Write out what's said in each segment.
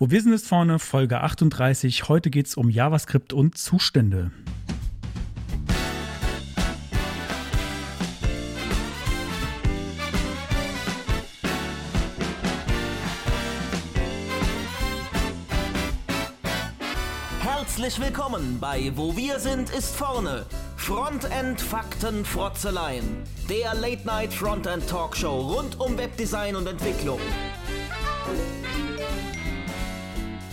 Wo Wissen ist vorne, Folge 38. Heute geht es um JavaScript und Zustände. Herzlich willkommen bei Wo wir sind ist vorne. Frontend Fakten Frotzeleien. Der Late Night Frontend Talkshow rund um Webdesign und Entwicklung.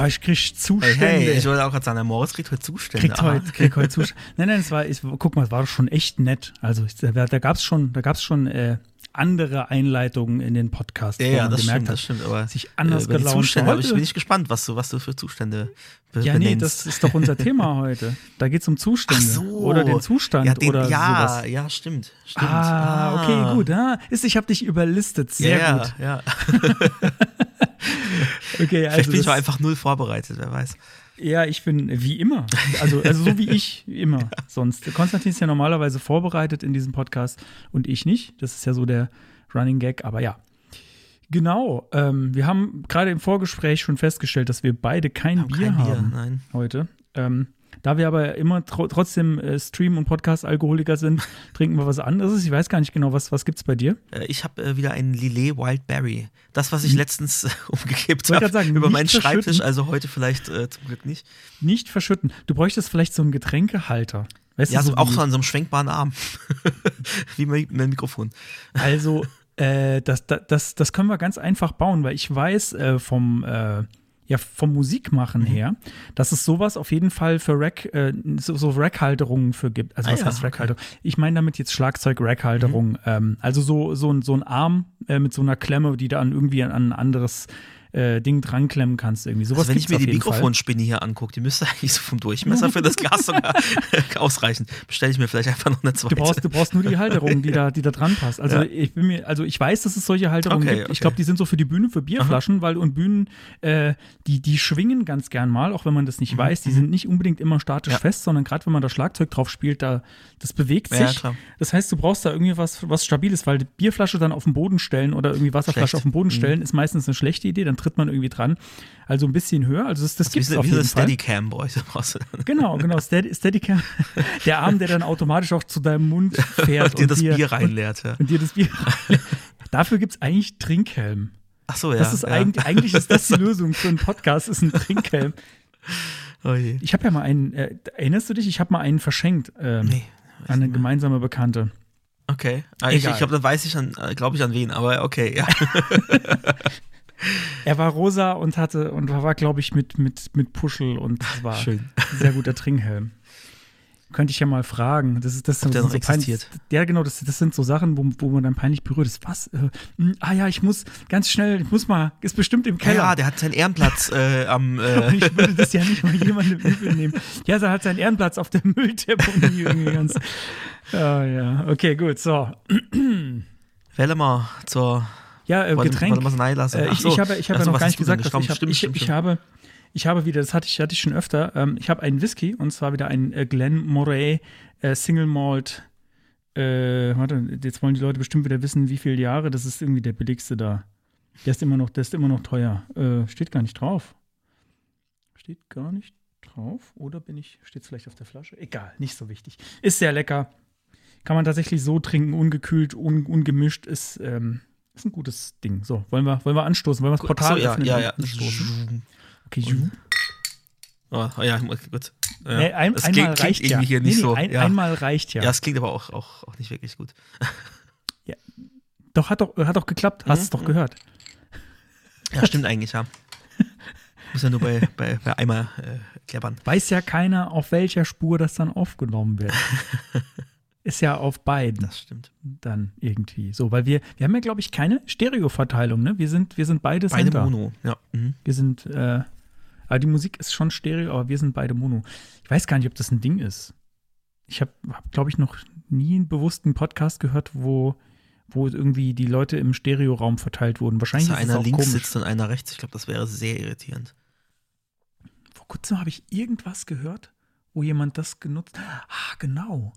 Oh, ich krieg Zustände. Hey, hey, ich wollte auch gerade sagen, der Moritz kriegt heute Zustände. Kriegt heute, kriegt heute Zustände. Nein, nein, es war, ich, guck mal, es war doch schon echt nett. Also da, da gab es schon, da gab's schon äh, andere Einleitungen in den Podcast. Ja, ja, das gemerkt stimmt, hat, das stimmt. Aber sich anders äh, gelaunt. Zustände hab ich, Heute- bin ich gespannt, was du, was du für Zustände be ja, nee, das ist doch unser Thema heute. Da geht es um Zustände. So. Oder den Zustand ja, den, oder ja, sowas. Ja, stimmt. stimmt. Ah, okay, gut. Ah, ist, ich habe dich überlistet. Sehr ja, gut. Ja. Okay, also Vielleicht bin ich das- auch einfach null vorbereitet, wer weiß. Ja, ich bin wie immer. Also, also so wie ich immer sonst. Konstantin ist ja normalerweise vorbereitet in diesem Podcast und ich nicht. Das ist ja so der Running Gag, aber ja. Genau. Ähm, wir haben gerade im Vorgespräch schon festgestellt, dass wir beide kein Haben Bier kein Bier, haben nein. heute. Ähm, da wir aber immer tro trotzdem äh, Stream- und Podcast-Alkoholiker sind, trinken wir was anderes. Ich weiß gar nicht genau, was, was gibt es bei dir? Äh, Ich habe äh, wieder einen Lillet Wildberry. Das, was ich letztens äh, umgekippt habe über meinen Schreibtisch, also heute vielleicht äh, zum Glück nicht. Nicht verschütten. Du bräuchtest vielleicht so einen Getränkehalter. Weißt Ja, du, so, auch so an so einem schwenkbaren Arm. Wie mein, mein Mikrofon. Also, äh, das, das, das, das können wir ganz einfach bauen, weil ich weiß äh, vom, äh, ja, vom Musikmachen her, dass es sowas auf jeden Fall für Rack, äh, so, so Rack-Halterungen für gibt. Also, Ah was ja, heißt okay. Rack-Halterung? Ich meine damit jetzt Schlagzeug-Rack-Halterung. Ähm, also, so, so, ein- so ein Arm äh, mit so einer Klemme, die du an irgendwie an ein anderes äh, Ding dran klemmen kannst. Irgendwie. Sowas Also wenn ich mir die. Mikrofonspinne hier angucke, die müsste eigentlich so vom Durchmesser für das Glas sogar ausreichen. Bestelle ich mir vielleicht einfach noch eine zweite. Du brauchst, du brauchst nur die Halterung, die da, die da dran passt. Also Ja. ich bin mir, also ich weiß, dass es solche Halterungen Okay, gibt. Ich okay. glaube, die sind so für die Bühne, für Bierflaschen, weil und Bühnen, äh, die, die schwingen ganz gern mal, auch wenn man das nicht weiß. Die sind nicht unbedingt immer statisch Mhm, Ja. fest, sondern gerade wenn man da Schlagzeug drauf spielt, da das bewegt Ja, sich. klar. Das heißt, du brauchst da irgendwie was, was Stabiles, weil die Bierflasche dann auf den Boden stellen oder irgendwie Wasserflasche Schlecht. Mhm. auf den Boden stellen, ist meistens eine schlechte Idee, dann tritt man irgendwie dran. Also ein bisschen höher. Also das, das wie gibt es so, auf wie so jeden Fall. Steadicam bräuchte brauchst du dann. Genau, genau. Steady, Steadicam. Der Arm, der dann automatisch auch zu deinem Mund fährt. Und dir das dir- Bier reinleert. Ja. Und, und dir das Bier Dafür gibt es eigentlich Trinkhelm. Ach so, ja. Das ist ja. eigentlich, eigentlich ist das die Lösung für einen Podcast, ist ein Trinkhelm. Oh. Ich habe ja mal einen, äh, erinnerst du dich? Ich habe mal einen verschenkt ähm, Nee. Eine mehr. gemeinsame Bekannte. Okay. Ah, ich ich glaube, dann weiß ich, an, äh, glaube ich, an wen, aber okay, ja. Er war rosa und hatte und war, glaube ich, mit, mit, mit Puschel und das war Schön. ein sehr guter Trinkhelm. Könnte ich ja mal fragen. Das ist das, Ob der sind noch so peinlich, existiert? Ja, genau, das, das sind so Sachen, wo, wo man dann peinlich berührt ist. Was? Äh, mh, ah ja, ich muss ganz schnell, ich muss mal, ist bestimmt im Keller. ja, der hat seinen Ehrenplatz äh, am. Äh, ich würde das ja nicht mal jemandem übel nehmen. Ja, er hat seinen Ehrenplatz auf der Mülldeponie irgendwie ganz. Ah, ja, okay, gut, so. Wähle mal zur. Ja, äh, Getränk. nahe lassen. Äh, ich, so. ich habe, ich habe ja noch gar nicht gesagt, dass ich, hab, Stimmt, ich, stimmt, ich stimmt. habe, ich habe wieder, das hatte ich, hatte ich schon öfter. Ähm, ich habe einen Whisky und zwar wieder einen äh, Glen Moray äh, Single Malt. Äh, warte, jetzt wollen die Leute bestimmt wieder wissen, wie viele Jahre. Das ist irgendwie der billigste da. Der ist immer noch, der ist immer noch teuer. Äh, steht gar nicht drauf. Steht gar nicht drauf. Oder bin ich, steht es vielleicht auf der Flasche? Egal, nicht so wichtig. Ist sehr lecker. Kann man tatsächlich so trinken, ungekühlt, un, ungemischt. Ist, ähm, ist ein gutes Ding. So, wollen wir, wollen wir anstoßen? Wollen wir das Portal so, ja, öffnen ja, ja. anstoßen? Okay, Oh, oh ja, gut. Ja. Nee, ein, das einmal klingt, klingt reicht ja. irgendwie hier Nee, nicht nee, so. ein, ja. Einmal reicht ja. ja, es klingt aber auch, auch, auch nicht wirklich gut. Doch, hat doch, hat doch geklappt. Hast Mhm, es doch mhm. gehört. Ja, stimmt eigentlich, ja. Muss ja nur bei, bei, bei einmal äh, klappern. Weiß ja keiner, auf welcher Spur das dann aufgenommen wird. Ist ja auf beiden Das stimmt. dann irgendwie. So, weil wir, wir haben ja, glaube ich, keine Stereoverteilung, ne? Wir sind, wir sind beide Beide. Mono, ja. Mhm. Wir sind, äh, aber die Musik ist schon Stereo, aber wir sind beide Mono. Ich weiß gar nicht, ob das ein Ding ist. Ich habe, hab, glaube ich, noch nie einen bewussten Podcast gehört, wo, wo irgendwie die Leute im Stereoraum verteilt wurden. Wahrscheinlich Dass ist es einer auch links komisch. sitzt und einer rechts. Ich glaube, das wäre sehr irritierend. Vor kurzem habe ich irgendwas gehört, wo jemand das genutzt Ah, genau.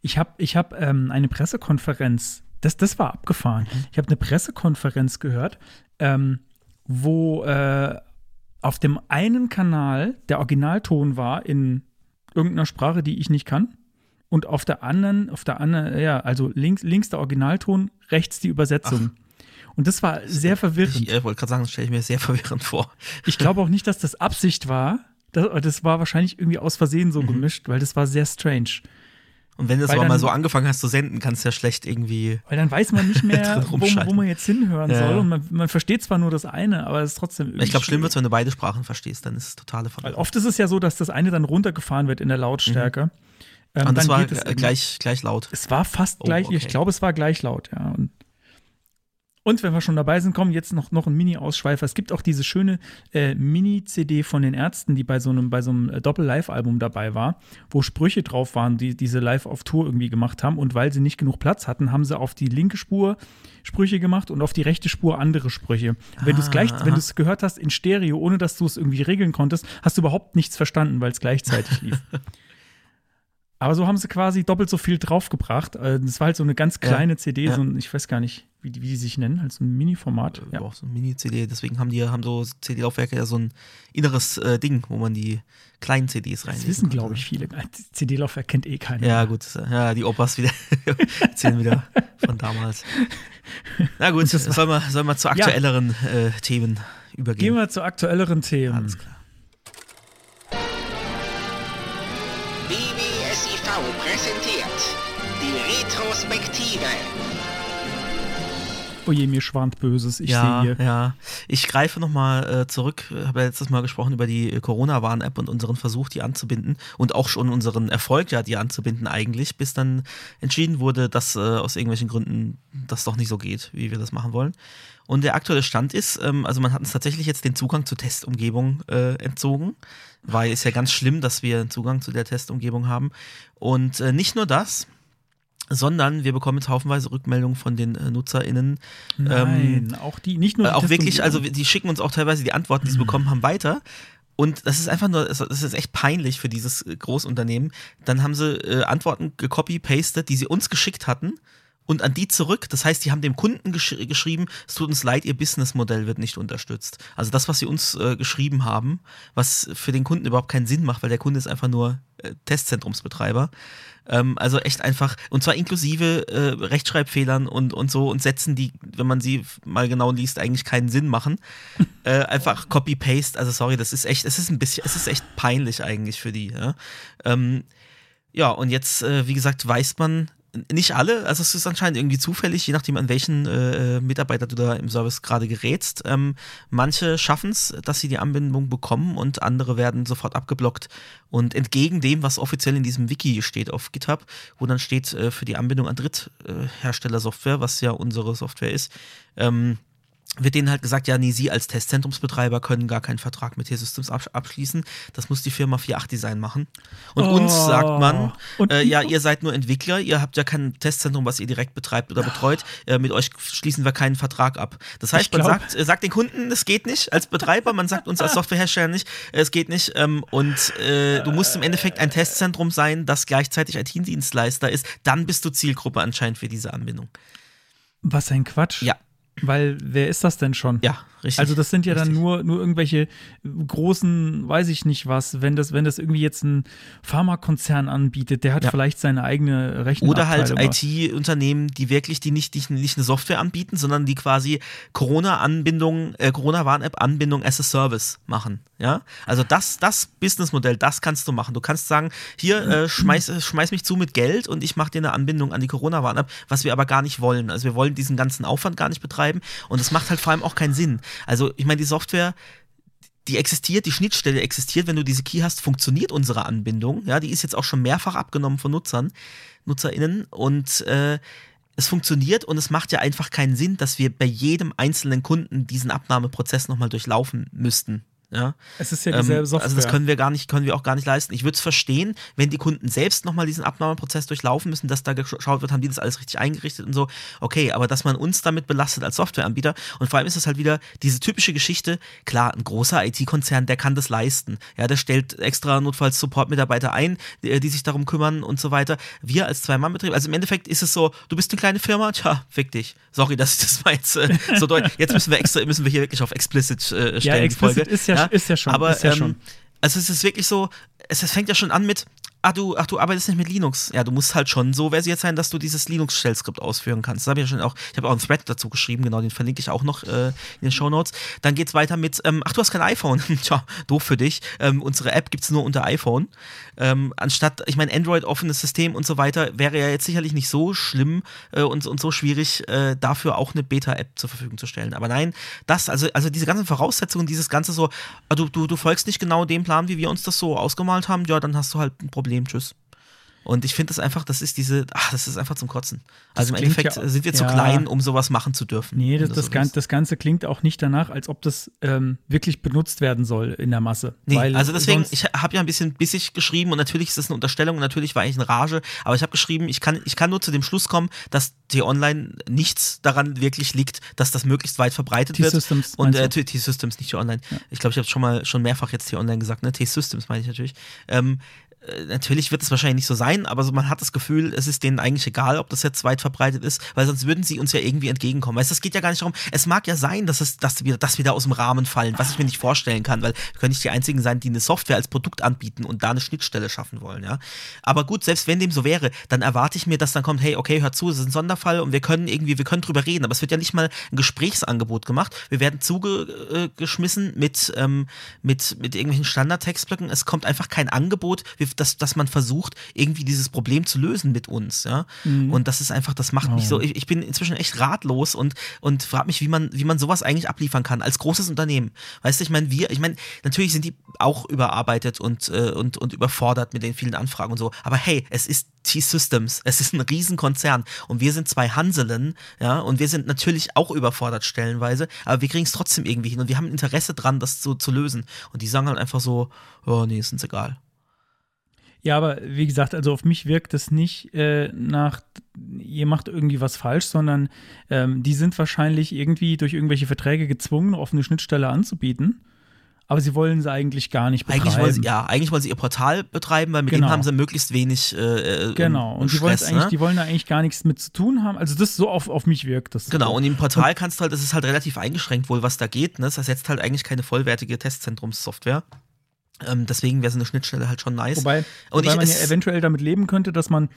Ich habe ich hab, ähm, eine Pressekonferenz, das, das war abgefahren. Mhm. Ich habe eine Pressekonferenz gehört, ähm, wo äh, auf dem einen Kanal der Originalton war in irgendeiner Sprache, die ich nicht kann. Und auf der anderen, auf der anderen, ja, also links, links der Originalton, rechts die Übersetzung. Und das war sehr verwirrend. Ich äh, wollte gerade sagen, das stelle ich mir sehr verwirrend vor. Ich glaube auch nicht, dass das Absicht war. Das, das war wahrscheinlich irgendwie aus Versehen Mhm. so gemischt, weil das war sehr strange. Und wenn du es Weil aber mal dann- so angefangen hast zu senden, kannst du ja schlecht irgendwie. Weil dann weiß man nicht mehr, wo, wo man jetzt hinhören Ja. soll. Und man, man versteht zwar nur das eine, aber es ist trotzdem. Ich glaube, schlimm wird schwierig. wenn du beide Sprachen verstehst, dann ist es totale Weil Verwirrung. oft ist es ja so, dass das eine dann runtergefahren wird in der Lautstärke. Ähm, Mhm. Und das dann war es äh, gleich, gleich laut. Es war fast Oh, gleich, ich okay. glaube, es war gleich laut, ja. Und, und wenn wir schon dabei sind, kommen jetzt noch, noch ein Mini-Ausschweifer. Es gibt auch diese schöne äh, Mini-CD von den Ärzten, die bei so einem, bei so einem äh, Doppel-Live-Album dabei war, wo Sprüche drauf waren, die diese live auf Tour irgendwie gemacht haben. Und weil sie nicht genug Platz hatten, haben sie auf die linke Spur Sprüche gemacht und auf die rechte Spur andere Sprüche. Und wenn du es gleich, Ah, wenn du es gehört hast in Stereo, ohne dass du es irgendwie regeln konntest, hast du überhaupt nichts verstanden, weil es gleichzeitig lief. Aber so haben sie quasi doppelt so viel draufgebracht. Äh, Das war halt so eine ganz Ja, kleine CD, ja. so ein, ich weiß gar nicht, wie die, wie die sich nennen, halt so ein Mini-Format. Ja. Ja. Auch so ein Mini-CD. Deswegen haben die haben so CD-Laufwerke ja so ein inneres äh, Ding, wo man die kleinen CDs rein. Das wissen, glaube ich, viele. CD-Laufwerk kennt eh keiner. Ja, gut. Ja, die Opas wieder erzählen wieder von damals. Na gut, sollen wir, sollen wir zu aktuelleren äh, Themen übergehen? Gehen wir zu aktuelleren Themen. Alles klar. BBSIV präsentiert die Retrospektive. Oh je, mir schwant Böses. Ich ja, sehe hier. ja. Ich greife nochmal äh, zurück. Habe ja letztes Mal gesprochen über die Corona-Warn-App und unseren Versuch, die anzubinden. Und auch schon unseren Erfolg, ja, die anzubinden eigentlich, bis dann entschieden wurde, dass äh, aus irgendwelchen Gründen das doch nicht so geht, wie wir das machen wollen. Und der aktuelle Stand ist, ähm, also man hat uns tatsächlich jetzt den Zugang zur Testumgebung äh, entzogen, weil ist ja ganz schlimm, dass wir einen Zugang zu der Testumgebung haben. Und äh, nicht nur das, sondern wir bekommen jetzt haufenweise Rückmeldungen von den äh, NutzerInnen, Nein, auch die, nicht nur äh, die auch wirklich, also die schicken uns auch teilweise die Antworten, die sie bekommen haben, weiter. Und das ist einfach nur, das ist echt peinlich für dieses äh, Großunternehmen. Dann haben sie äh, Antworten gecopy-pastet, die sie uns geschickt hatten und an die zurück. Das heißt, die haben dem Kunden gesch geschrieben, es tut uns leid, ihr Businessmodell wird nicht unterstützt. Also das, was sie uns äh, geschrieben haben, was für den Kunden überhaupt keinen Sinn macht, weil der Kunde ist einfach nur äh, Testzentrumsbetreiber. Ähm, also echt einfach, und zwar inklusive äh, Rechtschreibfehlern und, und so und Sätzen, die, wenn man sie mal genau liest, eigentlich keinen Sinn machen. äh, einfach Copy-Paste, also sorry, das ist echt, es ist ein bisschen, es ist echt peinlich eigentlich für die. Ja, ähm, ja und jetzt, äh, wie gesagt, weiß man, nicht alle, also es ist anscheinend irgendwie zufällig, je nachdem an welchen äh, Mitarbeiter du da im Service gerade gerätst. Ähm, manche schaffen es, dass sie die Anbindung bekommen und andere werden sofort abgeblockt. Und entgegen dem, was offiziell in diesem Wiki steht auf GitHub, wo dann steht äh, für die Anbindung an Drittherstellersoftware, was ja unsere Software ist, ähm, wird denen halt gesagt, ja, nee, Sie als Testzentrumsbetreiber können gar keinen Vertrag mit T-Systems absch abschließen. Das muss die Firma 48 Design machen. Und Oh. uns sagt man, äh, ja, ihr seid nur Entwickler, ihr habt ja kein Testzentrum, was ihr direkt betreibt oder betreut. Äh, mit euch schließen wir keinen Vertrag ab. Das heißt, man sagt, äh, sagt den Kunden, es geht nicht als Betreiber, man sagt uns als Softwarehersteller nicht, äh, es geht nicht. Ähm, und äh, du musst im Endeffekt ein Testzentrum sein, das gleichzeitig IT-Dienstleister ist. Dann bist du Zielgruppe anscheinend für diese Anbindung. Was ein Quatsch. Ja. Weil wer ist das denn schon? Ja, richtig. Also das sind ja dann Richtig. nur, nur irgendwelche großen, weiß ich nicht was, wenn das, wenn das irgendwie jetzt ein Pharmakonzern anbietet, der hat Ja. vielleicht seine eigene Rechnung. Oder halt IT-Unternehmen, die wirklich, die nicht, die nicht eine Software anbieten, sondern die quasi Corona-Anbindung, äh, Corona-Warn-App-Anbindung as a Service machen. Ja, also das, das Businessmodell, das kannst du machen. Du kannst sagen, hier äh, schmeiß, äh, schmeiß mich zu mit Geld und ich mache dir eine Anbindung an die Corona-Warn-App, was wir aber gar nicht wollen. Also wir wollen diesen ganzen Aufwand gar nicht betreiben und es macht halt vor allem auch keinen Sinn. Also ich meine, die Software die existiert, die Schnittstelle existiert, wenn du diese Key hast, funktioniert unsere Anbindung. Ja, die ist jetzt auch schon mehrfach abgenommen von Nutzern, NutzerInnen und äh, es funktioniert und es macht ja einfach keinen Sinn, dass wir bei jedem einzelnen Kunden diesen Abnahmeprozess nochmal durchlaufen müssten. Ja? Es ist ja dieselbe Ähm, Software. Also das können wir gar nicht, können wir auch gar nicht leisten. Ich würde es verstehen, wenn die Kunden selbst nochmal diesen Abnahmeprozess durchlaufen müssen, dass da geschaut wird, haben die das alles richtig eingerichtet und so. Okay, aber dass man uns damit belastet als Softwareanbieter und vor allem ist es halt wieder diese typische Geschichte, klar, ein großer IT-Konzern, der kann das leisten. Ja, der stellt extra notfalls Support-Mitarbeiter ein, die, die sich darum kümmern und so weiter. Wir als Zwei-Mann-Betrieb, also im Endeffekt ist es so, du bist eine kleine Firma, tja, fick dich. Sorry, dass ich das mal jetzt äh, so deutlich. Jetzt müssen wir extra, müssen wir hier wirklich auf explicit äh, stellen, Ja, explicit ist ja- ist ja schon, Aber, ist ja ähm, schon. also es ist wirklich so, es, es fängt ja schon an mit, ach du, ach du arbeitest nicht mit Linux. Ja, du musst halt schon so versiert sein, dass du dieses Linux-Shell-Skript ausführen kannst. Das habe ich ja schon auch, ich habe auch einen Thread dazu geschrieben, genau, den verlinke ich auch noch äh, in den Show Notes. Dann geht's weiter mit, ähm, ach du hast kein iPhone. Tja, doof für dich. Ähm, unsere App gibt's nur unter iPhone. Ähm, anstatt, ich meine, Android offenes System und so weiter, wäre ja jetzt sicherlich nicht so schlimm äh, und, und so schwierig, äh, dafür auch eine Beta-App zur Verfügung zu stellen. Aber nein, das, also, also diese ganzen Voraussetzungen, dieses Ganze so, ah, du, du, du folgst nicht genau dem Plan, wie wir uns das so ausgemalt haben, ja, dann hast du halt ein Problem, tschüss. Und ich finde das einfach, das ist diese, ach, das ist einfach zum Kotzen. Also im klingt Endeffekt ja- sind wir zu ja. klein, um sowas machen zu dürfen. Nee, das, das, so das Ganze klingt auch nicht danach, als ob das ähm, wirklich benutzt werden soll in der Masse. Nee, also deswegen, ich habe ja ein bisschen bissig geschrieben und natürlich ist das eine Unterstellung und natürlich war ich in Rage, aber ich habe geschrieben, ich kann, ich kann nur zu dem Schluss kommen, dass T-Online nichts daran wirklich liegt, dass das möglichst weit verbreitet wird. T-Systems Und äh, T-Systems, nicht T-Online. Ich glaube, ich habe schon mal schon mehrfach jetzt T-Online gesagt, ne? T-Systems meine ich natürlich. Ähm, äh, Natürlich wird es wahrscheinlich nicht so sein, aber so, man hat das Gefühl, es ist denen eigentlich egal, ob das jetzt weit verbreitet ist, weil sonst würden sie uns ja irgendwie entgegenkommen. Weißt du, es geht ja gar nicht darum, es mag ja sein, dass, es, dass, wir, dass wir da aus dem Rahmen fallen, was ich mir nicht vorstellen kann, weil wir können nicht die Einzigen sein, die eine Software als Produkt anbieten und da eine Schnittstelle schaffen wollen. Ja? Aber gut, selbst wenn dem so wäre, dann erwarte ich mir, dass dann kommt, hey, okay, hör zu, es ist ein Sonderfall und wir können irgendwie, wir können drüber reden, aber es wird ja nicht mal ein Gesprächsangebot gemacht. Wir werden zugeschmissen mit, ähm, mit, mit irgendwelchen Standardtextblöcken. Es kommt einfach kein Angebot, wie- dass, dass man versucht, irgendwie dieses Problem zu lösen mit uns. Ja? Und das ist einfach, das macht mich so, ich, ich bin inzwischen echt ratlos und, und frage mich, wie man, wie man sowas eigentlich abliefern kann als großes Unternehmen. Weißt du, ich meine, wir, ich meine, natürlich sind die auch überarbeitet und, äh, und, und überfordert mit den vielen Anfragen und so. Aber hey, es ist T-Systems, es ist ein Riesenkonzern und wir sind zwei Hanselen, ja, und wir sind natürlich auch überfordert stellenweise, aber wir kriegen es trotzdem irgendwie hin und wir haben Interesse dran, das zu, zu lösen. Und die sagen halt einfach so, oh nee, ist uns egal. Ja, aber wie gesagt, also auf mich wirkt es nicht äh, nach, ihr macht irgendwie was falsch, sondern ähm, die sind wahrscheinlich irgendwie durch irgendwelche Verträge gezwungen, offene Schnittstelle anzubieten. Aber sie wollen sie eigentlich gar nicht betreiben. Eigentlich wollen sie, ja, eigentlich wollen sie ihr Portal betreiben, weil mit Genau. denen haben sie möglichst wenig äh, äh, Genau, und die, wollen Stress, eigentlich, ne? die wollen da eigentlich gar nichts mit zu tun haben. Also das so auf, auf mich wirkt das. Genau, so. und im Portal kannst du halt, das ist halt relativ eingeschränkt wohl, was da geht. Ne? Das ersetzt halt eigentlich keine vollwertige Testzentrumssoftware. Ähm, deswegen wäre so eine Schnittstelle halt schon nice. Wobei, und wobei ich, man ja eventuell damit leben könnte, dass man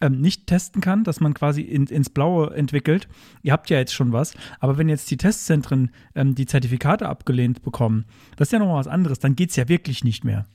ähm, nicht testen kann, dass man quasi in, ins Blaue entwickelt. Ihr habt ja jetzt schon was, aber wenn jetzt die Testzentren ähm, die Zertifikate abgelehnt bekommen, das ist ja nochmal was anderes, dann geht es ja wirklich nicht mehr.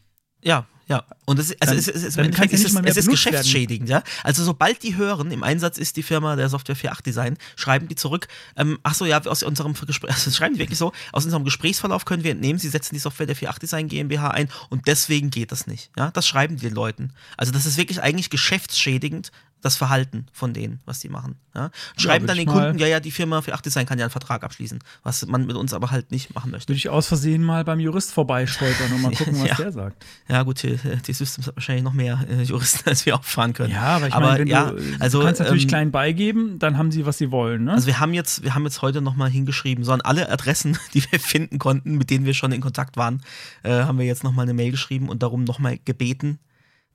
Ja, ja. Und es, ist- also Dann- es, es, es, ja ist es, es ist benutzt werden. geschäftsschädigend, ja. Also sobald die hören, im Einsatz ist die Firma der Software 4.8 Design, schreiben die zurück, ähm, ach so, ja, aus unserem Gespräch, also schreiben die wirklich so, aus unserem Gesprächsverlauf können wir entnehmen, sie setzen die Software der 4.8 Design GmbH ein und deswegen geht das nicht, ja. Das schreiben die den Leuten. Also das ist wirklich eigentlich geschäftsschädigend, das Verhalten von denen, was die machen. Ja? Schreiben würd dann den Kunden, ja, ja, die Firma 4.8 Design kann ja einen Vertrag abschließen, was man mit uns aber halt nicht machen möchte. Würde ich aus Versehen mal beim Jurist vorbeistolpern und mal gucken, was Ja. der sagt. Ja, gut, die, die Systems hat wahrscheinlich noch mehr äh, Juristen, als wir auffahren können. Ja, aber ich meine, wenn ja, du, also, du kannst natürlich ähm, klein beigeben, dann haben sie, was sie wollen. Ne? Also wir haben jetzt, wir haben jetzt heute nochmal hingeschrieben, so an alle Adressen, die wir finden konnten, mit denen wir schon in Kontakt waren, äh, haben wir jetzt nochmal eine Mail geschrieben und darum nochmal gebeten,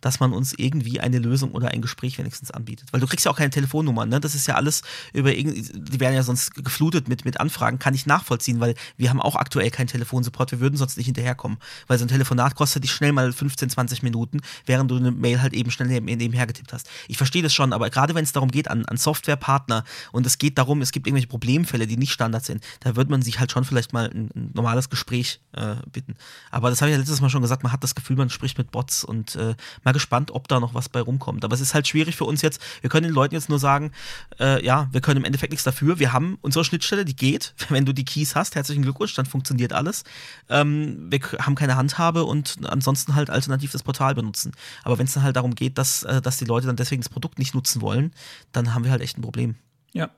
dass man uns irgendwie eine Lösung oder ein Gespräch wenigstens anbietet. Weil du kriegst ja auch keine Telefonnummer, ne? Das ist ja alles über irgendwie, die werden ja sonst geflutet mit, mit Anfragen, kann ich nachvollziehen, weil wir haben auch aktuell keinen Telefonsupport, wir würden sonst nicht hinterherkommen. Weil so ein Telefonat kostet dich schnell mal 15, 20 Minuten, während du eine Mail halt eben schnell neben, nebenher getippt hast. Ich verstehe das schon, aber gerade wenn es darum geht, an, an Softwarepartner und es geht darum, es gibt irgendwelche Problemfälle, die nicht Standard sind, da wird man sich halt schon vielleicht mal ein, ein normales Gespräch äh, bitten. Aber das habe ich ja letztes Mal schon gesagt, man hat das Gefühl, man spricht mit Bots und äh, mal gespannt, ob da noch was bei rumkommt. Aber es ist halt schwierig für uns jetzt. Wir können den Leuten jetzt nur sagen, äh, ja, wir können im Endeffekt nichts dafür. Wir haben unsere Schnittstelle, die geht. Wenn du die Keys hast, herzlichen Glückwunsch, dann funktioniert alles. Ähm, wir haben keine Handhabe und ansonsten halt alternativ das Portal benutzen. Aber wenn es dann halt darum geht, dass, äh, dass die Leute dann deswegen das Produkt nicht nutzen wollen, dann haben wir halt echt ein Problem. Ja.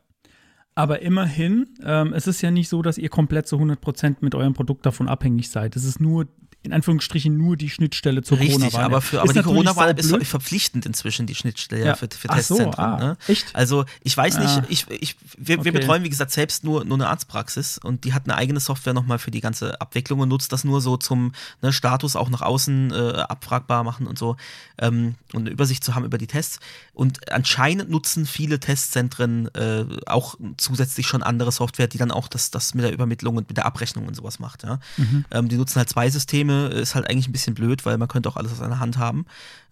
Aber immerhin, ähm, es ist ja nicht so, dass ihr komplett zu 100% mit eurem Produkt davon abhängig seid. Es ist nur in Anführungsstrichen nur die Schnittstelle zur Richtig, Corona-Warn-App. aber, für, aber die natürlich Corona-Warn-App ist verpflichtend inzwischen, die Schnittstelle Ja. für, für Ach so, Testzentren. ah, ne? echt? Also ich weiß nicht, Ah. ich, ich, wir, wir Okay. betreuen, wie gesagt, selbst nur, nur eine Arztpraxis und die hat eine eigene Software nochmal für die ganze Abwicklung und nutzt das nur so zum ne, Status auch nach außen äh, abfragbar machen und so ähm, und eine Übersicht zu haben über die Tests. Und anscheinend nutzen viele Testzentren äh, auch zusätzlich schon andere Software, die dann auch das, das mit der Übermittlung und mit der Abrechnung und sowas macht. Ja? Ähm, die nutzen halt zwei Systeme, ist halt eigentlich ein bisschen blöd, weil man könnte auch alles aus einer Hand haben.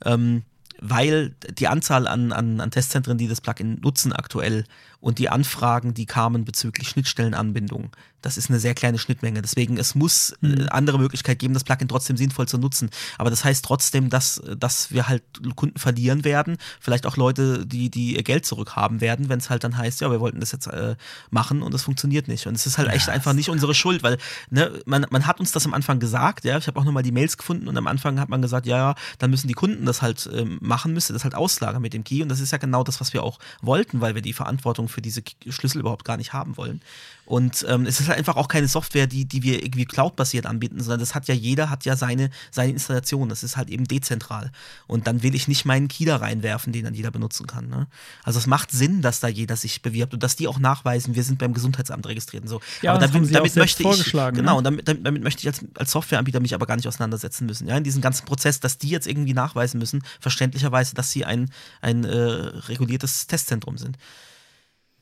Ähm, weil die Anzahl an, an, an Testzentren, die das Plugin nutzen aktuell und die Anfragen, die kamen bezüglich Schnittstellenanbindung, das ist eine sehr kleine Schnittmenge. Deswegen, es muss äh, andere Möglichkeit geben, das Plugin trotzdem sinnvoll zu nutzen. Aber das heißt trotzdem, dass, dass wir halt Kunden verlieren werden, vielleicht auch Leute, die, die ihr Geld zurückhaben werden, wenn es halt dann heißt, ja, wir wollten das jetzt äh, machen und das funktioniert nicht. Und es ist halt echt einfach nicht unsere Schuld, weil ne, man, man hat uns das am Anfang gesagt, ja, ich habe auch nochmal die Mails gefunden und am Anfang hat man gesagt, ja, ja, dann müssen die Kunden das halt ähm, machen, müsste das halt auslagern mit dem Key und das ist ja genau das, was wir auch wollten, weil wir die Verantwortung für diese Schlüssel überhaupt gar nicht haben wollen. Und ähm, es ist halt einfach auch keine Software, die, die wir irgendwie cloud-basiert anbieten, sondern das hat ja jeder, hat ja seine, seine Installation. Das ist halt eben dezentral. Und dann will ich nicht meinen Key da reinwerfen, den dann jeder benutzen kann. Ne? Also es macht Sinn, dass da jeder sich bewirbt und dass die auch nachweisen, wir sind beim Gesundheitsamt registriert und so. Ja, aber das damit, damit möchte ich, genau, ne? und damit, damit, damit möchte ich als, als Softwareanbieter mich aber gar nicht auseinandersetzen müssen. Ja, in diesem ganzen Prozess, dass die jetzt irgendwie nachweisen müssen, verständlicherweise, dass sie ein, ein äh, reguliertes Testzentrum sind.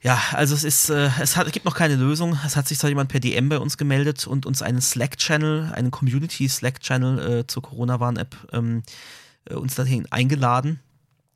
Ja, also es ist, äh, es hat, es gibt noch keine Lösung. Es hat sich zwar jemand per DM bei uns gemeldet und uns einen Slack-Channel, einen Community-Slack-Channel äh, zur Corona-Warn-App ähm, äh, uns dahin eingeladen.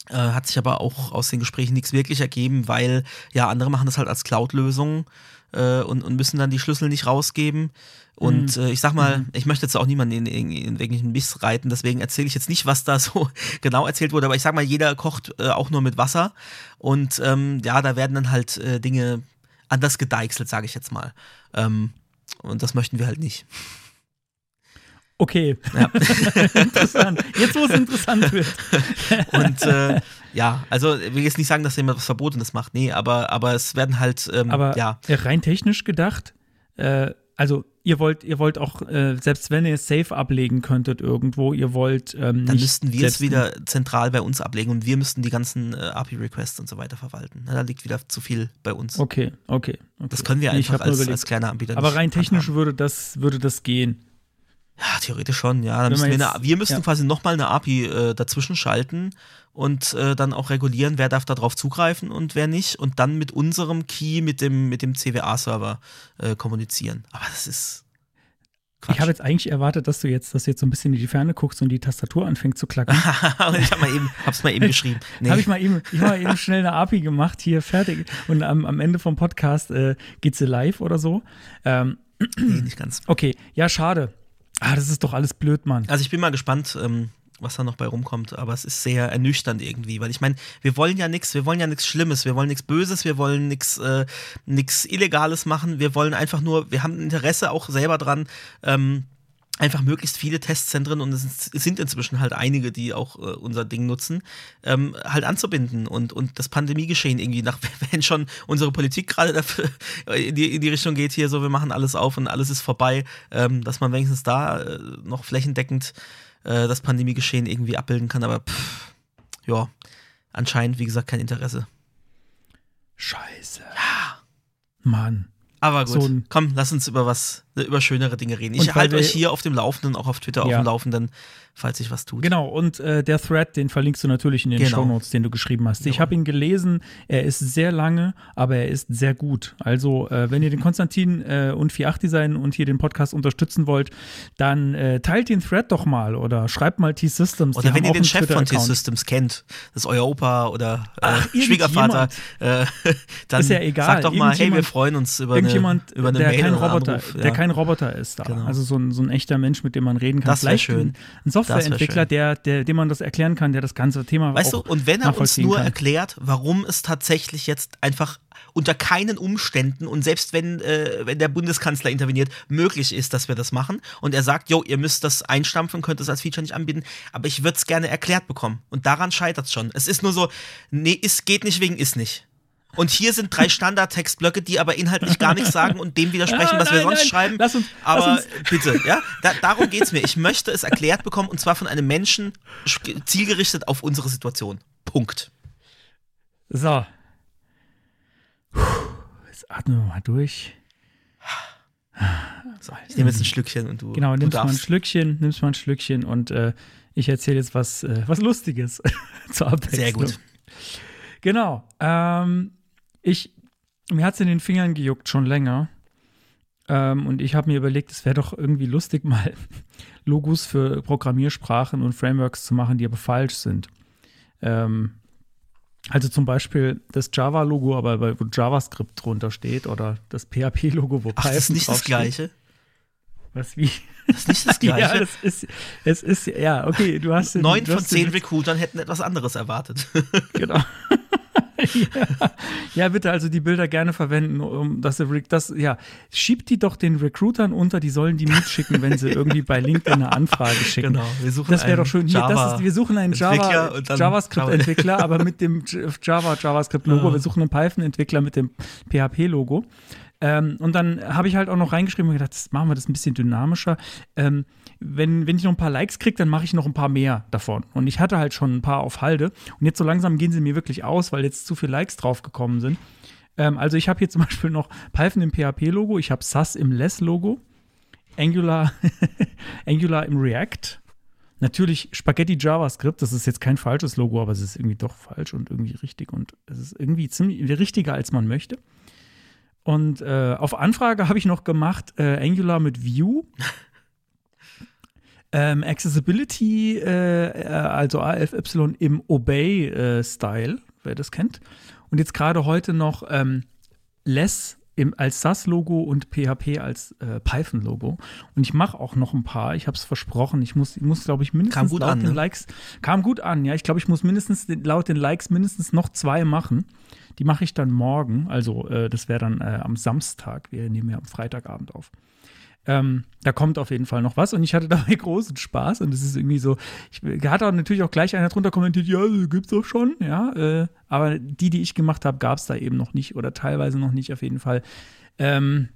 Äh, hat sich aber auch aus den Gesprächen nichts wirklich ergeben, weil ja andere machen das halt als Cloud-Lösung äh, und, und müssen dann die Schlüssel nicht rausgeben. Und äh, ich sag mal, ich möchte jetzt auch niemanden in, in, in irgendwelchen Biss reiten, deswegen erzähle ich jetzt nicht, was da so genau erzählt wurde, aber ich sag mal, jeder kocht äh, auch nur mit Wasser und ähm, ja, da werden dann halt äh, Dinge anders gedeichselt, sage ich jetzt mal. Ähm, und das möchten wir halt nicht. Okay, Ja. interessant. Jetzt, wo es interessant wird. Und äh, ja, also ich will jetzt nicht sagen, dass jemand was Verbotenes macht, nee, aber, aber es werden halt, ähm, Aber ja, rein technisch gedacht, äh, also ihr wollt, ihr wollt auch, äh, selbst wenn ihr es safe ablegen könntet irgendwo, ihr wollt ähm, dann müssten wir es wieder zentral bei uns ablegen und wir müssten die ganzen äh, API-Requests und so weiter verwalten. Na, da liegt wieder zu viel bei uns. Okay, okay. okay. Das können wir einfach als, als kleiner Anbieter Aber rein technisch würde das, würde das gehen. Ja, theoretisch schon, ja. Dann müssen wir, eine, wir müssen ja. quasi nochmal eine API äh, dazwischen schalten und äh, dann auch regulieren, wer darf darauf zugreifen und wer nicht. Und dann mit unserem Key, mit dem, mit dem CWA-Server äh, kommunizieren. Aber das ist. Ich habe jetzt eigentlich erwartet, dass du jetzt, dass du jetzt so ein bisschen in die Ferne guckst und die Tastatur anfängt zu klacken. Ich habe mal eben, hab's mal eben geschrieben. Nee. Habe ich mal eben, ich hab mal eben schnell eine API gemacht, hier fertig. Und am, am Ende vom Podcast äh, geht sie live oder so. Ähm, nee, nicht ganz. okay, ja, schade. Ah, das ist doch alles blöd, Mann. Also ich bin mal gespannt, ähm, was da noch bei rumkommt, aber es ist sehr ernüchternd irgendwie, weil ich meine, wir wollen ja nichts, wir wollen ja nichts Schlimmes, wir wollen nichts Böses, wir wollen nichts äh, nix Illegales machen, wir wollen einfach nur, wir haben Interesse auch selber dran, ähm, einfach möglichst viele Testzentren und es sind- inzwischen halt einige, die auch äh, unser Ding nutzen, ähm, halt anzubinden und, und das Pandemiegeschehen irgendwie nach, wenn schon unsere Politik gerade dafür in die, in die Richtung geht hier, so wir machen alles auf und alles ist vorbei, ähm, dass man wenigstens da äh, noch flächendeckend äh, das Pandemiegeschehen irgendwie abbilden kann, aber pff, ja, anscheinend, wie gesagt, kein Interesse. Scheiße. Ja. Mann. Aber gut, So komm, lass uns über was, über schönere Dinge reden. Ich halte euch hier auf dem Laufenden, auch auf Twitter auf Ja. dem Laufenden, falls sich was tut. Genau, und äh, der Thread, den verlinkst du natürlich in den Genau. Shownotes, den du geschrieben hast. Ich Jawohl. habe ihn gelesen, er ist sehr lange, aber er ist sehr gut. Also, äh, wenn ihr den Konstantin äh, und 4.8 Design und hier den Podcast unterstützen wollt, dann äh, teilt den Thread doch mal oder schreibt mal T-Systems. Oder wenn ihr den Chef von T-Systems kennt, das ist euer Opa oder äh, Ach, Schwiegervater, äh, dann Ist ja egal. sagt doch mal, hey, wir freuen uns über eine, über eine der Mail kein oder Roboter, Anruf. der ja. Kein Roboter ist da. Genau. Also so ein, so ein echter Mensch, mit dem man reden kann. Das wär Vielleicht schön. ein, Softwareentwickler, der, der, dem man das erklären kann, der das ganze Thema Weißt du, und wenn er uns nur kann. erklärt, warum es tatsächlich jetzt einfach unter keinen Umständen und selbst wenn, äh, wenn der Bundeskanzler interveniert, möglich ist, dass wir das machen und er sagt, jo, ihr müsst das einstampfen, könnt es als Feature nicht anbieten, aber ich würde es gerne erklärt bekommen. Und daran scheitert es schon. Es ist nur so, nee, es geht nicht wegen ist nicht. Und hier sind drei Standardtextblöcke, die aber inhaltlich gar nichts sagen und dem widersprechen, Ah, was wir nein, sonst nein. schreiben. Lass uns- aber lass uns- bitte, ja, da, darum geht's mir. Ich möchte es erklärt bekommen und zwar von einem Menschen sch- zielgerichtet auf unsere Situation. Punkt. So. Puh, Jetzt atmen wir mal durch. So, ich nehme jetzt ein Schlückchen und du, Genau, du nimmst mal ein darfst. Schlückchen, nimmst mal ein Schlückchen und äh, ich erzähle jetzt was, äh, was Lustiges zur Abwechslung. Sehr gut. Genau. Ähm, ich, mir hat es in den Fingern gejuckt schon länger. Ähm, und ich habe mir überlegt, es wäre doch irgendwie lustig, mal Logos für Programmiersprachen und Frameworks zu machen, die aber falsch sind. Ähm, also zum Beispiel das Java-Logo, aber wo JavaScript drunter steht, oder das PHP-Logo, wo Ach, das ist nicht das. Gleiche. Was wie? Das ist nicht das Ja, Gleiche. das ist, es ist, ja, okay, du hast Neun von zehn Recruitern hätten etwas anderes erwartet. Genau. ja. ja, bitte also die Bilder gerne verwenden, um dass sie, das, ja, schiebt die doch den Recruitern unter, die sollen die mitschicken, wenn sie irgendwie bei LinkedIn eine Anfrage schicken. Genau, wir suchen Das wäre einen doch schön. Hier, das ist, wir suchen einen Java, JavaScript-Entwickler, aber mit dem Java JavaScript-Logo. Ja. Wir suchen einen Python-Entwickler mit dem PHP-Logo. Ähm, und dann habe ich halt auch noch reingeschrieben und gedacht, das machen wir das ein bisschen dynamischer. Ähm, wenn, wenn ich noch ein paar Likes kriege, dann mache ich noch ein paar mehr davon. Und ich hatte halt schon ein paar auf Halde. Und jetzt so langsam gehen sie mir wirklich aus, weil jetzt zu viele Likes draufgekommen sind. Ähm, also ich habe hier zum Beispiel noch Python im PHP-Logo, ich habe SAS im Less-Logo, Angular, Angular im React. Natürlich Spaghetti JavaScript, das ist jetzt kein falsches Logo, aber es ist irgendwie doch falsch und irgendwie richtig und es ist irgendwie ziemlich richtiger, als man möchte. Und äh, auf Anfrage habe ich noch gemacht äh, Angular mit Vue. ähm, Accessibility, äh, äh, also AFY im Obey-Style, wer das kennt. Und jetzt gerade heute noch ähm, Less im, als SAS-Logo und PHP als äh, Python-Logo. Und ich mache auch noch ein paar. Ich habe es versprochen. Ich muss, ich muss glaube ich, mindestens laut an, den ne? Likes. Kam gut an, ja. Ich glaube, ich muss mindestens den, laut den Likes mindestens noch zwei machen. Die mache ich dann morgen. Also, äh, das wäre dann äh, am Samstag. Wir nehmen ja am Freitagabend auf. Ähm, da kommt auf jeden Fall noch was und ich hatte dabei großen Spaß und es ist irgendwie so, ich hatte auch natürlich auch gleich einer drunter kommentiert, ja, gibt's doch schon, ja, äh, aber die, die ich gemacht habe, gab es da eben noch nicht oder teilweise noch nicht auf jeden Fall. Ähm,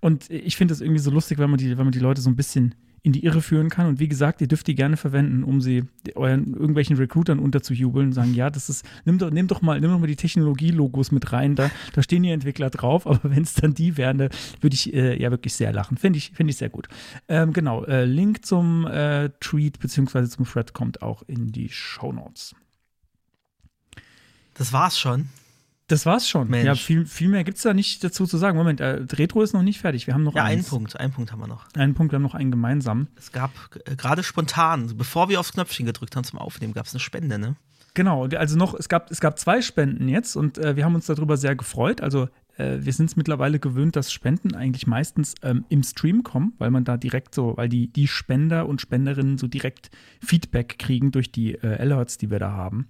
und ich finde das irgendwie so lustig, wenn man, die, wenn man die Leute so ein bisschen in die Irre führen kann. Und wie gesagt, ihr dürft die gerne verwenden, um sie euren irgendwelchen Recruitern unterzujubeln und sagen, ja, das ist, nimm doch, nimm doch mal, nimm doch mal die Technologie-Logos mit rein, da, da stehen die Entwickler drauf, aber wenn es dann die wären, würde ich äh, ja wirklich sehr lachen. Finde ich, finde ich sehr gut. Ähm, genau, äh, Link zum äh, Tweet beziehungsweise zum Thread kommt auch in die Show Notes. Das war's schon. Das war's schon. Mensch. Ja, viel, viel mehr gibt es da nicht dazu zu sagen. Moment, äh, Retro ist noch nicht fertig. Wir haben noch Ja, einen. Punkt, einen Punkt haben wir noch. Einen Punkt, wir haben noch einen gemeinsam. Es gab äh, gerade spontan, bevor wir aufs Knöpfchen gedrückt haben zum Aufnehmen, gab es eine Spende, ne? Genau, also noch, es gab, es gab zwei Spenden jetzt und äh, wir haben uns darüber sehr gefreut. Also äh, wir sind es mittlerweile gewöhnt, dass Spenden eigentlich meistens ähm, im Stream kommen, weil man da direkt so, weil die, die Spender und Spenderinnen so direkt Feedback kriegen durch die äh, Alerts, die wir da haben.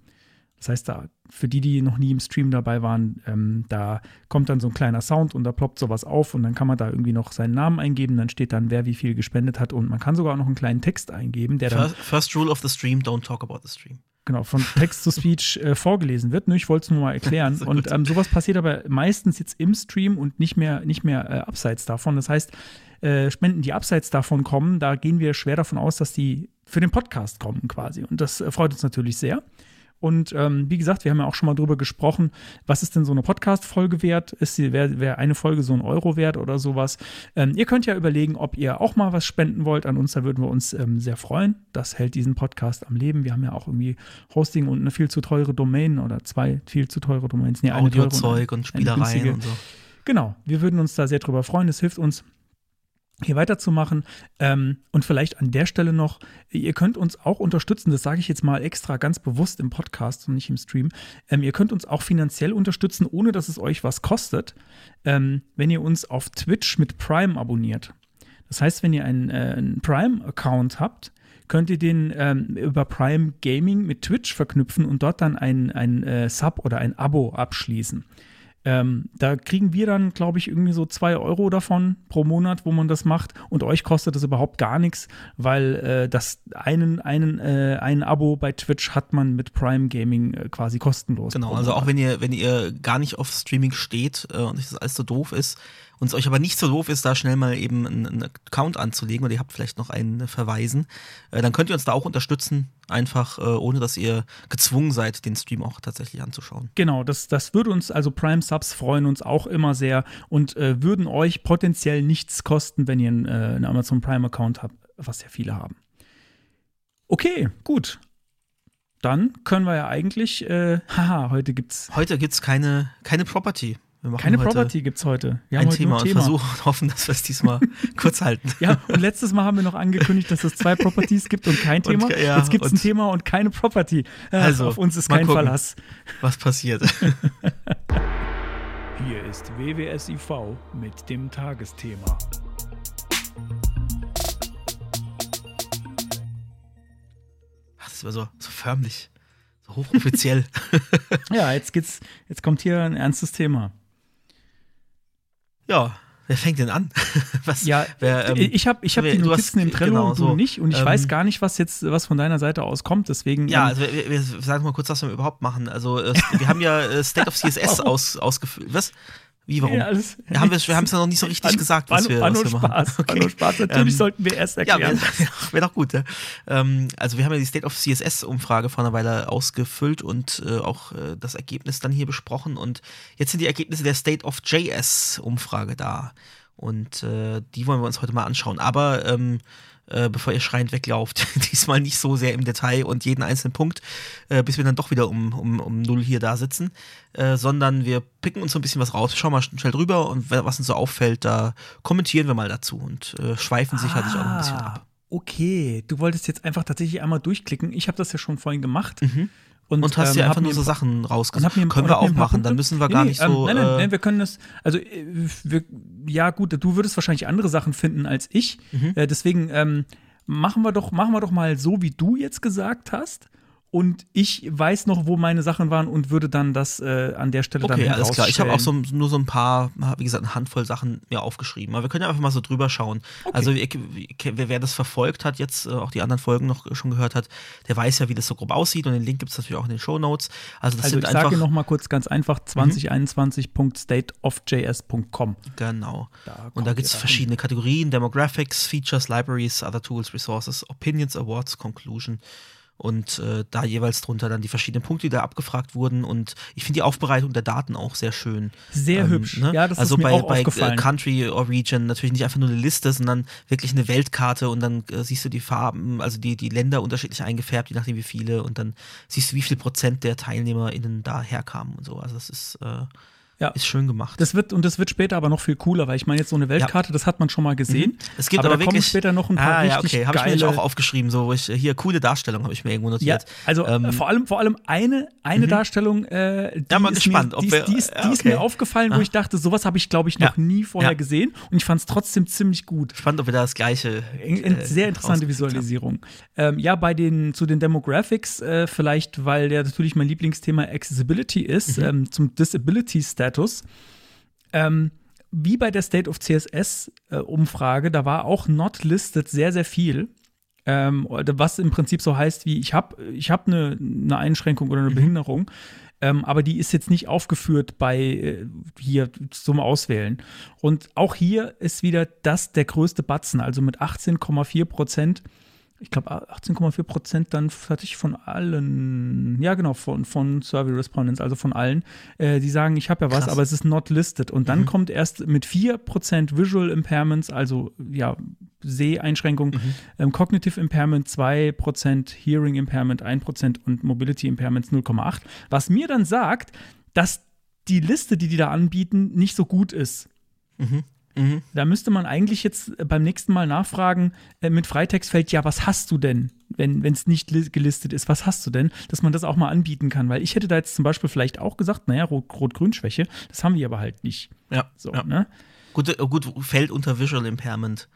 Das heißt, da, für die, die noch nie im Stream dabei waren, ähm, da kommt dann so ein kleiner Sound und da ploppt sowas auf und dann kann man da irgendwie noch seinen Namen eingeben, dann steht dann, wer wie viel gespendet hat und man kann sogar auch noch einen kleinen Text eingeben, der dann First, first rule of the stream, don't talk about the stream. genau, von Text to Speech äh, vorgelesen wird. Ne? Ich wollte es nur mal erklären. So und ähm, sowas passiert aber meistens jetzt im Stream und nicht mehr, nicht mehr äh, abseits davon. Das heißt, äh, Spenden, die abseits davon kommen, da gehen wir schwer davon aus, dass die für den Podcast kommen quasi. Und das äh, freut uns natürlich sehr. Und ähm, wie gesagt, wir haben ja auch schon mal drüber gesprochen, was ist denn so eine Podcast-Folge wert? Ist sie, wäre wär eine Folge so ein Euro wert oder sowas? Ähm, ihr könnt ja überlegen, ob ihr auch mal was spenden wollt an uns, da würden wir uns ähm, sehr freuen. Das hält diesen Podcast am Leben. Wir haben ja auch irgendwie Hosting und eine viel zu teure Domain oder zwei viel zu teure Domains. Nee, und Audiozeug und eine Spielereien und so. Genau, wir würden uns da sehr drüber freuen. Es hilft uns, hier weiterzumachen. Ähm, und vielleicht an der Stelle noch, ihr könnt uns auch unterstützen, das sage ich jetzt mal extra ganz bewusst im Podcast und nicht im Stream. Ähm, ihr könnt uns auch finanziell unterstützen, ohne dass es euch was kostet, ähm, wenn ihr uns auf Twitch mit Prime abonniert. Das heißt, wenn ihr einen, äh, einen Prime-Account habt, könnt ihr den ähm, über Prime Gaming mit Twitch verknüpfen und dort dann ein, ein äh, Sub oder ein Abo abschließen. Ähm, da kriegen wir dann, glaube ich, irgendwie so zwei Euro davon pro Monat, wo man das macht. Und euch kostet das überhaupt gar nichts, weil äh, das einen, einen, äh, ein Abo bei Twitch hat man mit Prime Gaming äh, quasi kostenlos. Genau, also auch wenn ihr, wenn ihr gar nicht auf Streaming steht äh, und euch das alles so doof ist, und es euch aber nicht so doof ist, da schnell mal eben einen, einen Account anzulegen oder ihr habt vielleicht noch einen verweisen, äh, dann könnt ihr uns da auch unterstützen, einfach äh, ohne dass ihr gezwungen seid, den Stream auch tatsächlich anzuschauen. Genau, das, das würde uns, also Prime Subs freuen uns auch immer sehr und äh, würden euch potenziell nichts kosten, wenn ihr einen, äh, einen Amazon Prime Account habt, was ja viele haben. Okay, gut. Dann können wir ja eigentlich, äh, haha, heute gibt's. Heute gibt's keine, keine Property. Keine Property gibt's heute. Wir ein heute Thema nur und versuchen und hoffen, dass wir es diesmal kurz halten. Ja, und letztes Mal haben wir noch angekündigt, dass es zwei Properties gibt und kein Thema. Und, ja, Jetzt gibt es ein Thema und keine Property. Äh, Also, auf uns ist kein gucken. Verlass. Was passiert? Hier ist WWSIV mit dem Tagesthema. Ach, Das war so, so förmlich, so hochoffiziell. Ja, jetzt geht's, jetzt kommt hier ein ernstes Thema. Ja, wer fängt denn an? Was, Ja, wer, ähm, ich habe ich hab wer- die Notizen hast- im Trello genau, und du so. nicht und ich Ähm, weiß gar nicht, was jetzt was von deiner Seite aus kommt. Deswegen Ja, ähm, also wir, wir sagen mal kurz, was wir überhaupt machen. Also äh, wir haben ja äh, State of CSS aus, ausgefüllt. Was? Wie, warum? Ja, alles- wir haben es ja noch nicht so richtig war- gesagt, was wir, war was wir machen. Spaß. War nur Spaß. Natürlich Ähm, sollten wir erst Ja, erklären. wäre wär doch gut. Ja. Ähm, also wir haben ja die State of CSS-Umfrage vor einer Weile ausgefüllt und äh, auch äh, das Ergebnis dann hier besprochen. Und jetzt sind die Ergebnisse der State of JS-Umfrage da. Und äh, die wollen wir uns heute mal anschauen. Aber ähm, äh, bevor ihr schreiend weglauft, diesmal nicht so sehr im Detail und jeden einzelnen Punkt, äh, bis wir dann doch wieder um, um, um null hier da sitzen, äh, sondern wir picken uns so ein bisschen was raus, schauen mal schnell drüber und was uns so auffällt, da kommentieren wir mal dazu und äh, schweifen sicherlich auch noch ein bisschen ab. Ah, Okay, du wolltest jetzt einfach tatsächlich einmal durchklicken. Ich habe das ja schon vorhin gemacht. Und, hast dir ähm, einfach nur so Sachen und rausgesucht. Können und wir auch machen, dann müssen wir Nee, gar nicht so. Ähm, nein, nein, äh, nein, wir können das. Also, äh, wir, ja, gut, du würdest wahrscheinlich andere Sachen finden als ich. Mhm. Äh, deswegen ähm, machen, wir doch, machen wir doch mal so, wie du jetzt gesagt hast. Und ich weiß noch, wo meine Sachen waren und würde dann das äh, an der Stelle dann Okay, alles klar. Ich habe auch so, nur so ein paar, wie gesagt, eine Handvoll Sachen mir aufgeschrieben. Aber wir können ja einfach mal so drüber schauen. Also ich- wer, wer das verfolgt hat, jetzt äh, auch die anderen Folgen noch schon gehört hat, der weiß ja, wie das so grob aussieht. Und den Link gibt es natürlich auch in den Show Notes. Also das Also sind ich sage noch mal kurz ganz einfach 2021.stateofjs.com. Genau. Da und da gibt es verschiedene Kategorien: Demographics, Features, Libraries, Other Tools, Resources, Opinions, Awards, Conclusion. Und äh, da jeweils drunter dann die verschiedenen Punkte, die da abgefragt wurden. Und ich finde die Aufbereitung der Daten auch sehr schön. Sehr Ähm, hübsch. ne? Ja, das also ist mir bei, auch bei aufgefallen. Äh, Country or Region natürlich nicht einfach nur eine Liste, sondern wirklich eine Weltkarte und dann äh, siehst du die Farben, also die, die Länder unterschiedlich eingefärbt, je nachdem wie viele und dann siehst du, wie viel Prozent der TeilnehmerInnen da herkamen und so. Also das ist, äh, Ja. ist schön gemacht. Das wird, und das wird später aber noch viel cooler, weil ich meine, jetzt so eine Weltkarte, das hat man schon mal gesehen. Es gibt aber, aber, da kommen wirklich später noch ein paar ah, ja, richtig okay, habe ich mir auch aufgeschrieben, so ich hier coole Darstellung habe ich mir irgendwo ja, notiert. also Ähm, äh, vor allem, vor allem eine, eine Darstellung, äh, die, Ja, mal ist, gespannt, mir, ob die, wir- ist, die, ist, ja, die ist okay. mir aufgefallen, wo Ah. ich dachte, sowas habe ich, glaube ich, noch Ja. nie vorher Ja. gesehen und ich fand es trotzdem ziemlich gut. spannend, ob wir da das gleiche. Äh, sehr interessante. Visualisierung. Ähm, ja, bei den zu den Demographics äh, vielleicht, weil ja natürlich mein Lieblingsthema Accessibility ist, Mhm. ähm, zum Disability Status. Ähm, wie bei der State of CSS äh, da war auch not listed sehr sehr viel. Ähm, was im Prinzip so heißt wie ich habe ich hab eine, eine Einschränkung oder eine Behinderung, ähm, aber die ist jetzt nicht aufgeführt bei äh, hier zum Auswählen. Und auch hier ist wieder das der größte Batzen, also mit 18,4 Prozent. Ich glaube 18,4 Prozent dann ich von allen, ja genau, von, von Survey Respondents, also von allen, äh, die sagen, ich habe ja was, Krass. aber es ist not listed. Und dann kommt erst mit 4 Prozent Visual Impairments, also ja, Seheinschränkung, ähm, Cognitive Impairment 2 Prozent, Hearing Impairment 1 Prozent und Mobility Impairments 0,8. Was mir dann sagt, dass die Liste, die die da anbieten, nicht so gut ist. Mhm. Da müsste man eigentlich jetzt beim nächsten Mal nachfragen äh, mit Freitextfeld, ja, was hast du denn, wenn es nicht li- gelistet ist, was hast du denn, dass man das auch mal anbieten kann, weil ich hätte da jetzt zum Beispiel vielleicht auch gesagt, naja, Rot- Rot-Grün-Schwäche, das haben wir aber halt nicht. Ja, So, ja. ne? Gut, äh, gut, fällt unter Visual Impairment.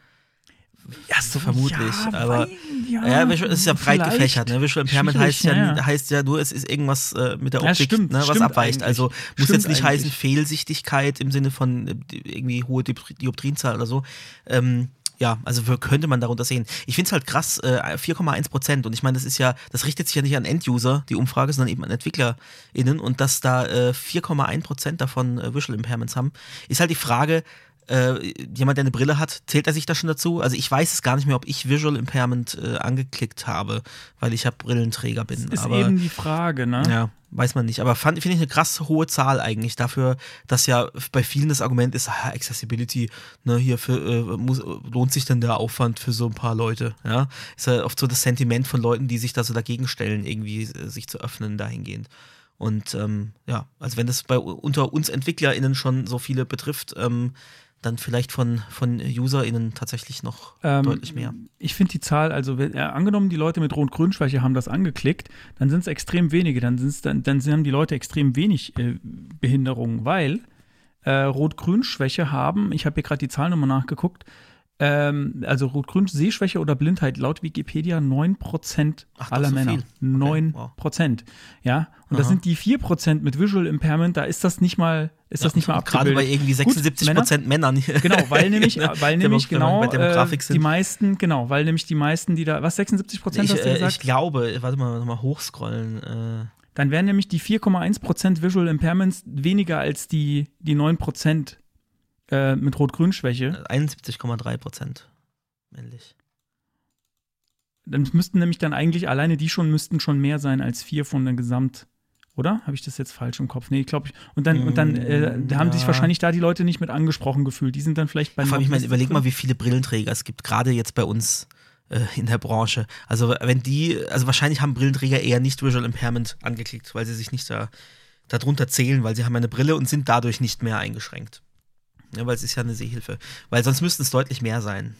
Ja, so, vermutlich. ja, aber ja, ja, es ist ja breit vielleicht. gefächert. Ne? Visual Impairment heißt ja, ja, heißt ja nur, es ist irgendwas äh, mit der Optik, stimmt, ne, was stimmt abweicht. eigentlich. Also muss Stimmt jetzt nicht heißen eigentlich. Fehlsichtigkeit im Sinne von äh, irgendwie hohe Diop- Dioptrienzahl oder so. Ähm, ja, also könnte man darunter sehen. Ich finde es halt krass, äh, 4,1 Prozent. Und ich meine, das ist ja, das richtet sich ja nicht an Enduser, die Umfrage, sondern eben an EntwicklerInnen. Und dass da äh, 4,1 Prozent davon äh, Visual Impairments haben, ist halt die Frage, äh, jemand, der eine Brille hat, zählt er sich da schon dazu? Also ich weiß es gar nicht mehr, ob ich Visual Impairment äh, angeklickt habe, weil ich ja Brillenträger bin. Ist aber, eben die Frage, ne? ja, weiß man nicht. Aber finde ich eine krass hohe Zahl eigentlich dafür, dass ja bei vielen das Argument ist, ah, Accessibility, ne, hier für, äh, muss, lohnt sich denn der Aufwand für so ein paar Leute? Ja, ist ja oft so das Sentiment von Leuten, die sich da so dagegen stellen, irgendwie äh, sich zu öffnen dahingehend. Und ähm, ja, also wenn das bei unter uns EntwicklerInnen schon so viele betrifft, ähm, dann vielleicht von, von UserInnen tatsächlich noch Ähm, deutlich mehr. Ich finde die Zahl, also wenn, äh, angenommen, die Leute mit Rot-Grün-Schwäche haben das angeklickt, dann sind es extrem wenige, dann, sind's, dann, dann haben die Leute extrem wenig äh, Behinderungen, weil äh, Rot-Grün-Schwäche haben, ich habe hier gerade die Zahl nochmal nachgeguckt, ähm, also Rot-Grün-Sehschwäche oder Blindheit laut Wikipedia 9% Ach, aller so Männer. viel. 9%. Ja, und das Aha. sind die 4% mit Visual Impairment, da ist das nicht mal, ist das nicht mal Gerade bei abgebildet. irgendwie Gut, 76 Männer- Prozent Männern. Genau, weil nämlich, Ne? weil nämlich genau äh, die meisten, genau, weil nämlich die meisten, die da, was 76 Prozent ich, hast du äh, gesagt? ich glaube, warte mal, nochmal hochscrollen. Äh, Dann wären nämlich die 4,1 Prozent Visual Impairments weniger als die, die 9 Prozent äh, mit Rot-Grün-Schwäche. 71,3 Prozent männlich. Dann müssten nämlich dann eigentlich alleine die schon müssten schon mehr sein als vier von der Gesamt. Oder? Habe ich das jetzt falsch im Kopf? Nee, glaube ich. Und dann, und dann äh, da haben sich ja. wahrscheinlich da die Leute nicht mit angesprochen gefühlt. Die sind dann vielleicht bei Vor allem, ich meine, überleg mal, wie viele Brillenträger es gibt, gerade jetzt bei uns äh, in der Branche. Also wenn die, also wahrscheinlich haben Brillenträger eher nicht Visual Impairment angeklickt, weil sie sich nicht da darunter zählen, weil sie haben eine Brille und sind dadurch nicht mehr eingeschränkt. Ja, weil es ist ja eine Sehhilfe. Weil sonst müssten es deutlich mehr sein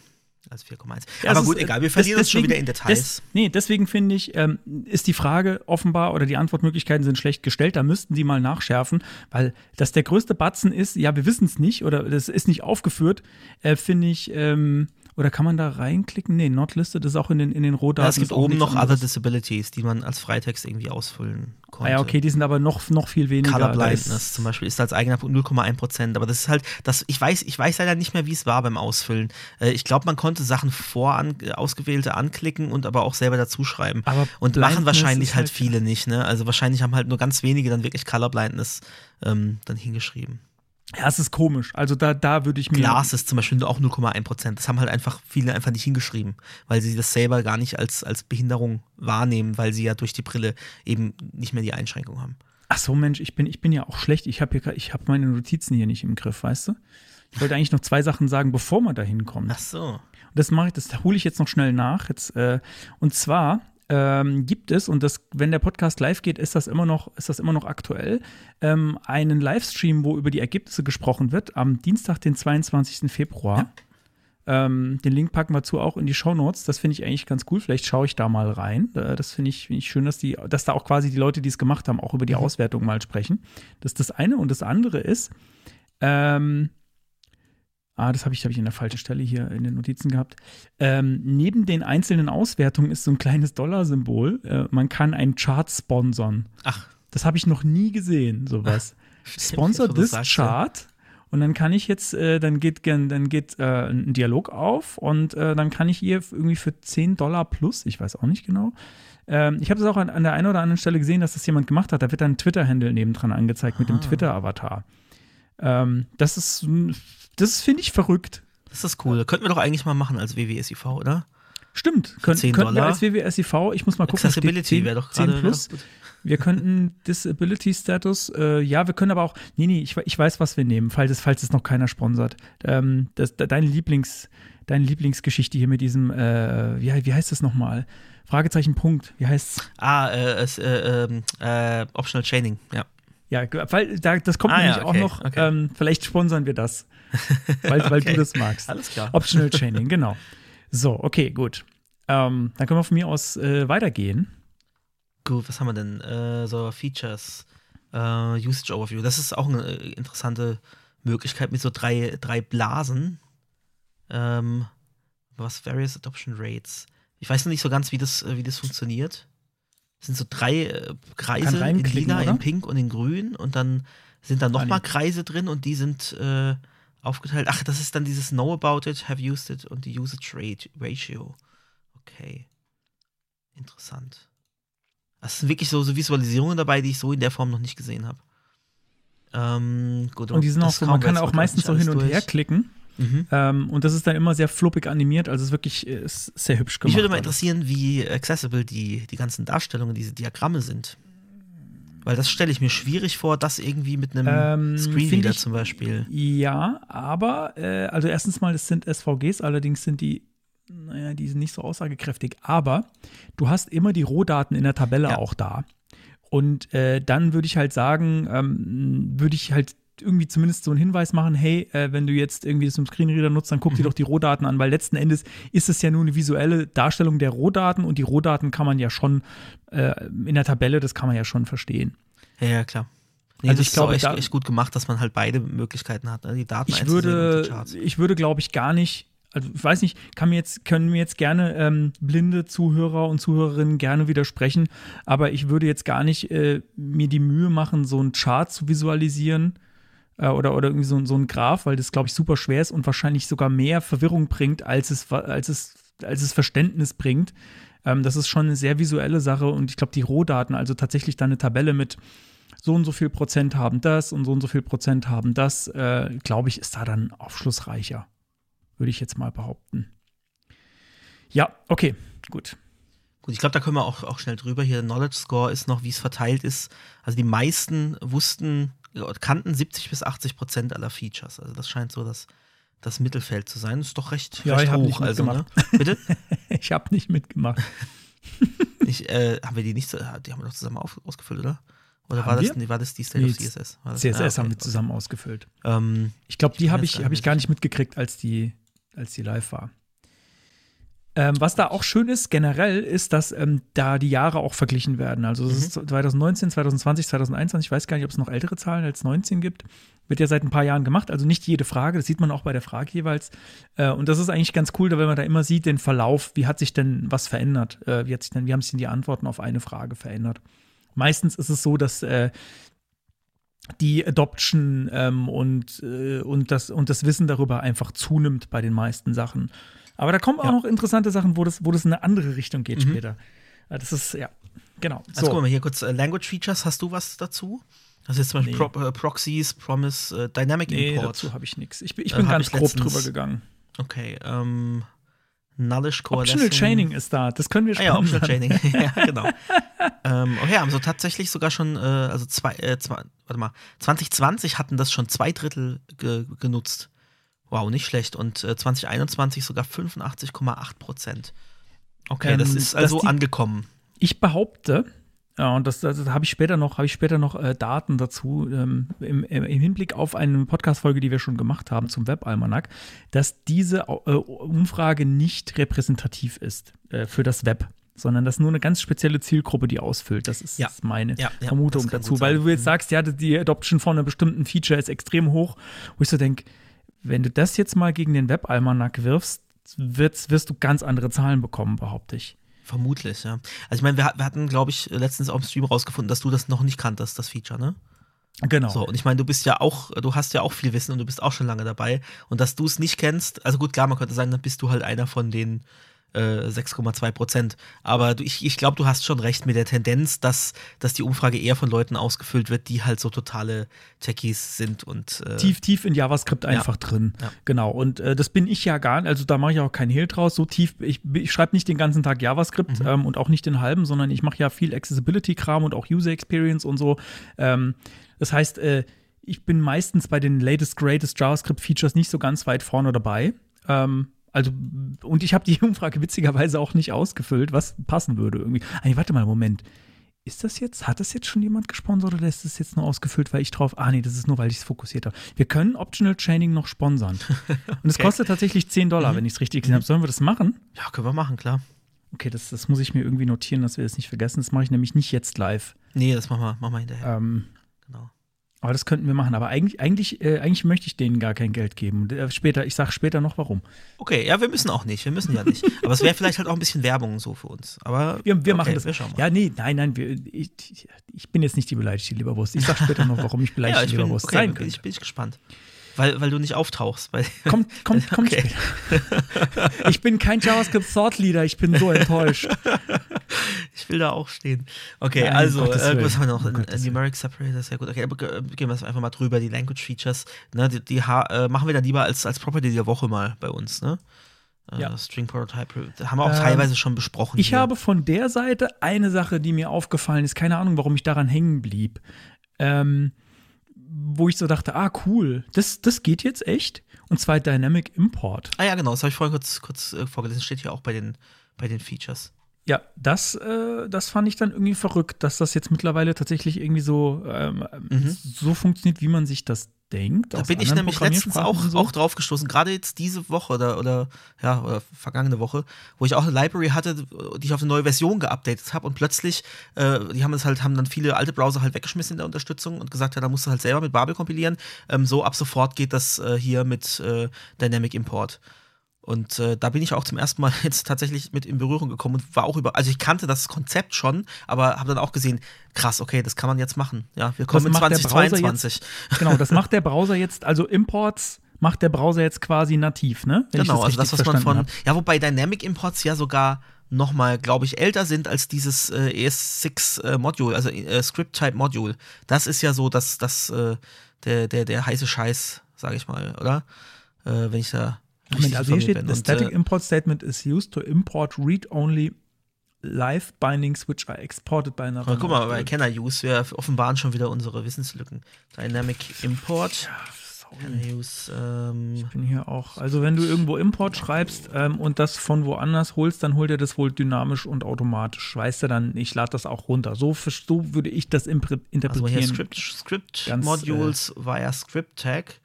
als 4,1. Ja, Aber gut, ist, äh, egal, wir verlieren uns schon wieder in Details. Des, nee, deswegen finde ich, ähm, ist die Frage offenbar oder die Antwortmöglichkeiten sind schlecht gestellt. Da müssten die mal nachschärfen, weil das der größte Batzen ist, ja, wir wissen es nicht oder das ist nicht aufgeführt, äh, finde ich, ähm, oder kann man da reinklicken? Nee, not listed ist auch in den, in den Rohdaten. Ja, es gibt oben noch Other anderes. Disabilities, die man als Freitext irgendwie ausfüllen Ah konnte. ja, okay, die sind aber noch, noch viel weniger. Color Da Blindness ist- zum Beispiel ist als eigener Punkt 0,1 Prozent. Aber das ist halt, das, ich weiß, ich weiß leider nicht mehr, wie es war beim Ausfüllen. Äh, ich glaube, man konnte Sachen voran äh, ausgewählte anklicken und aber auch selber dazuschreiben. Aber und machen wahrscheinlich halt halt- viele nicht, ne? Also wahrscheinlich haben halt nur ganz wenige dann wirklich Color Blindness ähm, dann hingeschrieben. Ja, es ist komisch. Also da, da würde ich mir. Glas ist zum Beispiel auch 0,1 Prozent. Das haben halt einfach viele einfach nicht hingeschrieben, weil sie das selber gar nicht als, als Behinderung wahrnehmen, weil sie ja durch die Brille eben nicht mehr die Einschränkung haben. Ach so, Mensch, ich bin, ich bin ja auch schlecht. Ich habe hier, grad- ich habe meine Notizen hier nicht im Griff, weißt du? Ich wollte eigentlich noch zwei Sachen sagen, bevor man da hinkommt. Ach so. Das mache ich, das hole ich jetzt noch schnell nach. Jetzt, äh, und zwar ähm, gibt es, und das, wenn der Podcast live geht, ist das immer noch, ist das immer noch aktuell, ähm, einen Livestream, wo über die Ergebnisse gesprochen wird, am Dienstag, den 22. Februar. Ähm, den Link packen wir zu auch in die Show Notes. Das finde ich eigentlich ganz cool. Vielleicht schaue ich da mal rein. Äh, das finde ich, find ich schön, dass, die, dass da auch quasi die Leute, die es gemacht haben, auch über die Auswertung mal sprechen. Das ist das eine. Und das andere ist, ähm, Ah, das habe ich, hab ich in der falschen Stelle hier in den Notizen gehabt. Ähm, neben den einzelnen Auswertungen ist so ein kleines Dollarsymbol. Äh, man kann einen Chart sponsern. Ach, Das habe ich noch nie gesehen, sowas. Sponsor wo du this chart. Und dann kann ich jetzt, äh, dann geht, dann geht äh, ein Dialog auf und äh, dann kann ich hier irgendwie für 10 Dollar plus, ich weiß auch nicht genau. Ähm, ich habe das auch an, an der einen oder anderen Stelle gesehen, dass das jemand gemacht hat. Da wird dann ein Twitter-Handle nebendran angezeigt mit dem Twitter-Avatar. Ähm, das ist, das finde ich verrückt. Das ist cool. Könnten wir doch eigentlich mal machen als WWSIV, oder? Stimmt, 10 könnten wir Dollar. als WWSIV, ich muss mal gucken, Accessibility 10, wäre doch 10 gerade plus. ganz gut. Wir könnten Disability Status, äh, ja, wir können aber auch, nee, nee, ich, ich weiß, was wir nehmen, falls es, falls es noch keiner sponsert. Ähm, das, de- deine Lieblings, deine Lieblingsgeschichte hier mit diesem, äh, wie, wie heißt das nochmal? Fragezeichen Punkt, wie heißt's? Ah, äh, es, äh, ähm, äh, Optional Chaining, ja. Ja, weil da, das kommt Ah, ja, nämlich okay, auch noch, okay. ähm, vielleicht sponsern wir das, weil, weil Okay. du das magst. Alles klar. Optional Chaining, genau. So, okay, gut. Ähm, dann können wir von mir aus äh, weitergehen. Gut, was haben wir denn? Äh, so Features, äh, Usage Overview. Das ist auch eine äh, interessante Möglichkeit mit so drei, drei Blasen. Ähm, Was Various Adoption Rates. Ich weiß noch nicht so ganz, wie das, äh, wie das funktioniert. Sind so drei äh, Kreise in lila, oder? in pink und in grün und dann sind da nochmal Ah. Kreise drin und die sind äh, aufgeteilt. Ach, das ist dann dieses Know About It, Have Used It und die Usage Rate Ratio. Okay. Interessant. Das sind wirklich so, so Visualisierungen dabei, die ich so in der Form noch nicht gesehen habe. Ähm, gut, Und die sind auch so, man kann auch meistens so hin und her klicken. Mhm. Ähm, und das ist dann immer sehr fluppig animiert, also es ist wirklich äh, ist sehr hübsch gemacht. Mich würde mal interessieren, wie accessible die, die ganzen Darstellungen, diese Diagramme sind. Weil das stelle ich mir schwierig vor, das irgendwie mit einem Ähm, Screenreader ich- zum Beispiel. Ja, aber, äh, also erstens mal, das sind SVGs, allerdings sind die, naja, die sind nicht so aussagekräftig, aber du hast immer die Rohdaten in der Tabelle Ja. auch da. Und äh, dann würde ich halt sagen, ähm, würde ich halt irgendwie zumindest so einen Hinweis machen, hey, äh, wenn du jetzt irgendwie das im Screenreader nutzt, dann guck Mhm. dir doch die Rohdaten an, weil letzten Endes ist es ja nur eine visuelle Darstellung der Rohdaten und die Rohdaten kann man ja schon äh, in der Tabelle, das kann man ja schon verstehen. Ja, ja, klar. Nee, Also ich glaube, echt, echt gut gemacht, dass man halt beide Möglichkeiten hat, ne? die Daten Ich einzusehen und würde, die Charts. ich würde, glaube ich, gar nicht, also ich weiß nicht, kann mir jetzt, können mir jetzt gerne ähm, blinde Zuhörer und Zuhörerinnen gerne widersprechen, aber ich würde jetzt gar nicht äh, mir die Mühe machen, so einen Chart zu visualisieren äh, oder, oder irgendwie so, so einen Graph, weil das, glaube ich, super schwer ist und wahrscheinlich sogar mehr Verwirrung bringt, als es, als es, als es Verständnis bringt. Ähm, das ist schon eine sehr visuelle Sache und ich glaube, die Rohdaten, also tatsächlich dann eine Tabelle mit so und so viel Prozent haben das und so und so viel Prozent haben das, äh, glaube ich, ist da dann aufschlussreicher. Würde ich jetzt mal behaupten. Ja, okay, gut. Gut, ich glaube, da können wir auch, auch schnell drüber. Hier, Knowledge Score ist noch, wie es verteilt ist. Also die meisten wussten, kannten 70 bis 80 Prozent aller Features. Also das scheint so das, das Mittelfeld zu sein. Das ist doch recht, Ja, recht ich hoch. nicht Also, ne? mitgemacht. Bitte? Ich habe nicht mitgemacht. Ich, äh, haben wir die nicht, so- die haben wir doch zusammen auf, ausgefüllt, oder? Oder Haben war das, nee, war das die State Nee, of CSS? Das? CSS Ah, okay, haben wir okay. zusammen ausgefüllt. Ähm, Ich glaube, die habe ich, gar hab nicht ich gar nicht mitgekriegt, als die, als die live war. Ähm, was da auch schön ist, generell, ist, dass ähm, da die Jahre auch verglichen werden. Also es ist 2019, 2020, 2021, ich weiß gar nicht, ob es noch ältere Zahlen als 19 gibt. Wird ja seit ein paar Jahren gemacht, also nicht jede Frage, das sieht man auch bei der Frage jeweils. Äh, und das ist eigentlich ganz cool, weil man da immer sieht, den Verlauf, wie hat sich denn was verändert? Äh, wie, hat sich denn, wie haben sich denn die Antworten auf eine Frage verändert? Meistens ist es so, dass äh, die Adoption ähm, und, äh, und, das, und das Wissen darüber einfach zunimmt bei den meisten Sachen. Aber da kommen auch Ja. noch interessante Sachen, wo das, wo das in eine andere Richtung geht Mhm. später. Äh, Das ist, ja, genau. Also guck mal hier kurz, äh, Language Features, hast du was dazu? Das ist zum Beispiel Nee. Pro, äh, Proxies, Promise, äh, Dynamic nee, Import. dazu habe ich nichts. Ich, bin- ich Äh, bin hab ganz ich grob letztens- drüber gegangen. Okay, ähm, Nullish Coalescing. Optional Chaining ist da. Das können wir Ah ja, Optional Chaining. ja, genau. ähm, okay, haben so tatsächlich sogar schon, äh, also zwei, äh, zwei, warte mal, 2020 hatten das schon zwei Drittel ge genutzt. Wow, nicht schlecht. Und äh, 2021 sogar 85,8 Prozent. Okay, Ähm, das ist also die- angekommen. Ich behaupte, ja, und das, das habe ich später noch, habe ich später noch äh, Daten dazu ähm, im, im Hinblick auf eine Podcast-Folge, die wir schon gemacht haben zum Web-Almanac, dass diese äh, Umfrage nicht repräsentativ ist äh, für das Web, sondern dass nur eine ganz spezielle Zielgruppe die ausfüllt. Das ist Ja. meine Ja, Vermutung das dazu, weil du jetzt Mhm. sagst, ja, die Adoption von einem bestimmten Feature ist extrem hoch, wo ich so denke, wenn du das jetzt mal gegen den Web-Almanac wirfst, wirst, wirst du ganz andere Zahlen bekommen, behaupte ich. Vermutlich, ja. Also ich meine, wir, wir hatten, glaube ich, letztens auch im Stream rausgefunden, dass du das noch nicht kanntest, das Feature, ne? Genau. So, und ich meine, du bist ja auch, du hast ja auch viel Wissen und du bist auch schon lange dabei. Und dass du es nicht kennst, also gut, klar, man könnte sagen, dann bist du halt einer von den äh, 6,2 Prozent. Aber du, ich, ich glaube, du hast schon recht mit der Tendenz, dass, dass die Umfrage eher von Leuten ausgefüllt wird, die halt so totale Techies sind und äh, tief, tief in JavaScript einfach drin. Ja. Genau. Und äh, das bin ich ja gar nicht, also da mache ich auch keinen Hehl draus. So tief, ich, ich schreibe nicht den ganzen Tag JavaScript Mhm. ähm, und auch nicht den halben, sondern ich mache ja viel Accessibility-Kram und auch User Experience und so. Ähm, das heißt, äh, ich bin meistens bei den latest, greatest JavaScript-Features nicht so ganz weit vorne dabei. Ähm, also, und ich habe die Umfrage witzigerweise auch nicht ausgefüllt, was passen würde irgendwie. Ah, nee, warte mal, Moment. Ist das jetzt, hat das jetzt schon jemand gesponsert oder ist das jetzt nur ausgefüllt, weil ich drauf, ah nee, das ist nur, weil ich es fokussiert habe. Wir können Optional Chaining noch sponsern. Und es kostet tatsächlich 10 Dollar, wenn ich es richtig gesehen habe. Sollen wir das machen? ja, können wir machen, klar. Okay, das, das muss ich mir irgendwie notieren, dass wir das nicht vergessen. Das mache ich nämlich nicht jetzt live. Nee, das machen wir, machen wir hinterher. Ähm, Genau. Aber das könnten wir machen. Aber eigentlich, eigentlich, äh, eigentlich möchte ich denen gar kein Geld geben. Äh, Später, ich sage später noch warum. Okay, ja, wir müssen auch nicht. Wir müssen ja nicht. Aber es wäre vielleicht halt auch ein bisschen Werbung so für uns. Aber Wir, wir okay, machen das. Wir schauen mal. Ja, nee, nein, nein, wir, ich, ich bin jetzt nicht die beleidigte Leberwurst. Ich sag später noch, warum ich ja, beleidigte ich bin, Leberwurst okay, sein könnte. ich, bin ich gespannt. Weil, weil du nicht auftauchst. Weil, Kommt, kommt, kommt Okay. später. Ich bin kein JavaScript Thought Leader, ich bin so enttäuscht. Ich will da auch stehen. Okay, Nein, also, Gottes äh, was haben wir noch? Um Gottes. Numeric Separator ja gut. Okay, aber äh, gehen wir es einfach mal drüber, die Language Features. Ne, die die äh, machen wir dann lieber als, als Property der Woche mal bei uns, ne? Äh, Ja. String Prototype, da haben wir auch Ähm, teilweise schon besprochen. Ich hier. habe von der Seite eine Sache, die mir aufgefallen ist, keine Ahnung, warum ich daran hängen blieb. Ähm, wo ich so dachte, ah, cool, das, das geht jetzt echt. Und zwar Dynamic Import. Ah ja, genau, das habe ich vorhin kurz, kurz äh, vorgelesen, steht hier auch bei den, bei den Features. Ja, das, äh, das fand ich dann irgendwie verrückt, dass das jetzt mittlerweile tatsächlich irgendwie so, ähm, so funktioniert, wie man sich das denkt. Mhm. Da bin ich nämlich letztens auch, so. auch drauf gestoßen, gerade jetzt diese Woche oder, oder, ja, oder vergangene Woche, wo ich auch eine Library hatte, die ich auf eine neue Version geupdatet habe und plötzlich, äh, die haben es halt, haben dann viele alte Browser halt weggeschmissen in der Unterstützung und gesagt, ja, da musst du halt selber mit Babel kompilieren. Ähm, so ab sofort geht das äh, hier mit äh, Dynamic Import. Und äh, da bin ich auch zum ersten Mal jetzt tatsächlich mit in Berührung gekommen und war auch über, also ich kannte das Konzept schon, aber habe dann auch gesehen, krass, okay, das kann man jetzt machen. Ja, wir kommen in macht der Browser 2022. Genau, das macht der Browser jetzt, also Imports macht der Browser jetzt quasi nativ, ne? Wenn Genau, also das, was man von. verstanden Ja, wobei Dynamic Imports ja sogar noch mal, glaube ich, älter sind als dieses äh, ES6 äh, also äh, Script Type Module. Das ist ja so, dass das äh, der, der, der heiße Scheiß, sage ich mal, oder? Äh, wenn ich da. Moment, also hier steht, bin. the Und, static äh, import statement is used to import read-only live bindings which are exported by another. guck mal, bei node. Kenner Use, wir offenbaren schon wieder unsere Wissenslücken. Dynamic Import. Kenner Use, ähm, Ich bin hier auch. Also wenn du irgendwo Import schreibst ähm, und das von woanders holst, dann holt er das wohl dynamisch und automatisch. Weißt du dann, ich lade das auch runter. So, so würde ich das impre- Also hier interpretieren. Script, Script Ganz, äh, Modules via Script Tag.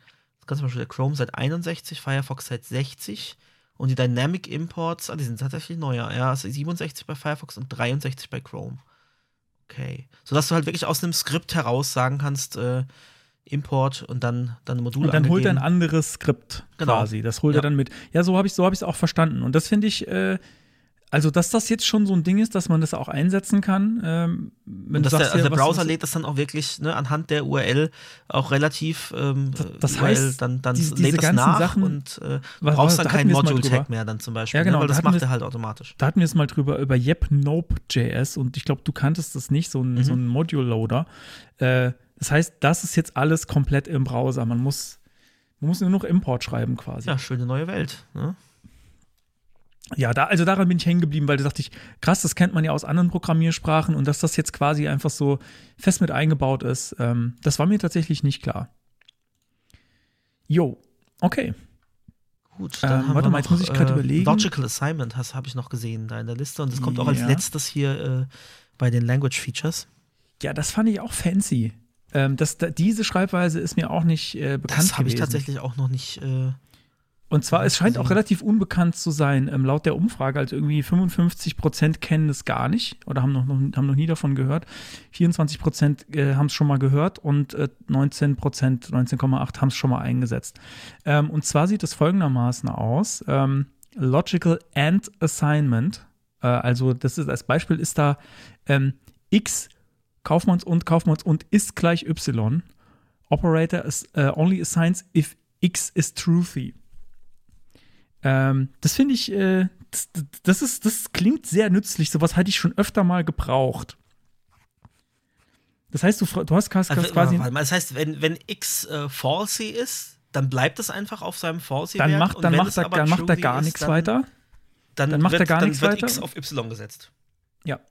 Das kann zum Beispiel der Chrome seit 61, Firefox seit 60. Und die Dynamic Imports, ah, die sind tatsächlich neuer. Ja, also 67 bei Firefox und 63 bei Chrome. Okay. Sodass du halt wirklich aus einem Skript heraus sagen kannst, äh, Import und dann, dann ein Modul und dann holt er ein angegeben. anderes Skript Genau. quasi. Das holt Ja. er dann mit. Ja, so habe ich es so ich's auch verstanden. Und das finde ich, äh, also dass das jetzt schon so ein Ding ist, dass man das auch einsetzen kann. Ähm, wenn Und dass der, also ja, der Browser lädt das dann auch wirklich ne, anhand der URL auch relativ ähm, Das URL heißt, dann, dann diese- lädt das nach Sachen- und äh, Was- brauchst was- dann da keinen Module-Tag mehr dann zum Beispiel, Ja, genau, ne, weil da das macht er halt automatisch. Da hatten wir es mal drüber, über YepNope.js und ich glaube, du kanntest das nicht, so ein, Mhm. so ein Module-Loader. Äh, das heißt, das ist jetzt alles komplett im Browser. Man muss, man muss nur noch Import schreiben quasi. Ja, schöne neue Welt. Ne? Ja, da, also daran bin ich hängen geblieben, weil da dachte ich, krass, das kennt man ja aus anderen Programmiersprachen und dass das jetzt quasi einfach so fest mit eingebaut ist, ähm, das war mir tatsächlich nicht klar. Jo, okay. Gut, Ähm, dann haben warte mal, jetzt muss ich grad äh, überlegen. Logical Assignment habe ich noch gesehen da in der Liste und das kommt auch als Ja. letztes hier äh, bei den Language Features. Ja, das fand ich auch fancy. Ähm, das, da, diese Schreibweise ist mir auch nicht äh, bekannt Das habe ich tatsächlich auch noch nicht. Äh, Und zwar, es scheint auch gesehen. relativ unbekannt zu sein, ähm, laut der Umfrage. Also irgendwie 55 Prozent kennen es gar nicht oder haben noch, noch, haben noch nie davon gehört. 24 Prozent äh, haben es schon mal gehört und äh, 19 Prozent, 19,8% haben es schon mal eingesetzt. Ähm, und zwar sieht es folgendermaßen aus: ähm, Logical and Assignment. Äh, also, das ist als Beispiel ist da ähm, x Kaufmanns und Kaufmanns und ist gleich y. Operator is, äh, only assigns if x is truthy. Ähm, das finde ich, äh, das, das, ist, das klingt sehr nützlich. Sowas hatte ich schon öfter mal gebraucht. Das heißt, du, du hast, hast also, quasi. mal, das heißt, wenn, wenn X äh, falsy ist, dann bleibt es einfach auf seinem falsy Dann macht, dann macht, er, dann macht er gar ist, nichts dann, weiter. Dann, dann macht er wird, gar dann nichts wird weiter. X auf Y gesetzt. Ja.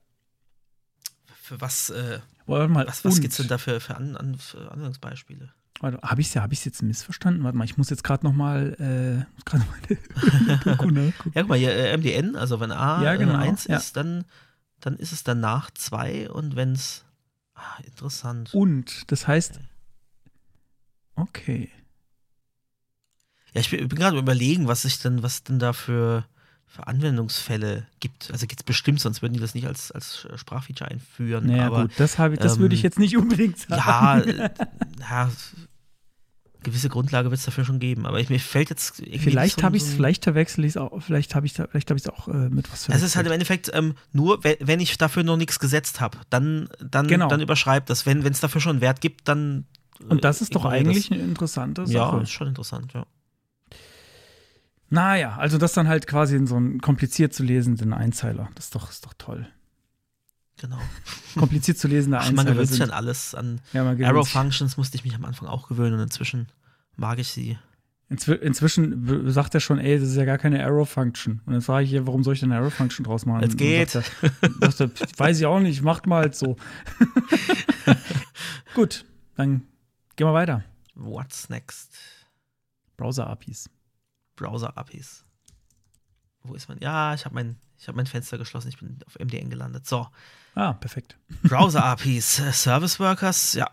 Für was, äh, Warte mal, was, was gibt es denn da für, für, An An für Anwendungsbeispiele? Habe ich es ja, jetzt missverstanden? Warte mal, ich muss jetzt gerade noch mal, äh, grad noch mal eine Doku nachgucken. Ja, guck mal, hier äh, MDN, also wenn A Ja, genau, äh, 1 ja. ist, dann, dann ist es danach 2 und wenn es. Ah, interessant. Und, das heißt, okay. Ja, ich bin, bin gerade überlegen, was ich denn, was denn da für, für Anwendungsfälle gibt. Also gibt es bestimmt, sonst würden die das nicht als, als Sprachfeature einführen. Naja, aber, gut, das, ich, das würde ich ähm, jetzt nicht unbedingt sagen. Ja, äh, ja, gewisse Grundlage wird es dafür schon geben. Aber ich, mir fällt jetzt Vielleicht habe ich es, vielleicht verwechsel ich es auch, vielleicht habe ich vielleicht habe ich es auch äh, mit was Es ist halt im verwechselt. Endeffekt ähm, nur, we- wenn ich dafür noch nichts gesetzt habe, dann, dann, Genau. dann überschreibt das. Wenn es dafür schon einen Wert gibt, dann. äh, Und das ist doch ignoriert eigentlich eine interessante Das. Sache. Ja, ist schon interessant, ja. Naja, also das dann halt quasi in so einen kompliziert zu lesenden Einzeiler. Das ist doch, ist doch toll. Genau. Kompliziert zu lesende Ach, man Einzeiler gewöhnt sich an alles. An Ja, man Arrow. Functions musste ich mich am Anfang auch gewöhnen und inzwischen mag ich sie. Inzwi inzwischen sagt er schon, ey, das ist ja gar keine Arrow-Function. Und dann frage ich hier, warum soll ich denn eine Arrow-Function draus machen? Es geht. Sagt er, sagt er, weiß ich auch nicht, macht mal halt so. Gut, dann gehen wir weiter. What's next? Browser-APIs. Browser-APIs. Wo ist man? Ja, ich habe mein, ich hab mein Fenster geschlossen, ich bin auf MDN gelandet. So, Ah, perfekt. Browser-APIs, Service Workers, ja.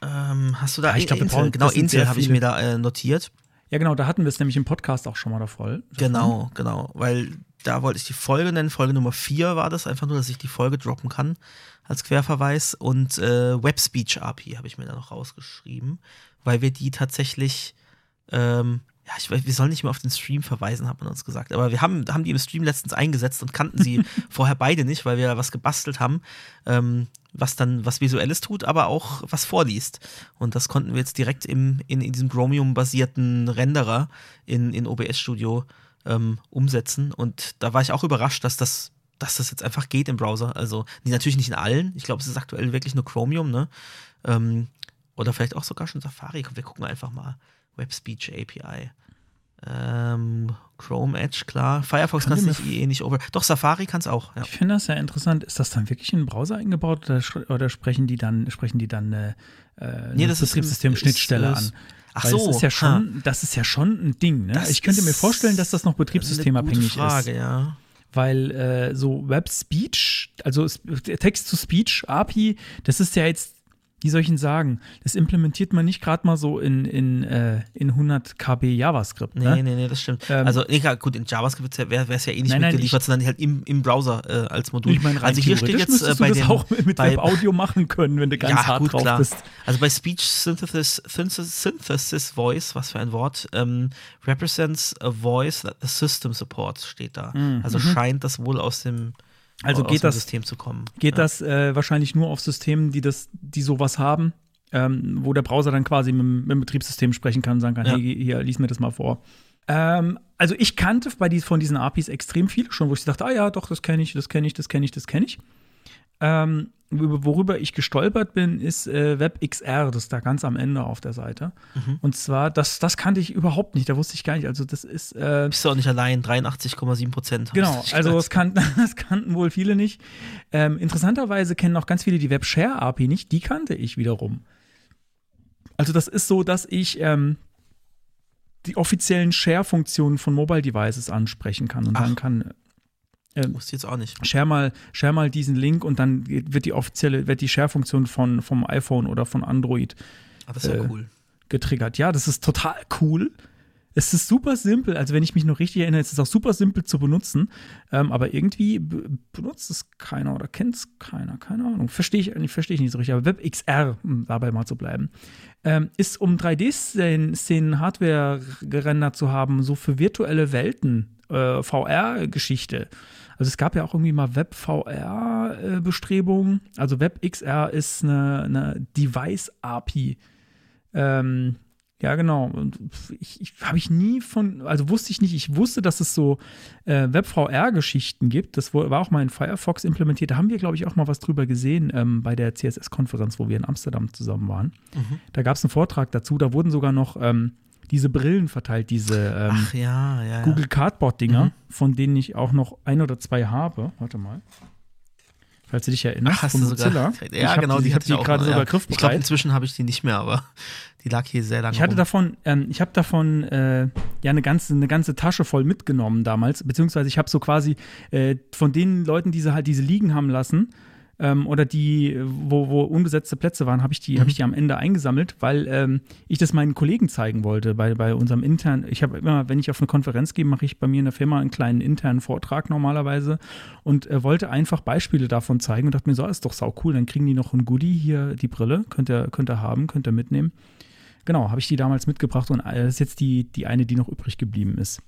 Ähm, hast du da Ja, ich glaub, Intel, brauchen- genau, Intel habe ich mir da äh, notiert. Ja, genau, da hatten wir es nämlich im Podcast auch schon mal davon. Genau, genau. Weil da wollte ich die Folge nennen. Folge Nummer 4 war das. Einfach nur, dass ich die Folge droppen kann als Querverweis. Und äh, Web Speech API habe ich mir da noch rausgeschrieben, weil wir die tatsächlich, ähm, ja, ich wir sollen nicht mehr auf den Stream verweisen, hat man uns gesagt. Aber wir haben, haben die im Stream letztens eingesetzt und kannten sie vorher beide nicht, weil wir da was gebastelt haben, ähm, was dann was Visuelles tut, aber auch was vorliest. Und das konnten wir jetzt direkt im, in, in diesem Chromium-basierten Renderer in, in OBS Studio ähm, umsetzen. Und da war ich auch überrascht, dass das, dass das jetzt einfach geht im Browser. Also natürlich nicht in allen. Ich glaube, es ist aktuell wirklich nur Chromium, ne? Ähm, oder vielleicht auch sogar schon Safari. Wir gucken einfach mal. Web Speech API. Ähm, Chrome Edge, klar. Firefox Kann kann es die nicht, eh nicht over. Doch, Safari kann es auch. Ja. Ich finde das ja interessant. Ist das dann wirklich in den Browser eingebaut oder, oder sprechen die dann, sprechen die dann eine, äh, eine Nee, das ist- Betriebssystem-Schnittstelle ist- an? ist- Ach Weil so. Das ist ja ha. schon, das ist ja schon ein Ding, ne? Das ich könnte mir ist vorstellen, dass das noch betriebssystemabhängig gute Frage, ist. ja. Weil äh, so Web Speech, also Text-to-Speech API, das ist ja jetzt, wie soll ich denn sagen, das implementiert man nicht gerade mal so in, in, äh, in 100 KB JavaScript. Nee, Ne? nee, nee, das stimmt. Ähm, also, egal, gut, in JavaScript wäre es ja eh nicht Nein, nein, mitgeliefert, sondern halt im, im Browser äh, als Modul. Ich meine, also hier steht jetzt äh, bei du das den, auch mit bei, Web-Audio machen können, wenn du ganz ja, hart gut, drauf klar. bist. Also bei Speech Synthesis, Synthesis, Voice, was für ein Wort, ähm, represents a voice that the system supports, steht da. Also scheint das wohl aus dem, Mhm. Also geht das- System zu kommen. Geht ja. das äh, wahrscheinlich nur auf Systemen, die das, die sowas haben, ähm, wo der Browser dann quasi mit, dem- mit dem Betriebssystem sprechen kann und sagen kann, Ja. hey, hier, lies mir das mal vor. Ähm, also ich kannte bei die, von diesen APIs extrem viele schon, wo ich dachte, ah ja, doch, das kenne ich, das kenne ich, das kenne ich, das kenne ich. Ähm, wor- worüber ich gestolpert bin, ist äh, WebXR, das ist da ganz am Ende auf der Seite. Mhm. Und zwar, das, das kannte ich überhaupt nicht, da wusste ich gar nicht. Also das ist äh, Bist du auch nicht allein, 83,7 Prozent. Genau, also das, kan das kannten wohl viele nicht. Ähm, interessanterweise kennen auch ganz viele die WebShare-API nicht, die kannte ich wiederum. Also das ist so, dass ich ähm, die offiziellen Share-Funktionen von Mobile Devices ansprechen kann und Ach. dann kann Wusste ich jetzt auch nicht. share mal, share mal diesen Link und dann wird die offizielle, wird die Share-Funktion von vom iPhone oder von Android Aber das ist ja Äh, cool. getriggert. Ja, das ist total cool. Es ist super simpel, also wenn ich mich noch richtig erinnere, es ist auch super simpel zu benutzen, ähm, aber irgendwie be benutzt es keiner oder kennt es keiner, keine Ahnung. Verstehe ich, verstehe ich nicht so richtig, aber WebXR, um dabei mal zu bleiben, ähm, ist, um 3D-Szenen Hardware gerendert zu haben, so für virtuelle Welten, äh, VR-Geschichte. Also es gab ja auch irgendwie mal Web-VR-Bestrebungen. also WebXR ist eine, eine Device-API. Ähm, ja, genau. Und ich, ich habe ich nie von, also wusste ich nicht, ich wusste, dass es so äh, WebVR-Geschichten gibt. Das war auch mal in Firefox implementiert. Da haben wir, glaube ich, auch mal was drüber gesehen ähm, bei der CSS-Konferenz, wo wir in Amsterdam zusammen waren. Da gab es einen Vortrag dazu. Da wurden sogar noch ähm, diese Brillen verteilt, diese ähm, Ach ja, ja. Google Cardboard-Dinger, Mhm. von denen ich auch noch ein oder zwei habe. Warte mal. Falls du dich erinnerst, Ach, hast von du Mozilla. sogar. Ich Ja, hab genau, die, die ich hatte ich auch. gerade noch, sogar ja. Ich glaube, griffbereit. inzwischen habe ich die nicht mehr, aber die lag hier sehr lange Ich hatte rum. davon, ähm, ich habe davon äh, ja eine ganze, eine ganze Tasche voll mitgenommen damals, beziehungsweise ich habe so quasi äh, von den Leuten, die sie halt diese liegen haben lassen, ähm, oder die, wo, wo unbesetzte Plätze waren, habe ich, die, hab ich die am Ende eingesammelt, weil ähm, ich das meinen Kollegen zeigen wollte bei, bei unserem internen. Ich habe immer, wenn ich auf eine Konferenz gehe, mache ich bei mir in der Firma einen kleinen internen Vortrag normalerweise und äh, wollte einfach Beispiele davon zeigen und dachte mir, so, ist doch sau cool, dann kriegen die noch ein Goodie hier, die Brille, könnt ihr, könnt ihr haben, könnt ihr mitnehmen. Genau, habe ich die damals mitgebracht und äh, das ist jetzt die, die eine, die noch übrig geblieben ist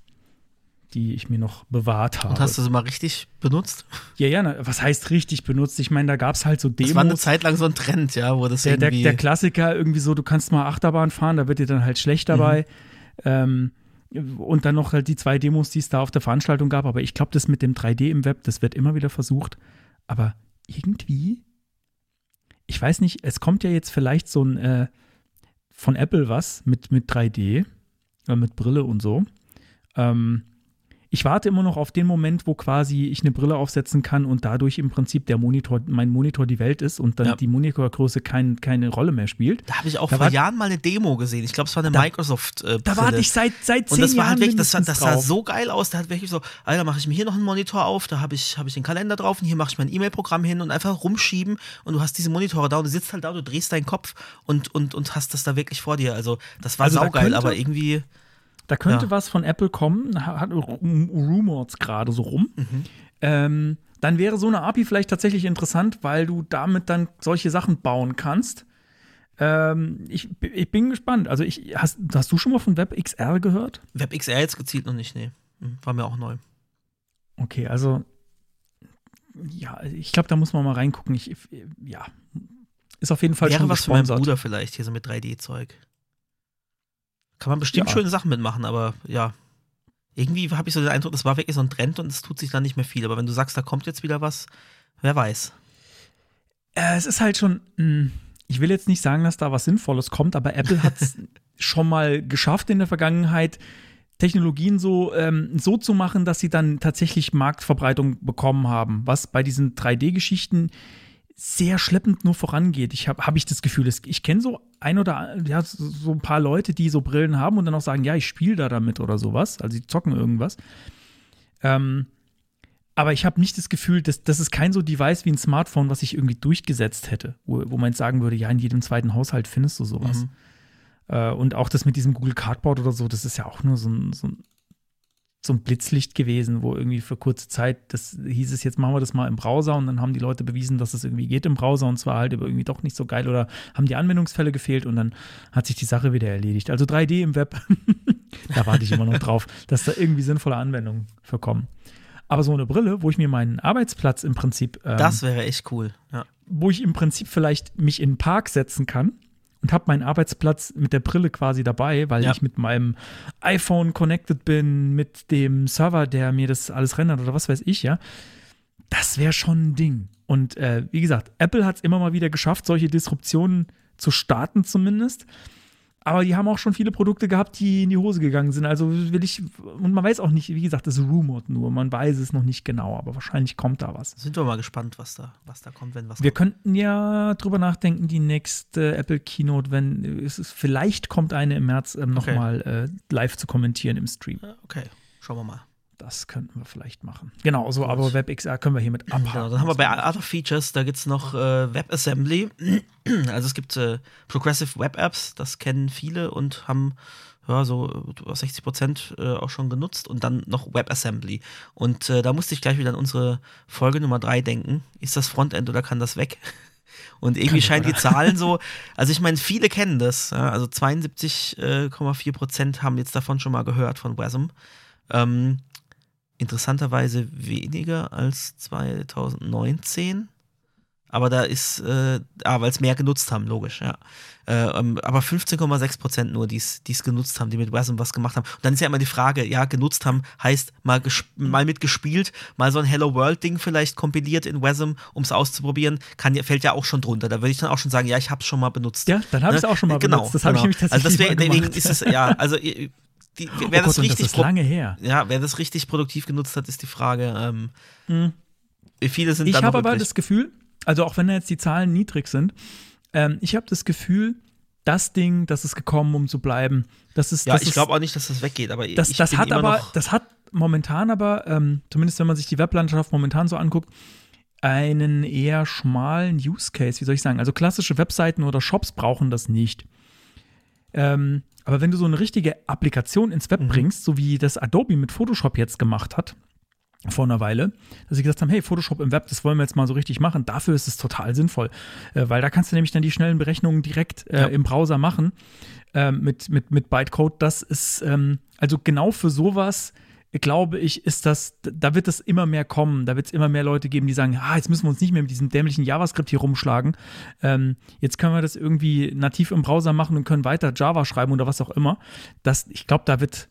die ich mir noch bewahrt habe. Und hast du sie mal richtig benutzt? Ja, ja, na, was heißt richtig benutzt? Ich meine, da gab es halt so Demos. Das war eine Zeit lang so ein Trend, ja, wo das der, der, irgendwie. der Klassiker irgendwie so, du kannst mal Achterbahn fahren, da wird dir dann halt schlecht dabei. Ähm, und dann noch halt die zwei Demos, die es da auf der Veranstaltung gab. Aber ich glaube, das mit dem 3D im Web, das wird immer wieder versucht. Aber irgendwie, ich weiß nicht, es kommt ja jetzt vielleicht so ein äh, von Apple was mit, mit 3D, äh, mit Brille und so. Ähm, ich warte immer noch auf den Moment, wo quasi ich eine Brille aufsetzen kann und dadurch im Prinzip der Monitor, mein Monitor die Welt ist und dann Ja. die Monitorgröße kein, keine Rolle mehr spielt. da habe ich auch Da vor Jahren mal eine Demo gesehen. Ich glaube, es war eine Da- Microsoft. Äh, Da warte ich seit, seit zehn Und das war Jahren halt wirklich, das, das sah so geil aus. Da hat wirklich so, Alter, mache ich mir hier noch einen Monitor auf, da habe ich, hab ich den Kalender drauf und hier mache ich mein E-Mail-Programm hin und einfach rumschieben und du hast diese Monitore da und du sitzt halt da, du drehst deinen Kopf und, und, und hast das da wirklich vor dir. Also das war Also da saugeil, könnte- aber irgendwie, Da könnte Ja. was von Apple kommen, hat Rumors gerade so rum. Mhm. Ähm, dann wäre so eine API vielleicht tatsächlich interessant, weil du damit dann solche Sachen bauen kannst. Ähm, ich, ich bin gespannt. Also ich, hast, hast du schon mal von WebXR gehört? WebXR jetzt gezielt noch nicht, nee. Hm, War mir auch neu. Okay, also ja, ich glaube, da muss man mal reingucken. Ich, ja, ist auf jeden Fall Wäre schon was für meinen gesponsert. Bruder vielleicht, hier so mit 3D-Zeug. Kann man bestimmt Ja. schöne Sachen mitmachen, aber ja. Irgendwie habe ich so den Eindruck, das war wirklich so ein Trend und es tut sich dann nicht mehr viel. Aber wenn du sagst, da kommt jetzt wieder was, wer weiß. Äh, es ist halt schon, mh, ich will jetzt nicht sagen, dass da was Sinnvolles kommt, aber Apple hat es schon mal geschafft in der Vergangenheit, Technologien so, ähm, so zu machen, dass sie dann tatsächlich Marktverbreitung bekommen haben, was bei diesen 3D-Geschichten sehr schleppend nur vorangeht. Ich habe hab ich das Gefühl, ich kenne so ein oder ja, so so ein paar Leute, die so Brillen haben und dann auch sagen, ja, ich spiele da damit oder sowas, also die zocken irgendwas. Ähm, aber ich habe nicht das Gefühl, dass das ist kein so Device wie ein Smartphone, was ich irgendwie durchgesetzt hätte, wo, wo man jetzt sagen würde, ja, in jedem zweiten Haushalt findest du sowas. Mhm. Äh, und auch das mit diesem Google Cardboard oder so, das ist ja auch nur so ein, so ein, so ein Blitzlicht gewesen, wo irgendwie für kurze Zeit, das hieß es, jetzt machen wir das mal im Browser und dann haben die Leute bewiesen, dass es irgendwie geht im Browser und zwar halt aber irgendwie doch nicht so geil oder haben die Anwendungsfälle gefehlt und dann hat sich die Sache wieder erledigt. Also 3D im Web, da warte ich immer noch drauf, dass da irgendwie sinnvolle Anwendungen für kommen. Aber so eine Brille, wo ich mir meinen Arbeitsplatz im Prinzip ähm, Das wäre echt cool. Ja. wo ich im Prinzip vielleicht mich in den Park setzen kann und habe meinen Arbeitsplatz mit der Brille quasi dabei, weil Ja. ich mit meinem iPhone connected bin, mit dem Server, der mir das alles rendert oder was weiß ich, ja. Das wäre schon ein Ding. Und äh, wie gesagt, Apple hat es immer mal wieder geschafft, solche Disruptionen zu starten zumindest. Aber die haben auch schon viele Produkte gehabt, die in die Hose gegangen sind. Also will ich, und man weiß auch nicht, wie gesagt, das rumort nur, man weiß es noch nicht genau, aber wahrscheinlich kommt da was. Sind wir mal gespannt, was da, was da kommt, wenn was Wir kommt. könnten ja drüber nachdenken, die nächste Apple Keynote, wenn es ist, vielleicht kommt eine im März ähm, Okay. nochmal äh, live zu kommentieren im Stream. Okay, schauen wir mal. Das könnten wir vielleicht machen. Genau, so, aber WebXR können wir hiermit abhaken. Genau, dann haben wir bei Other Features, da gibt es noch äh, WebAssembly. Also es gibt äh, Progressive Web Apps, das kennen viele und haben ja, so äh, 60 Prozent äh, auch schon genutzt und dann noch WebAssembly. Und äh, da musste ich gleich wieder an unsere Folge Nummer 3 denken. Ist das Frontend oder kann das weg? Und irgendwie scheinen die? Zahlen so, also ich meine, viele kennen das. Ja, also 72,4 Prozent haben jetzt davon schon mal gehört von WASM. Ähm, interessanterweise weniger als 2019. Aber da ist, äh, ah, weil es mehr genutzt haben, logisch, ja. Äh, ähm, aber 15,6 Prozent nur, die es genutzt haben, die mit WASM was gemacht haben. Und dann ist ja immer die Frage, ja, genutzt haben heißt mal, mal mitgespielt, mal so ein Hello World-Ding vielleicht kompiliert in WASM, um es auszuprobieren, kann, fällt ja auch schon drunter. Da würde ich dann auch schon sagen, ja, ich habe es schon mal benutzt. Ja, dann habe ich es Ne? auch schon mal genau, benutzt. Das habe ich genau. nämlich tatsächlich Also deswegen, deswegen ist es, ja, also die, die, wer oh das Gott, und richtig das lange her. ja, wer das richtig produktiv genutzt hat, ist die Frage. Ähm, Wie viele sind Ich habe aber das Gefühl, also auch wenn jetzt die Zahlen niedrig sind, ähm, ich habe das Gefühl, das Ding, das ist gekommen, um zu bleiben. Das ist, ja, das ich glaube auch nicht, dass das weggeht, aber das, ich das hat aber, das hat momentan aber, ähm, zumindest wenn man sich die Weblandschaft momentan so anguckt, einen eher schmalen Use Case, wie soll ich sagen? Also klassische Webseiten oder Shops brauchen das nicht. Ähm, aber wenn du so eine richtige Applikation ins Web bringst, so wie das Adobe mit Photoshop jetzt gemacht hat, vor einer Weile, dass sie gesagt haben, hey, Photoshop im Web, das wollen wir jetzt mal so richtig machen. Dafür ist es total sinnvoll, äh, weil da kannst du nämlich dann die schnellen Berechnungen direkt äh, Ja. im Browser machen äh, mit, mit, mit Bytecode. Das ist, ähm, also genau für sowas, glaube ich, ist das, da wird es immer mehr kommen. Da wird es immer mehr Leute geben, die sagen, ah, jetzt müssen wir uns nicht mehr mit diesem dämlichen JavaScript hier rumschlagen. Ähm, jetzt können wir das irgendwie nativ im Browser machen und können weiter Java schreiben oder was auch immer. Das, ich glaube, da wird,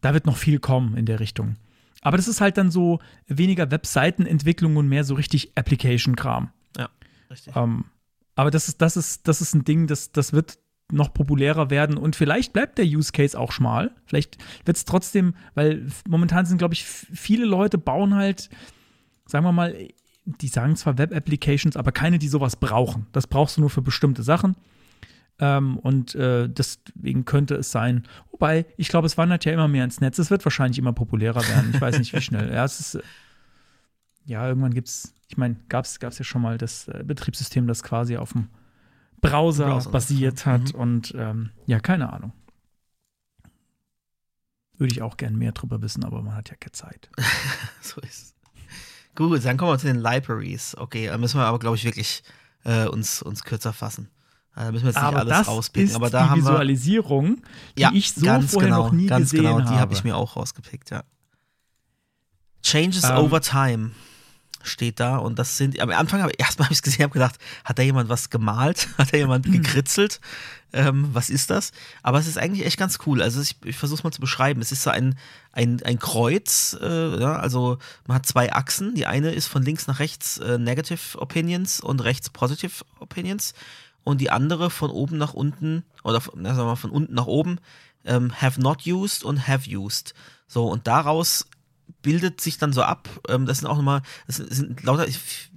da wird noch viel kommen in der Richtung. Aber das ist halt dann so weniger Webseitenentwicklung und mehr so richtig Application-Kram. Ja, richtig. Ähm, aber das ist, das ist, das ist ein Ding, das, das wird noch populärer werden und vielleicht bleibt der Use Case auch schmal. Vielleicht wird es trotzdem, weil momentan sind, glaube ich, viele Leute bauen halt, sagen wir mal, die sagen zwar Web-Applications, aber keine, die sowas brauchen. Das brauchst du nur für bestimmte Sachen. Ähm, und äh, deswegen könnte es sein. Wobei, ich glaube, es wandert ja immer mehr ins Netz. Es wird wahrscheinlich immer populärer werden. Ich weiß nicht, wie schnell. Ja, es ist. äh, Ja, irgendwann gibt es, ich meine, gab es ja schon mal das äh, Betriebssystem, das quasi auf dem Browser, Browser. basiert hat. Und ähm, ja, keine Ahnung. Würde ich auch gern mehr drüber wissen, aber man hat ja keine Zeit. So ist es. Gut, dann kommen wir zu den Libraries. Okay, da müssen wir aber, glaube ich, wirklich äh, uns, uns kürzer fassen. Da müssen wir jetzt nicht aber alles rauspicken. aber da die haben wir. Visualisierung, die Ja, ich so ganz vorher genau, noch nie ganz gesehen genau, die habe. habe ich mir auch rausgepickt, ja. Changes Ähm. over time steht da und das sind, am Anfang habe ich erstmal habe ich es gesehen, habe gedacht, hat da jemand was gemalt? Hat da jemand gekritzelt? Ähm, was ist das? Aber es ist eigentlich echt ganz cool. Also ich, ich versuche es mal zu beschreiben. Es ist so ein, ein, ein Kreuz, äh, ja, also man hat zwei Achsen. Die eine ist von links nach rechts äh, Negative Opinions und rechts Positive Opinions und die andere von oben nach unten oder na, sagen wir mal, von unten nach oben ähm, have not used und have used. So, und daraus bildet sich dann so ab, ähm, das sind auch nochmal, das sind, lauter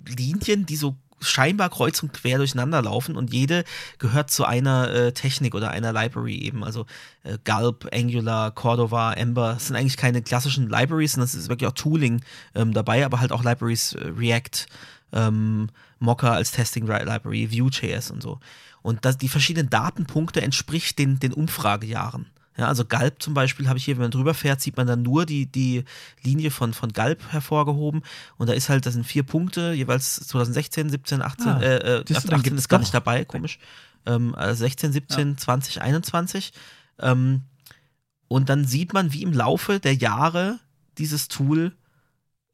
Linien, die so scheinbar kreuz und quer durcheinander laufen und jede gehört zu einer äh, Technik oder einer Library eben. Also äh, Gulp, Angular, Cordova, Ember, das sind eigentlich keine klassischen Libraries, sondern es ist wirklich auch Tooling ähm, dabei, aber halt auch Libraries äh, React, ähm, Mocha als Testing Library, Vue.js und so. Und das, die verschiedenen Datenpunkte entspricht den, den Umfragejahren. Ja, also Galb zum Beispiel habe ich hier, wenn man drüber fährt, sieht man dann nur die, die Linie von, von Galb hervorgehoben. Und da ist halt, das sind vier Punkte, jeweils 2016, 17, 18, Ah, äh, äh, das- 18 dann gibt's ist gar nicht dabei, komisch. Ähm, also 16, 17, 20, 21. Ähm, und dann sieht man, wie im Laufe der Jahre dieses Tool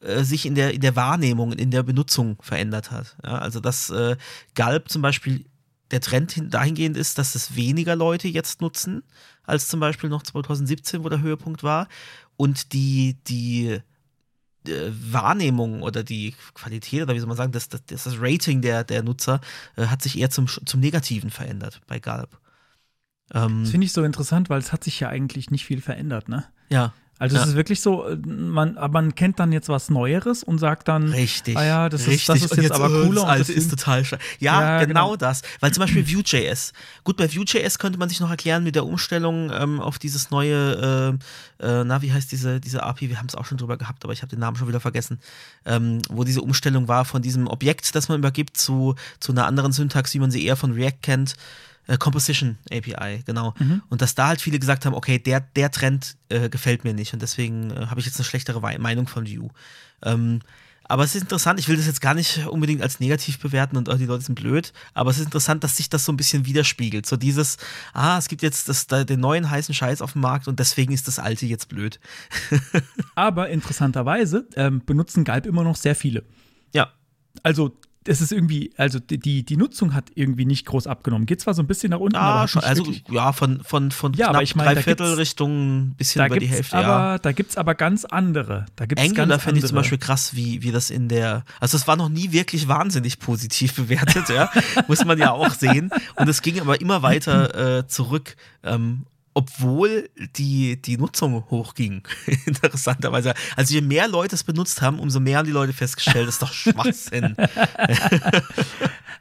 äh, sich in der, in der Wahrnehmung, in der Benutzung verändert hat. Ja, also dass äh, Galb zum Beispiel der Trend hin, dahingehend ist, dass es weniger Leute jetzt nutzen, als zum Beispiel noch 2017, wo der Höhepunkt war. Und die, die äh, Wahrnehmung oder die Qualität oder wie soll man sagen, das, das, das Rating der, der Nutzer äh, hat sich eher zum, zum Negativen verändert bei Galb. Ähm, Das finde ich so interessant, weil es hat sich ja eigentlich nicht viel verändert, ne? ja, Also Ja. es ist wirklich so, äh, man, aber man kennt dann jetzt was Neueres und sagt dann, Richtig. Ah ja, das ist- richtig. das ist Und jetzt aber äh, cooler Das alte ist total scheiße. Ja, Ja, genau, genau. das. Weil zum Beispiel Vue.js. Gut, bei Vue.js könnte man sich noch erklären mit der Umstellung ähm, auf dieses neue, äh, äh, na, wie heißt diese, diese API? Wir haben es auch schon drüber gehabt, aber ich habe den Namen schon wieder vergessen. Ähm, wo diese Umstellung war von diesem Objekt, das man übergibt, zu, zu einer anderen Syntax, wie man sie eher von React kennt. Äh, Composition API, genau. Und dass da halt viele gesagt haben, okay, der, der Trend äh, gefällt mir nicht und deswegen äh, habe ich jetzt eine schlechtere Meinung von Vue. Ähm, aber es ist interessant, ich will das jetzt gar nicht unbedingt als negativ bewerten und oh, die Leute sind blöd, aber es ist interessant, dass sich das so ein bisschen widerspiegelt. So dieses, ah, es gibt jetzt das, da, den neuen heißen Scheiß auf dem Markt und deswegen ist das alte jetzt blöd. aber interessanterweise ähm, benutzen Galb immer noch sehr viele. Ja, Also es ist irgendwie, also die, die, Nutzung hat irgendwie nicht groß abgenommen. Geht zwar so ein bisschen nach unten, aber ah, hat schon, also wirklich, ja, von, von, von Ja, knapp aber ich meine, da drei Viertel Richtung ein bisschen über die Hälfte, aber, ja. da gibt's aber ganz andere. Da gibt's Angular ganz finde ich zum. Beispiel krass, wie, wie das in der, also es war noch nie wirklich wahnsinnig positiv bewertet, ja, muss man ja auch sehen. Und es ging aber immer weiter äh, zurück, ähm, obwohl die, die Nutzung hochging, interessanterweise. Also je mehr Leute es benutzt haben, umso mehr haben die Leute festgestellt, das ist doch Schwachsinn.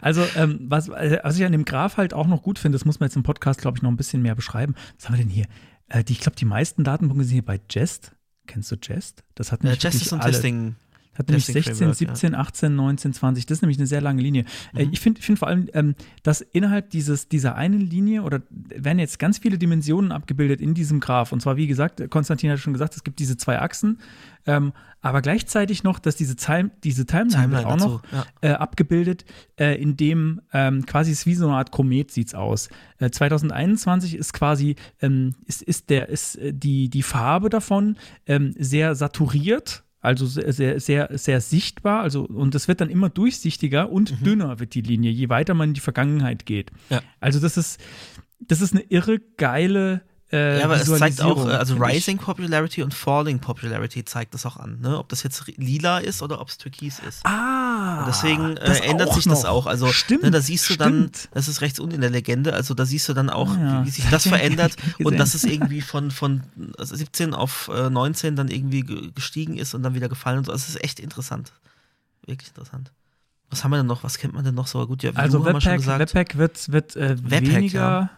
Also, ähm, was, äh, was ich an dem Graph halt auch noch gut finde, das muss man jetzt im Podcast, glaube ich, noch ein bisschen mehr beschreiben. Was haben wir denn hier? Äh, die, ich glaube, die meisten Datenpunkte sind hier bei Jest. Kennst du Jest? Das hat Äh, nicht Jest wirklich ist ein alle. Testing. Hat nämlich Testing 16, Framework, 17, 18, 19, 20. Das ist nämlich eine sehr lange Linie. Äh, Mhm. ich finde find vor allem, ähm, dass innerhalb dieses, dieser einen Linie oder werden jetzt ganz viele Dimensionen abgebildet in diesem Graph. Und zwar, wie gesagt, Konstantin hat schon gesagt, es gibt diese zwei Achsen, ähm, aber gleichzeitig noch, dass diese, Time, diese Timeline, Timeline auch dazu, noch ja. äh, abgebildet, äh, in dem ähm, quasi ist wie so eine Art Komet sieht's aus. Äh, 2021 ist quasi ähm, ist, ist der ist äh, die die Farbe davon ähm, sehr saturiert. Also sehr, sehr, sehr, sehr sichtbar, also und es wird dann immer durchsichtiger und dünner wird die Linie, je weiter man in die Vergangenheit geht. Mhm. Ja. Also das ist, das ist eine irre geile äh, Ja, aber es zeigt auch, äh, also finde ich. Rising Popularity und Falling Popularity zeigt das auch an, ne? Ob das jetzt lila ist oder ob es türkis ist. Ah, Und deswegen äh, das ändert sich das noch. auch. Also stimmt, ne, da siehst du dann, stimmt. das ist rechts unten in der Legende, also da siehst du dann auch, Ah, ja. wie, sich das verändert und dass es irgendwie von, von 17 auf äh, 19 dann irgendwie ge- gestiegen ist und dann wieder gefallen und so. Also es ist echt interessant. Wirklich interessant. Was haben wir denn noch? Was kennt man denn noch so gut? Ja, Also Webpack. Webpack wird, wird äh, Webpack, weniger, ja.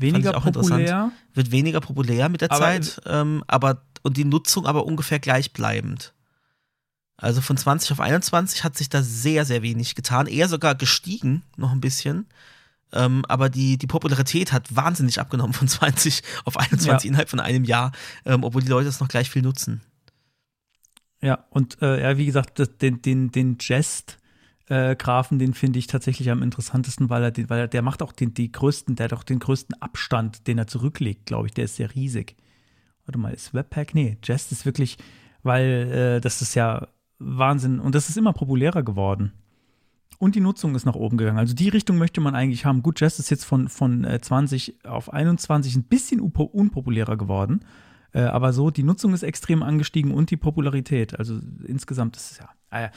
Weniger populär. wird weniger populär mit der Aber- Zeit, ähm, aber und die Nutzung aber ungefähr gleichbleibend. Also von 20 auf 21 hat sich da sehr, sehr wenig getan, eher sogar gestiegen, noch ein bisschen. Ähm, aber die, die Popularität hat wahnsinnig abgenommen von 20 auf 21 Ja. innerhalb von einem Jahr, ähm, obwohl die Leute es noch gleich viel nutzen. Ja, und äh, ja, wie gesagt, das, den, den, den Jest. Äh, Graphen, den finde ich tatsächlich am interessantesten, weil er, weil er, der macht auch den, die größten, der hat auch den größten Abstand, den er zurücklegt, glaube ich. Der ist sehr riesig. Warte mal, ist Webpack? Nee, Jest ist wirklich, weil äh, das ist ja Wahnsinn und das ist immer populärer geworden. Und die Nutzung ist nach oben gegangen. Also die Richtung möchte man eigentlich haben. Gut, Jest ist jetzt von, von äh, 20 auf 21 ein bisschen unpopulärer geworden. Äh, aber so, die Nutzung ist extrem angestiegen und die Popularität. Also insgesamt ist es ja. Ja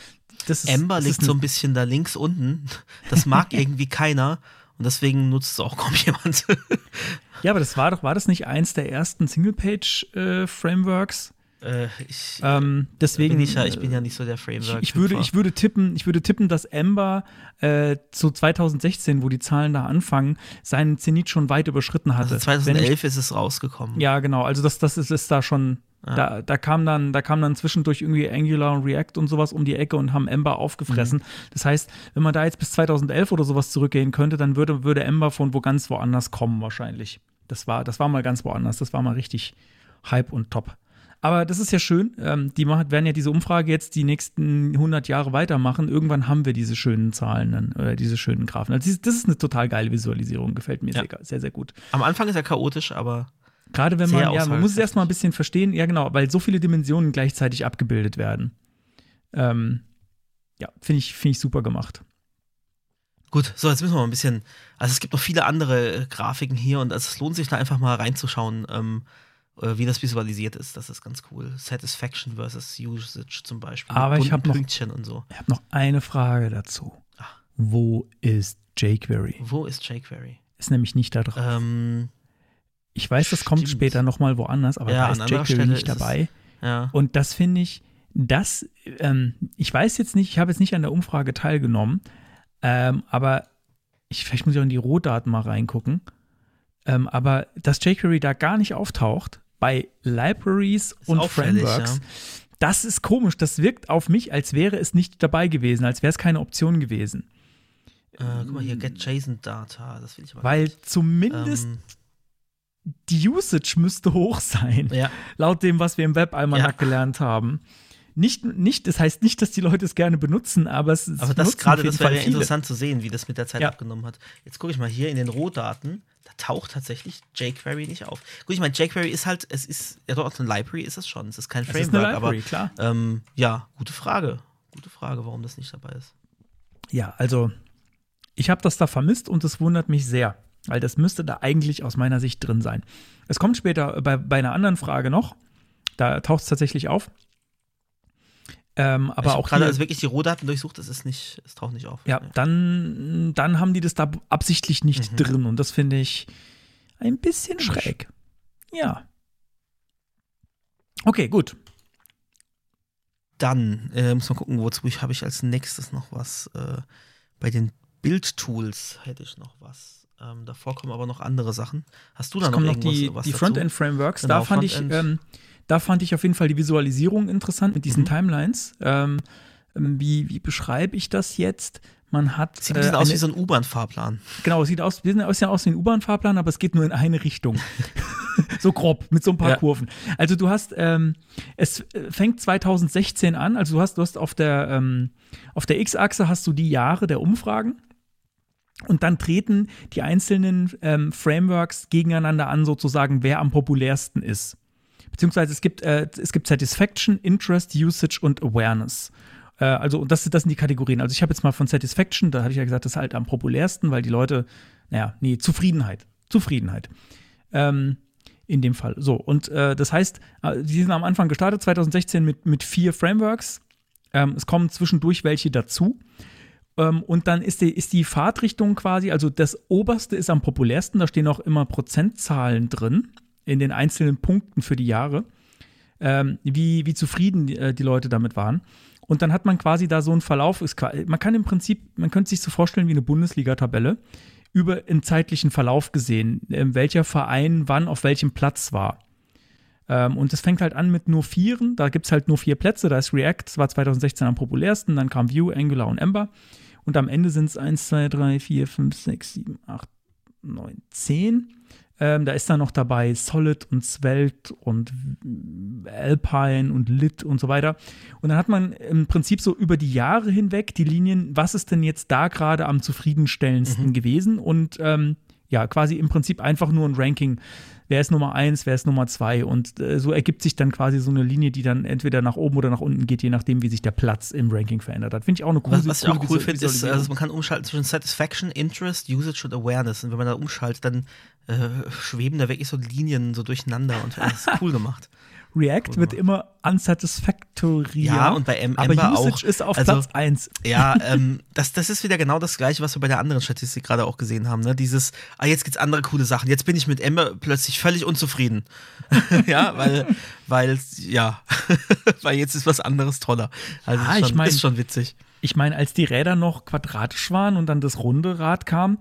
das ist, Ember das liegt ist so ein bisschen da links unten. Das mag irgendwie keiner und deswegen nutzt es auch kaum jemand. Ja, aber das war doch, war das nicht eins der ersten Single-Page-Frameworks? Äh, ich, ähm, deswegen. bin ich, ja, ich bin ja nicht so der Framework. Ich, ich, würde, ich würde tippen, ich würde tippen, dass Ember äh, zu 2016, wo die Zahlen da anfangen, seinen Zenit schon weit überschritten hatte. also Wenn ich- 2011 ist es rausgekommen. Ja, genau. Also das, das ist, ist da schon. Da, da kam dann, da kam dann zwischendurch irgendwie Angular und React und sowas um die Ecke und haben Ember aufgefressen. Mhm. Das heißt, wenn man da jetzt bis 2011 oder sowas zurückgehen könnte, dann würde, würde Ember von wo ganz woanders kommen wahrscheinlich. Das war, das war mal ganz woanders. Das war mal richtig Hype und top. Aber das ist ja schön. Ähm, die machen, werden ja diese Umfrage jetzt die nächsten 100 Jahre weitermachen. Irgendwann haben wir diese schönen Zahlen dann, oder diese schönen Graphen. Also das ist eine total geile Visualisierung. Gefällt mir Ja. sehr, sehr, sehr gut. Am Anfang ist er chaotisch, aber Gerade wenn man, ja, man muss es erstmal ein bisschen verstehen, ja genau, weil so viele Dimensionen gleichzeitig abgebildet werden. Ähm, ja, finde ich, finde ich super gemacht. Gut, so, jetzt müssen wir mal ein bisschen. Also, es gibt noch viele andere äh, Grafiken hier und also, es lohnt sich da einfach mal reinzuschauen, ähm, äh, wie das visualisiert ist. Das ist ganz cool. Satisfaction versus Usage zum Beispiel. Aber ich bunten hab noch- so. Ich habe noch eine Frage dazu. Ah. Wo ist jQuery? Wo ist jQuery? Ist nämlich nicht da drauf. Ähm, ich weiß, das kommt stimmt. später nochmal woanders, aber Ja, da ist jQuery Stelle nicht ist es- dabei. ja. Und das finde ich, das, ähm, ich weiß jetzt nicht, ich habe jetzt nicht an der Umfrage teilgenommen, ähm, aber ich, vielleicht muss ich auch in die Rohdaten mal reingucken. Ähm, aber dass jQuery da gar nicht auftaucht bei Libraries und auffällig, Frameworks, ja. das ist komisch. Das wirkt auf mich, als wäre es nicht dabei gewesen, als wäre es keine Option gewesen. Äh, guck mal hier, Get JSON Data. Das will ich aber Weil nicht. zumindest Ähm, die Usage müsste hoch sein. ja. laut dem, was wir im Web-Almanach Ja. gelernt haben. Nicht, nicht, das heißt nicht, dass die Leute es gerne benutzen, aber es, es Aber das gerade, das wäre ja interessant zu sehen, wie das mit der Zeit Ja. abgenommen hat. Jetzt gucke ich mal hier in den Rohdaten, da taucht tatsächlich jQuery nicht auf. Gut, ich meine, jQuery ist halt, es ist, ja doch, eine Library ist es schon, es ist kein Framework, ist Library, aber klar. ähm, ja, gute Frage. Gute Frage, warum das nicht dabei ist. Ja, also ich habe das da vermisst und es wundert mich sehr, weil das müsste da eigentlich aus meiner Sicht drin sein. Es kommt später bei, bei einer anderen Frage noch, da taucht es tatsächlich auf. Ähm, aber ich auch gerade also wirklich die Rohdaten durchsucht, es ist nicht, es taucht nicht auf. ja, dann, dann haben die das da absichtlich nicht Mhm. drin und das finde ich ein bisschen schräg. Ja. Okay, gut. Dann äh, muss man gucken, wozu ich habe ich als nächstes noch was. Äh, bei den Bildtools hätte ich noch was. Ähm, davor kommen aber noch andere Sachen. Hast du da Es noch kommen noch die, was die? Frontend-Frameworks. Genau, da fand ich, Frontend. ähm, da fand ich auf jeden Fall die Visualisierung interessant mit diesen Timelines. Ähm, ähm, wie, wie beschreibe ich das jetzt? Man hat. Sieht ein bisschen äh, aus wie so ein U-Bahn-Fahrplan. Genau, es sieht aus, sieht aus wie ein U-Bahn-Fahrplan, aber es geht nur in eine Richtung. so grob, mit so ein paar Ja. Kurven. Also du hast, ähm, es äh, fängt 2016 an, also du hast, du hast auf der, ähm, auf der X-Achse hast du die Jahre der Umfragen. Und dann treten die einzelnen ähm, Frameworks gegeneinander an, sozusagen, wer am populärsten ist. Beziehungsweise es gibt, äh, es gibt Satisfaction, Interest, Usage und Awareness. Äh, also, und das, das sind die Kategorien. Also, ich habe jetzt mal von Satisfaction, da hatte ich ja gesagt, das ist halt am populärsten, weil die Leute, naja, nee, Zufriedenheit. Zufriedenheit. Ähm, in dem Fall. So, und äh, das heißt, äh, die sind am Anfang gestartet, 2016 mit, mit vier Frameworks. Ähm, es kommen zwischendurch welche dazu. Ähm, und dann ist die, ist die Fahrtrichtung quasi, also das oberste ist am populärsten, da stehen auch immer Prozentzahlen drin in den einzelnen Punkten für die Jahre, ähm, wie, wie zufrieden die, äh, die Leute damit waren. Und dann hat man quasi da so einen Verlauf. Ist, man kann im Prinzip, man könnte sich so vorstellen wie eine Bundesliga-Tabelle über einen zeitlichen Verlauf gesehen, ähm, welcher Verein wann auf welchem Platz war. Ähm, und es fängt halt an mit nur Vieren. Da gibt es halt nur vier Plätze. Da ist React, das war 2016 am populärsten. Dann kam Vue, Angular und Ember. Und am Ende sind es 1, 2, 3, 4, 5, 6, 7, 8, 9, 10. Ähm, da ist dann noch dabei Solid und Svelte und Alpine und Lit und so weiter. Und dann hat man im Prinzip so über die Jahre hinweg die Linien, was ist denn jetzt da gerade am zufriedenstellendsten gewesen und ähm, ja, quasi im Prinzip einfach nur ein Ranking. Wer ist Nummer eins, wer ist Nummer zwei? Und äh, so ergibt sich dann quasi so eine Linie, die dann entweder nach oben oder nach unten geht, je nachdem, wie sich der Platz im Ranking verändert hat. Finde ich auch eine coole Was, was ich auch cool finde, ist, also man kann umschalten zwischen Satisfaction, Interest, Usage und Awareness. Und wenn man da umschaltet, dann äh, schweben da wirklich so Linien so durcheinander und das ist cool gemacht. React wird immer unsatisfactory. Ja, und bei M- aber Ember Usage auch. ist auf Also- Platz 1. Ja, ähm, das, das ist wieder genau das Gleiche, was wir bei der anderen Statistik gerade auch gesehen haben. Ne? Dieses, ah, jetzt gibt's andere coole Sachen. Jetzt bin ich mit Ember plötzlich völlig unzufrieden. ja, weil, weil, ja, weil jetzt ist was anderes toller. Also Ah, ist, ich schon, mein- ist schon witzig. Ich meine, als die Räder noch quadratisch waren und dann das runde Rad kam,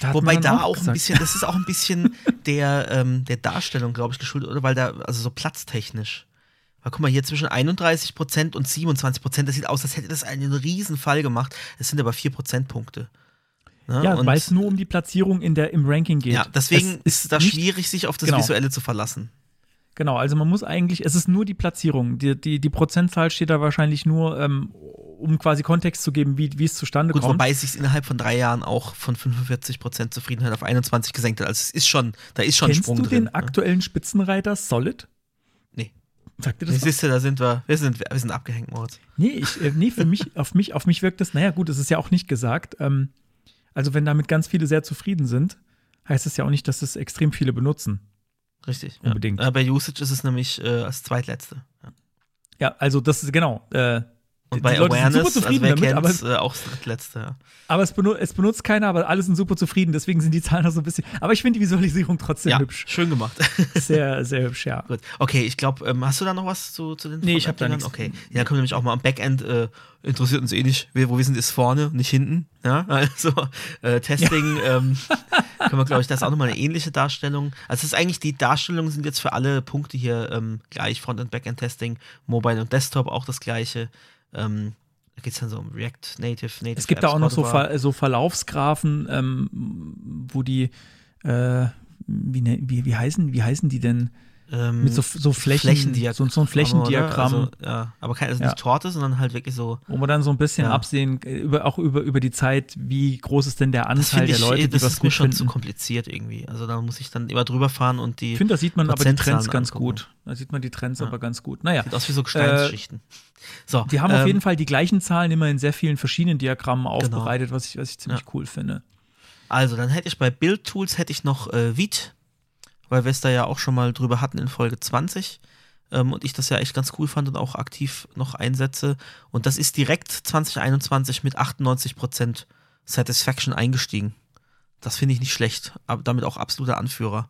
da Wobei da auch ein gesagt, bisschen, das ist auch ein bisschen der, ähm, der Darstellung, glaube ich, geschuldet, oder? Weil da, also so platztechnisch. Weil guck mal, hier zwischen 31% und 27%, das sieht aus, als hätte das einen riesen Fall gemacht. Es sind aber 4 Prozentpunkte. Ne? Ja, Und- weil es nur um die Platzierung in der, im Ranking geht. Ja, deswegen Es ist nicht- schwierig, sich auf das Genau. Visuelle zu verlassen. Genau, also man muss eigentlich, es ist nur die Platzierung. Die, die, die Prozentzahl steht da wahrscheinlich nur, ähm, um quasi Kontext zu geben, wie, wie es zustande Gut, kommt. wobei es sich innerhalb von drei Jahren auch von 45% Zufriedenheit auf 21 gesenkt hat. Also es ist schon, da ist schon ein Kennst Sprung du drin. den aktuellen Spitzenreiter Solid? Nee. Sagt dir Ne? das? was? Siehst du, da sind wir, wir sind, wir sind abgehängt, Moritz. Nee, ich, äh, nee, für mich, auf mich, auf mich wirkt das, naja, gut, es ist ja auch nicht gesagt. Ähm, also, wenn damit ganz viele sehr zufrieden sind, heißt es ja auch nicht, dass es extrem viele benutzen. Richtig. Unbedingt. Ja. Bei Usage ist es nämlich äh, als zweitletzte. Ja. Ja, also das ist genau. Äh, Und bei Leute sind Awareness, super zufrieden also damit, aber, kennt's, äh, auch das drittletzte. Ja. aber es, benutzt, es benutzt keiner, aber alle sind super zufrieden, deswegen sind die Zahlen noch so ein bisschen. Aber ich finde die Visualisierung trotzdem ja, hübsch. schön gemacht. Sehr, sehr hübsch, ja. Gut. Okay, ich glaube, ähm, hast du da noch was zu, zu den Nee, ich hab da nichts. Okay. Ja, können wir nämlich auch mal am Backend äh, interessiert uns eh nicht. Wo wir sind, ist vorne, nicht hinten. Ja, also äh, Testing ähm, können wir, glaube ich, das ist auch nochmal eine ähnliche Darstellung. Also es ist eigentlich, die Darstellungen sind jetzt für alle Punkte hier ähm, gleich. Frontend, Backend Testing, Mobile und Desktop auch das gleiche. Ähm, da geht es dann so um React, Native, Native. Es gibt da Apps, auch noch so. Ver, so Verlaufsgrafen, ähm, wo die, äh, wie, ne- wie, wie, heißen, wie heißen die denn? Ähm, Mit so, so Flächen, Flächendiagramm, so, so ein Flächendiagramm, oder? Also, ja, aber kein, also Ja. nicht Torte, sondern halt wirklich so. wo man dann so ein bisschen Ja. absehen, äh, über, auch über, über die Zeit, wie groß ist denn der Das Anteil finde der ich, Leute, die das was ist mir gut schon zu finden. kompliziert irgendwie. Also da muss ich dann immer drüber fahren und die Ich finde, da sieht man aber die Trends ganz angucken. gut. Da sieht man die Trends aber ganz gut. Naja, sieht aus wie so Gesteinsschichten. so, die haben ähm, auf jeden Fall die gleichen Zahlen immer in sehr vielen verschiedenen Diagrammen aufbereitet, was ich, was ich ziemlich cool finde. Also, dann hätte ich bei Build Tools hätte ich noch äh, Vite, weil wir es da ja auch schon mal drüber hatten in Folge 20. Ähm, und ich das ja echt ganz cool fand und auch aktiv noch einsetze. Und das ist direkt 2021 mit 98% Satisfaction eingestiegen. Das finde ich nicht schlecht, aber damit auch absoluter Anführer.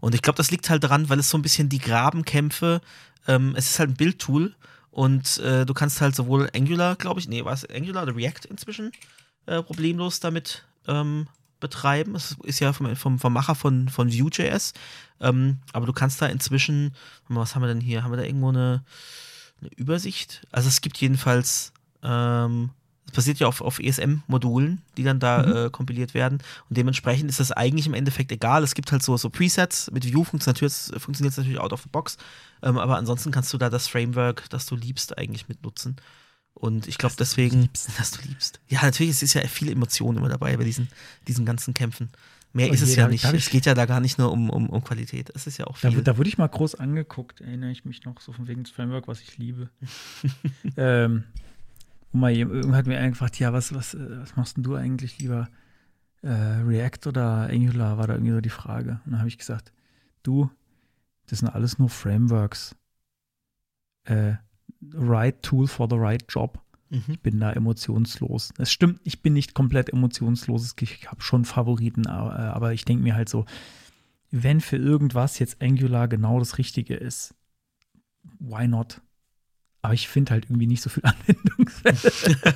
Und ich glaube, das liegt halt daran, weil es so ein bisschen die Grabenkämpfe, ähm, es ist halt ein Bildtool und äh, du kannst halt sowohl Angular, glaube ich, nee, war es Angular oder React inzwischen, äh, problemlos damit ähm, betreiben. Es ist ja vom, vom, vom Macher von, von Vue.js. Ähm, aber du kannst da inzwischen, was haben wir denn hier? Haben wir da irgendwo eine, eine Übersicht? Also es gibt jedenfalls, ähm, es basiert ja auf, auf ESM-Modulen, die dann da mhm. äh, kompiliert werden. Und dementsprechend ist das eigentlich im Endeffekt egal. Es gibt halt so, so Presets. Mit Vue funktioniert es natürlich out of the box. Ähm, aber ansonsten kannst du da das Framework, das du liebst, eigentlich mitnutzen. Und ich glaube deswegen, liebst. dass du liebst. Ja, natürlich, es ist ja viel Emotion immer dabei bei diesen, diesen ganzen Kämpfen. Mehr oh ist es ja nicht. Es geht ja da gar nicht nur um, um, um Qualität. Es ist ja auch viel. Da, da wurde ich mal groß angeguckt, erinnere ich mich noch, so von wegen des Framework, was ich liebe. ähm, und mal jemand hat mir gefragt, ja, was, was, äh, was machst denn du eigentlich lieber? Äh, React oder Angular war da irgendwie so die Frage. Und dann habe ich gesagt, du, das sind alles nur Frameworks. Äh, right tool for the right job. Mhm. Ich bin da emotionslos. Es stimmt, ich bin nicht komplett emotionslos. Ich habe schon Favoriten, aber ich denke mir halt so, wenn für irgendwas jetzt Angular genau das Richtige ist, why not? Aber ich finde halt irgendwie nicht so viel Anwendungsfälle.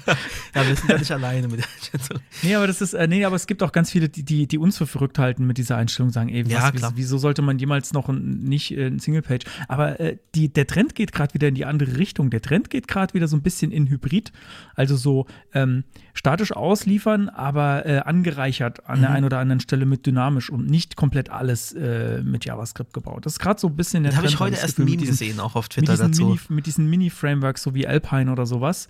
ja, wir sind ja nicht alleine mit der Einschätzung. Nee, aber das ist, äh, nee, aber es gibt auch ganz viele, die, die, die uns für verrückt halten mit dieser Einstellung, sagen, ey, was, ja, wieso, wieso, sollte man jemals noch ein, nicht äh, ein Singlepage? Aber äh, die, der Trend geht gerade wieder in die andere Richtung. Der Trend geht gerade wieder so ein bisschen in Hybrid. Also so ähm, statisch ausliefern, aber äh, angereichert an mhm. der einen oder anderen Stelle mit dynamisch und nicht komplett alles äh, mit JavaScript gebaut. Das ist gerade so ein bisschen der Das habe ich heute erst ein Meme gesehen, auch auf Twitter mit dazu. Mini, mit diesen Mini Frameworks, so wie Alpine oder sowas.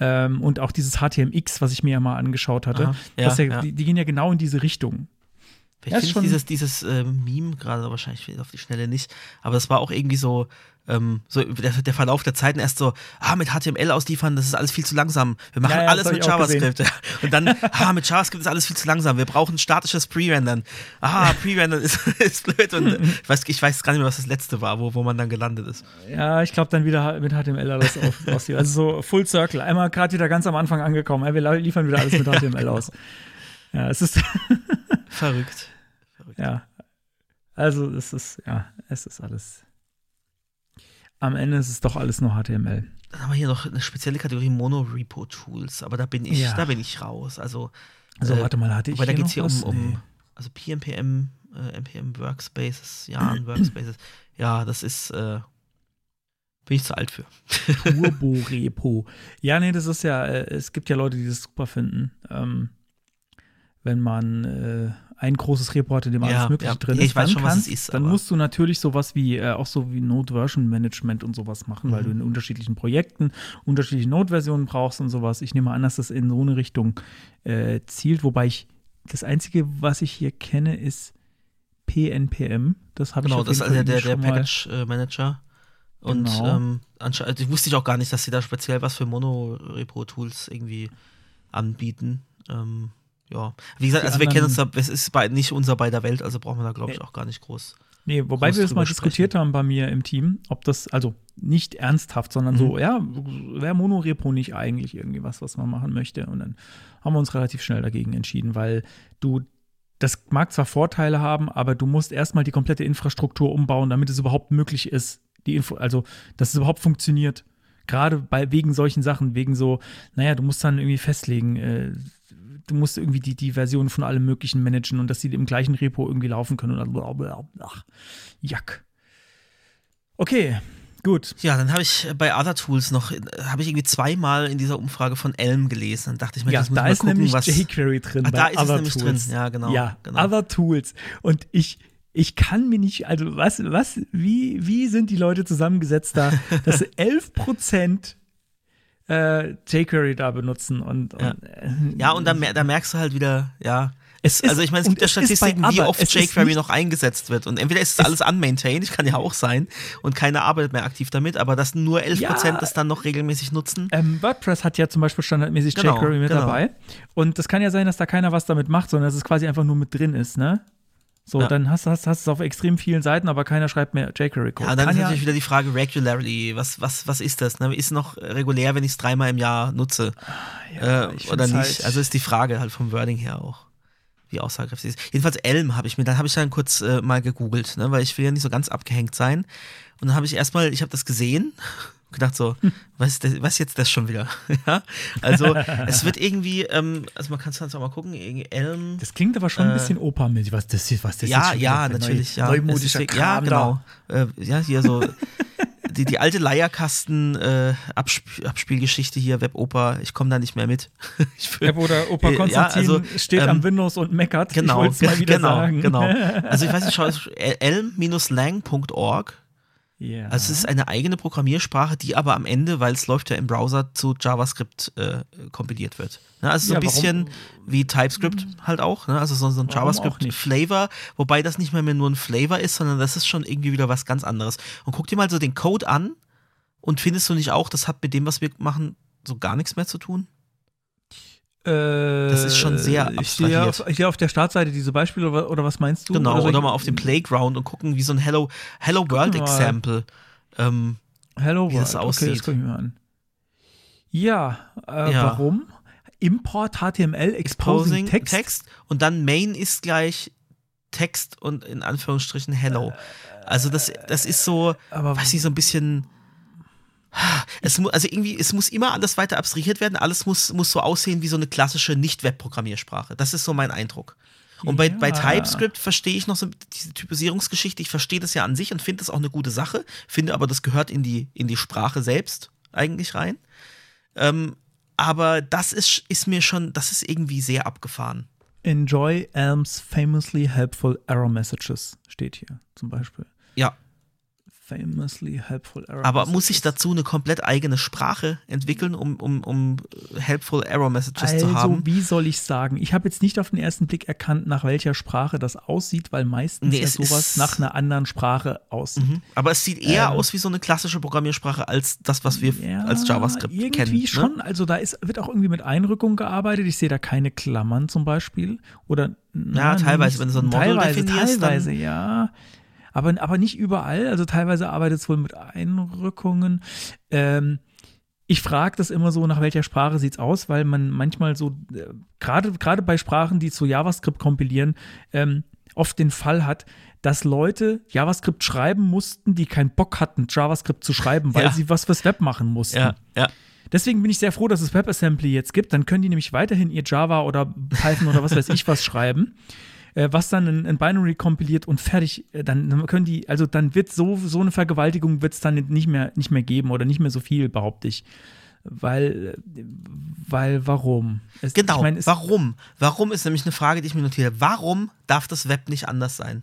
Ähm, und auch dieses HTMX, was ich mir ja mal angeschaut hatte, Aha, ja, ja, ja. Die, die, gehen ja genau in diese Richtung. Ich finde dieses, dieses äh, Meme gerade wahrscheinlich auf die Schnelle nicht, aber es war auch irgendwie so, ähm, so der, der, Verlauf der Zeiten erst so, ah, mit HTML ausliefern, das ist alles viel zu langsam. Wir machen ja, ja, alles mit JavaScript. Und dann, ah, mit JavaScript ist alles viel zu langsam. Wir brauchen statisches Pre-Rendern. Ah, Pre-Rendern ist, ist blöd. Und ich weiß, ich weiß gar nicht mehr, was das letzte war, wo, wo man dann gelandet ist. Ja, ich glaube dann wieder mit HTML alles auf. Also so Full Circle. Einmal gerade wieder ganz am Anfang angekommen. Wir liefern wieder alles mit HTML ja, genau. aus. Ja, es ist verrückt. verrückt. Ja. Also es ist, ja, es ist alles am Ende ist es doch alles nur HTML. Dann haben wir hier noch eine spezielle Kategorie Mono-Repo-Tools, aber da bin ich, ja. da bin ich raus. Also, also äh, warte mal, hatte ich. Weil da geht es hier um, um also PMPM, äh, NPM Workspaces, ja, Workspaces. Ja, das ist, äh, bin ich zu alt für. Turbo-Repo. Ja, nee, das ist ja, äh, es gibt ja Leute, die das super finden. Ähm, wenn man äh, ein großes Report, in dem alles Mögliche ja. drin ist. Ich weiß schon, kannst, was es ist. Dann musst du natürlich sowas wie, äh, auch so wie Node-Version-Management und sowas machen, mhm. weil du in unterschiedlichen Projekten unterschiedliche Node-Versionen brauchst und sowas. Ich nehme an, dass das in so eine Richtung äh, zielt, wobei ich das Einzige, was ich hier kenne, ist PNPM. Das habe genau, ich jeden das ist also der, der Package äh, Manager. Und genau. ähm, anscheinend also wusste ich auch gar nicht, dass sie da speziell was für Mono-Repo-Tools irgendwie anbieten. Ähm, ja, wie gesagt, also wir kennen uns da, es ist bei, nicht unser beider Welt, also brauchen wir da, glaube ich, auch gar nicht groß. Nee, wobei wir das mal sprechen. diskutiert haben bei mir im Team, ob das, also nicht ernsthaft, sondern mhm. so, ja, wäre Monorepo nicht eigentlich irgendwie was, was man machen möchte? Und dann haben wir uns relativ schnell dagegen entschieden, weil du, das mag zwar Vorteile haben, aber du musst erstmal die komplette Infrastruktur umbauen, damit es überhaupt möglich ist, die Info, also dass es überhaupt funktioniert. Gerade bei wegen solchen Sachen, wegen so, naja, du musst dann irgendwie festlegen, äh, du musst irgendwie die, die Version von allem Möglichen managen und dass sie im gleichen Repo irgendwie laufen können. Und ach, jack. Okay, gut. Ja, dann habe ich bei Other Tools noch, habe ich irgendwie zweimal in dieser Umfrage von Elm gelesen. Dann dachte ich mir, ja, das muss da mal ist gucken, nämlich was. jQuery drin. Ah, da ist Other es nämlich Tools. drin. Ja, genau. Ja, genau. Other Tools. Und ich, ich kann mir nicht, also was, was, wie, wie sind die Leute zusammengesetzt da, dass 11 Prozent äh, jQuery da benutzen. Und, und ja. Äh, ja, und da, da, merkst du halt wieder, ja. Es ist, also ich meine, es gibt ja Statistiken, wie oft jQuery noch eingesetzt wird. Und entweder ist es alles unmaintained, ich kann ja auch sein, und keiner arbeitet mehr aktiv damit, aber dass nur 11% ja, das dann noch regelmäßig nutzen. Ähm, WordPress hat ja zum Beispiel standardmäßig genau, jQuery mit genau. dabei. Und das kann ja sein, dass da keiner was damit macht, sondern dass es quasi einfach nur mit drin ist, ne? So, ja. dann hast du hast, hast es auf extrem vielen Seiten, aber keiner schreibt mehr jQuery-Code. Ja, dann Kann ist natürlich wieder die Frage Regularity. Was, was, was ist das? Ne? Ist noch regulär, wenn ich es dreimal im Jahr nutze? Ja, äh, oder nicht? Halt also ist die Frage halt vom Wording her auch, wie aussagekräftig ist. Jedenfalls Elm habe ich mir, dann habe ich dann kurz äh, mal gegoogelt, ne? weil ich will ja nicht so ganz abgehängt sein. Und dann habe ich erstmal, ich habe das gesehen gedacht so, was, ist das, was jetzt das schon wieder? ja, also es wird irgendwie, ähm, also man kann es auch mal gucken, irgendwie Elm. Das klingt aber schon ein Äh, bisschen opermäßig, was das ist, was das ja, ist. ja, natürlich, neu, ja. Neumodischer ist- ja, genau. Äh, ja, hier so die, die alte Leierkasten äh, Absp Abspielgeschichte hier, Weboper, ich komme da nicht mehr mit. Da. Oder Opa Konstantin ja, also, steht ähm, am Windows und meckert. Genau, ich mal wieder genau, sagen. genau. Also ich weiß nicht, schau, es- elm-lang.org. ja. Also es ist eine eigene Programmiersprache, die aber am Ende, weil es läuft ja im Browser, zu JavaScript äh, kompiliert wird. Ne, also so Ja, ein bisschen wie TypeScript halt auch, ne? also so, so ein Warum? JavaScript-Flavor, wobei das nicht mehr, mehr nur ein Flavor ist, sondern das ist schon irgendwie wieder was ganz anderes. Und guck dir mal so den Code an und findest du nicht auch, das hat mit dem, was wir machen, so gar nichts mehr zu tun? Das ist schon sehr Ich sehe auf, abstrahiert. ich sehe auf der Startseite diese Beispiele oder, oder was meinst du? Genau, oder ich- mal auf dem Playground und gucken, wie so ein Hello, Hello World. Example. Ähm, Hello wie das World. Okay, aussieht. das gucke ich mir an. Ja, äh, Ja. warum? Import HTML Exposing, Exposing Text. und dann Main ist gleich Text und in Anführungsstrichen Hello. Also das, das ist so, Aber weiß ich, so ein bisschen. Es mu also irgendwie, es muss immer alles weiter abstrahiert werden, alles muss, muss so aussehen wie so eine klassische Nicht-Web-Programmiersprache. Das ist so mein Eindruck. Und bei, bei Ja. TypeScript verstehe ich noch so diese Typisierungsgeschichte. Ich verstehe das ja an sich und finde das auch eine gute Sache, finde aber, das gehört in die, in die Sprache selbst eigentlich rein. Ähm, aber das ist, ist mir schon, das ist irgendwie sehr abgefahren. Enjoy Elm's famously helpful error messages steht hier zum Beispiel. Ja, Famously helpful error aber messages. muss ich dazu eine komplett eigene Sprache entwickeln, um, um, um helpful error messages also, zu haben? wie soll ich sagen? Ich habe jetzt nicht auf den ersten Blick erkannt, nach welcher Sprache das aussieht, weil meistens Nee, ja sowas nach einer anderen Sprache aussieht. Mhm. Aber es sieht eher Ähm, aus wie so eine klassische Programmiersprache als das, was wir Ja, als JavaScript irgendwie kennen. Ne? schon. Also da ist, wird auch irgendwie mit Einrückung gearbeitet. Ich sehe da keine Klammern zum Beispiel. Oder na, teilweise, nicht- wenn du so ein Model teilweise, definierst, dann- teilweise, ja. Aber, aber nicht überall. Also teilweise arbeitet es wohl mit Einrückungen. Ähm, ich frage das immer so, nach welcher Sprache sieht es aus, weil man manchmal so, äh, gerade gerade bei Sprachen, die zu JavaScript kompilieren, ähm, oft den Fall hat, dass Leute JavaScript schreiben mussten, die keinen Bock hatten, JavaScript zu schreiben, weil Ja. sie was fürs Web machen mussten. Ja, ja. Deswegen bin ich sehr froh, dass es WebAssembly jetzt gibt. Dann können die nämlich weiterhin ihr Java oder Python oder was weiß ich was schreiben, äh, was dann in, in Binary kompiliert und fertig. Äh, dann, können die, also dann wird so, so eine Vergewaltigung wird es dann nicht mehr, nicht mehr geben oder nicht mehr so viel, behaupte ich. Weil, äh, weil, warum? Es, Genau. Ich mein, es, warum? Warum ist nämlich eine Frage, die ich mir notiere. Warum darf das Web nicht anders sein?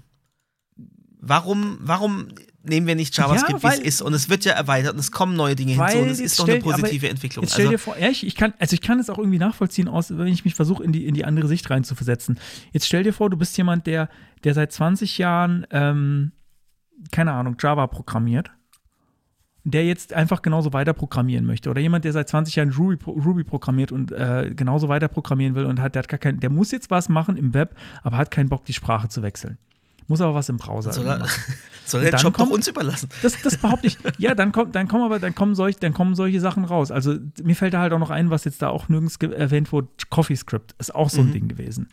Warum, warum nehmen wir nicht JavaScript, Ja, wie es ist? Und es wird ja erweitert und es kommen neue Dinge hinzu und es ist doch eine stell- aber positive Entwicklung. Jetzt stell Also, dir vor, ja, ich, kann, also ich kann es auch irgendwie nachvollziehen, aus, wenn ich mich versuche, in die, in die andere Sicht reinzuversetzen. Jetzt stell dir vor, du bist jemand, der, der seit 20 Jahren, ähm, keine Ahnung, Java programmiert, der jetzt einfach genauso weiter programmieren möchte. Oder jemand, der seit 20 Jahren Ruby, Ruby programmiert und äh, genauso weiter programmieren will und hat, der hat gar kein, der muss jetzt was machen im Web, aber hat keinen Bock, die Sprache zu wechseln. Muss aber was im Browser soll er, soll er dann Job doch kommt- uns überlassen? Das, das behaupte ich. Ja, dann kommt, dann kommen aber, dann kommen solche, dann kommen solche Sachen raus. Also mir fällt da halt auch noch ein, was jetzt da auch nirgends ge- erwähnt wurde. CoffeeScript ist auch so ein Mhm. Ding gewesen.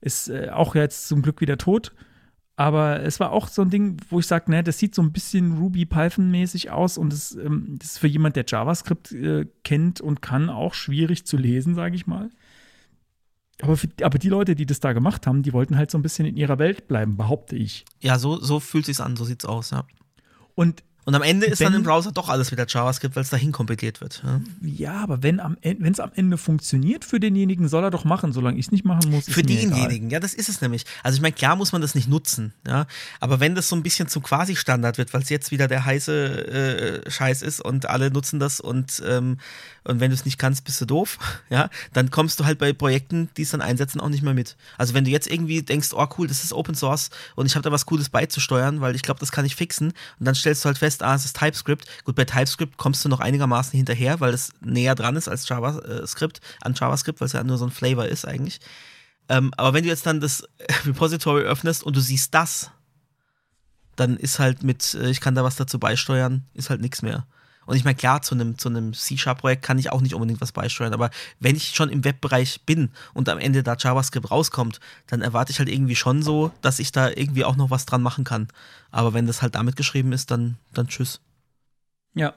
Ist äh, auch jetzt zum Glück wieder tot. Aber es war auch so ein Ding, wo ich sage, ne, das sieht so ein bisschen Ruby-Python-mäßig aus und das, ähm, das ist für jemand, der JavaScript äh, kennt und kann, auch schwierig zu lesen, sage ich mal. Aber, für, aber die Leute, die das da gemacht haben, die wollten halt so ein bisschen in ihrer Welt bleiben, behaupte ich. Ja, so, so fühlt sich's an, so sieht's aus, ja. Und Und am Ende ist dann Wenn- im Browser doch alles wieder JavaScript, weil es dahin kompiliert wird. Ja. Ja, aber wenn am es am Ende funktioniert für denjenigen, soll er doch machen, solange ich es nicht machen muss. Für denjenigen, ja, das ist es nämlich. Also ich meine, klar muss man das nicht nutzen, ja. Aber wenn das so ein bisschen zum Quasi-Standard wird, weil es jetzt wieder der heiße äh, Scheiß ist und alle nutzen das und, ähm, und wenn du es nicht kannst, bist du doof, ja, dann kommst du halt bei Projekten, die es dann einsetzen, auch nicht mehr mit. Also wenn du jetzt irgendwie denkst, oh cool, das ist Open Source und ich habe da was Cooles beizusteuern, weil ich glaube, das kann ich fixen und dann stellst du halt fest, ah, es ist TypeScript. Gut, bei TypeScript kommst du noch einigermaßen hinterher, weil es näher dran ist als JavaScript, an JavaScript, weil es ja nur so ein Flavor ist eigentlich. Ähm, aber wenn du jetzt dann das Repository öffnest und du siehst das, dann ist halt mit, äh, ich kann da was dazu beisteuern, ist halt nichts mehr. Und ich meine, klar, zu einem zu einem C-Sharp-Projekt kann ich auch nicht unbedingt was beisteuern, aber wenn ich schon im Webbereich bin und am Ende da JavaScript rauskommt, dann erwarte ich halt irgendwie schon so, dass ich da irgendwie auch noch was dran machen kann. Aber wenn das halt damit geschrieben ist, dann, dann tschüss. Ja.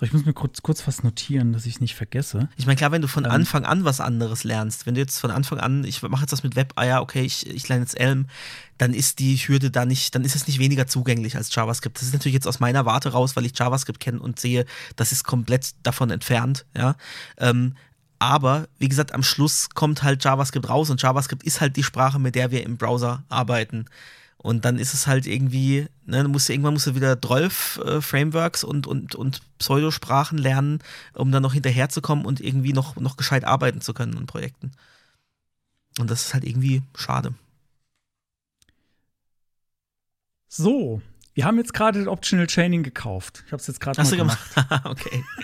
So, ich muss mir kurz, kurz was notieren, dass ich es nicht vergesse. Ich meine, klar, wenn du von Ähm. Anfang an was anderes lernst, wenn du jetzt von Anfang an, ich mache jetzt das mit Web, ah ja, okay, ich, ich lerne jetzt Elm, dann ist die Hürde da nicht, dann ist es nicht weniger zugänglich als JavaScript. Das ist natürlich jetzt aus meiner Warte raus, weil ich JavaScript kenne und sehe, das ist komplett davon entfernt, ja. Ähm, aber wie gesagt, am Schluss kommt halt JavaScript raus und JavaScript ist halt die Sprache, mit der wir im Browser arbeiten. Und dann ist es halt irgendwie, ne, du musst, irgendwann musst du wieder 12 äh, Frameworks und, und, und Pseudosprachen lernen, um dann noch hinterherzukommen und irgendwie noch, noch gescheit arbeiten zu können an Projekten. Und das ist halt irgendwie schade. So, wir haben jetzt gerade das Optional Chaining gekauft. Ich habe es jetzt gerade mal du gemacht? okay.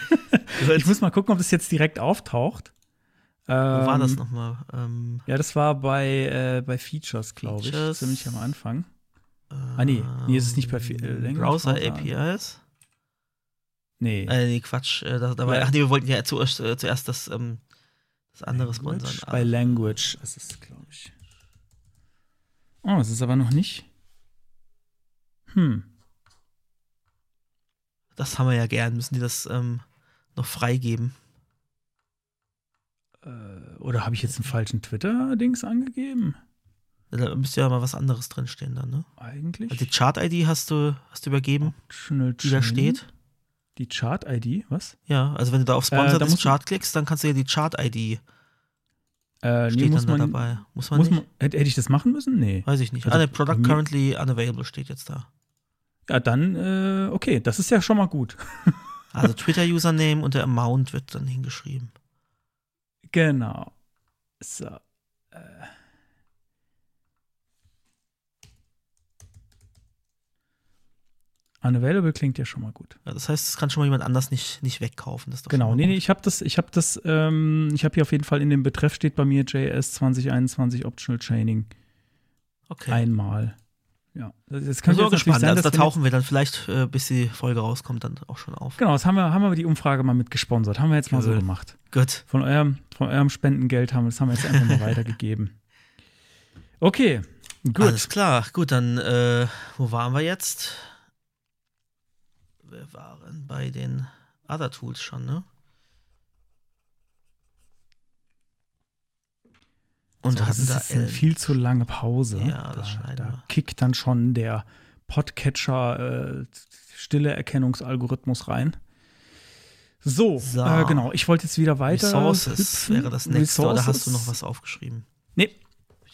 Ich muss mal gucken, ob das jetzt direkt auftaucht. Wo war das Ähm, nochmal? Ähm, Ja, das war bei, äh, bei Features, glaube ich. Ziemlich am Anfang. Ah, nee. Nee, es ist nicht bei Fe- äh, Language Browser. APIs? Nee. Äh, nee, Quatsch. Äh, da, da war, Ja. ach nee, wir wollten ja zuerst, äh, zuerst das, ähm, das andere. Language? Ah, Bei Language ist es, glaube ich. Oh, es ist aber noch nicht. Hm. das haben wir ja gern. Müssen die das ähm, noch freigeben? Äh, oder habe ich jetzt einen falschen Twitter-Dings angegeben? Da müsste ja mal was anderes drinstehen dann, ne? Eigentlich. Also die Chart-ID hast du, hast du übergeben, Optional die da steht. Die Chart-ID, was? Ja, also wenn du da auf Äh, Sponsor da des Chart klickst, dann kannst du ja die Chart-ID Äh, nee, steht muss dann man, da dabei. Muss man muss nicht? man, hätte, hätte ich das machen müssen? Nee. Weiß ich nicht. Also ah, ne, Product currently unavailable steht jetzt da. Ja, dann, äh, okay, das ist ja schon mal gut. Also Twitter-Username und der Amount wird dann hingeschrieben. Genau. So. Äh. Unavailable klingt ja schon mal gut. Ja, das heißt, das kann schon mal jemand anders nicht, nicht wegkaufen. Genau, nee, nee, ich habe das, ich habe das, ähm, ich habe hier auf jeden Fall in dem Betreff steht bei mir JS 2021 Optional Chaining Okay. einmal. Ja, das das Ich so natürlich gespannt. sein, Also da tauchen wir dann vielleicht, äh, bis die Folge rauskommt, dann auch schon auf. Genau, das haben wir, haben wir die Umfrage mal mit gesponsert. Haben wir jetzt mal so Cool. gemacht. Gut. Von eurem, von eurem Spendengeld haben wir das haben wir jetzt einfach mal weitergegeben. Okay, gut. Alles klar. Gut, dann, äh, wo waren wir jetzt? Wir waren bei den Other Tools schon, ne? Und so, das hatten ist da jetzt eine viel zu lange Pause. Ja, das da, scheint da mir. kickt dann schon der Podcatcher äh, stille Erkennungsalgorithmus rein. So, So. Äh, genau. Ich wollte jetzt wieder weiter. Resources hüpfen. wäre das nächste. Oder hast du noch Resources. was aufgeschrieben? Nee,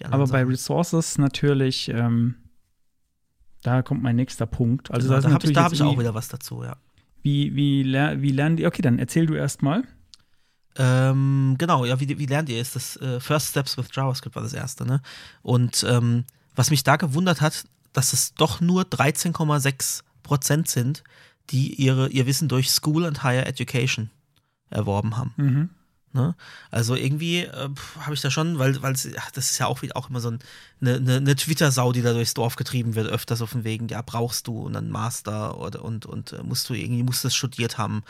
aber bei Sachen. Resources natürlich, ähm, da kommt mein nächster Punkt. Also Genau, da, habe ich, da hab ich auch wieder was dazu, ja. Wie, wie, ler wie lernen die? Okay, dann erzähl du erst mal. Ähm, genau, ja, wie, wie lernt ihr? Ist das äh, First Steps with JavaScript war das erste, ne? Und ähm, was mich da gewundert hat, dass es doch nur 13,6 Prozent sind, die ihre, ihr Wissen durch School and Higher Education erworben haben. Mhm. Ne? Also irgendwie äh, habe ich da schon, weil weil das ist ja auch, auch immer so ein, eine, eine, eine Twitter-Sau, die da durchs Dorf getrieben wird, öfters auf dem Wegen, ja, brauchst du und dann Master oder und, und äh, musst du irgendwie, musst das studiert haben,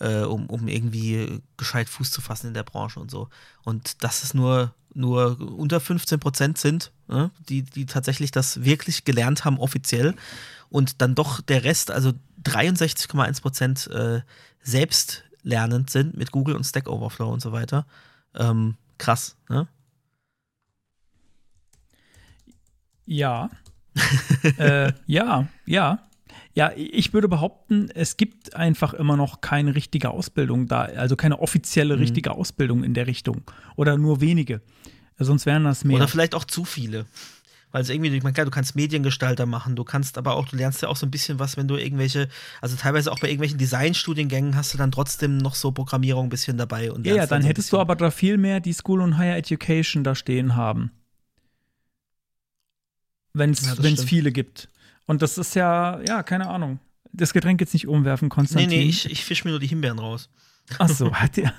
äh, um, um irgendwie gescheit Fuß zu fassen in der Branche und so. Und dass es nur, nur unter 15 Prozent sind, ne, die, die tatsächlich das wirklich gelernt haben, offiziell. Und dann doch der Rest, also 63,1 Prozent äh, selbst lernend sind mit Google und Stack Overflow und so weiter. Ähm, krass, ne? Ja. äh, ja, ja. Ja, ich würde behaupten, es gibt einfach immer noch keine richtige Ausbildung da, also keine offizielle Mhm. richtige Ausbildung in der Richtung. Oder nur wenige. Sonst wären das mehr. Oder vielleicht auch zu viele. Weil es irgendwie, ich meine, klar, du kannst Mediengestalter machen, du kannst aber auch, du lernst ja auch so ein bisschen was, wenn du irgendwelche, also teilweise auch bei irgendwelchen Designstudiengängen hast du dann trotzdem noch so Programmierung ein bisschen dabei. Und ja, ja, dann so ein hättest du aber da viel mehr die School und Higher Education da stehen haben. Wenn es Ja, viele gibt. Und das ist ja, ja, keine Ahnung. Das Getränk jetzt nicht umwerfen, Nee, Konstantin. nee, ich, ich fisch mir nur die Himbeeren raus. Ach so, hat der.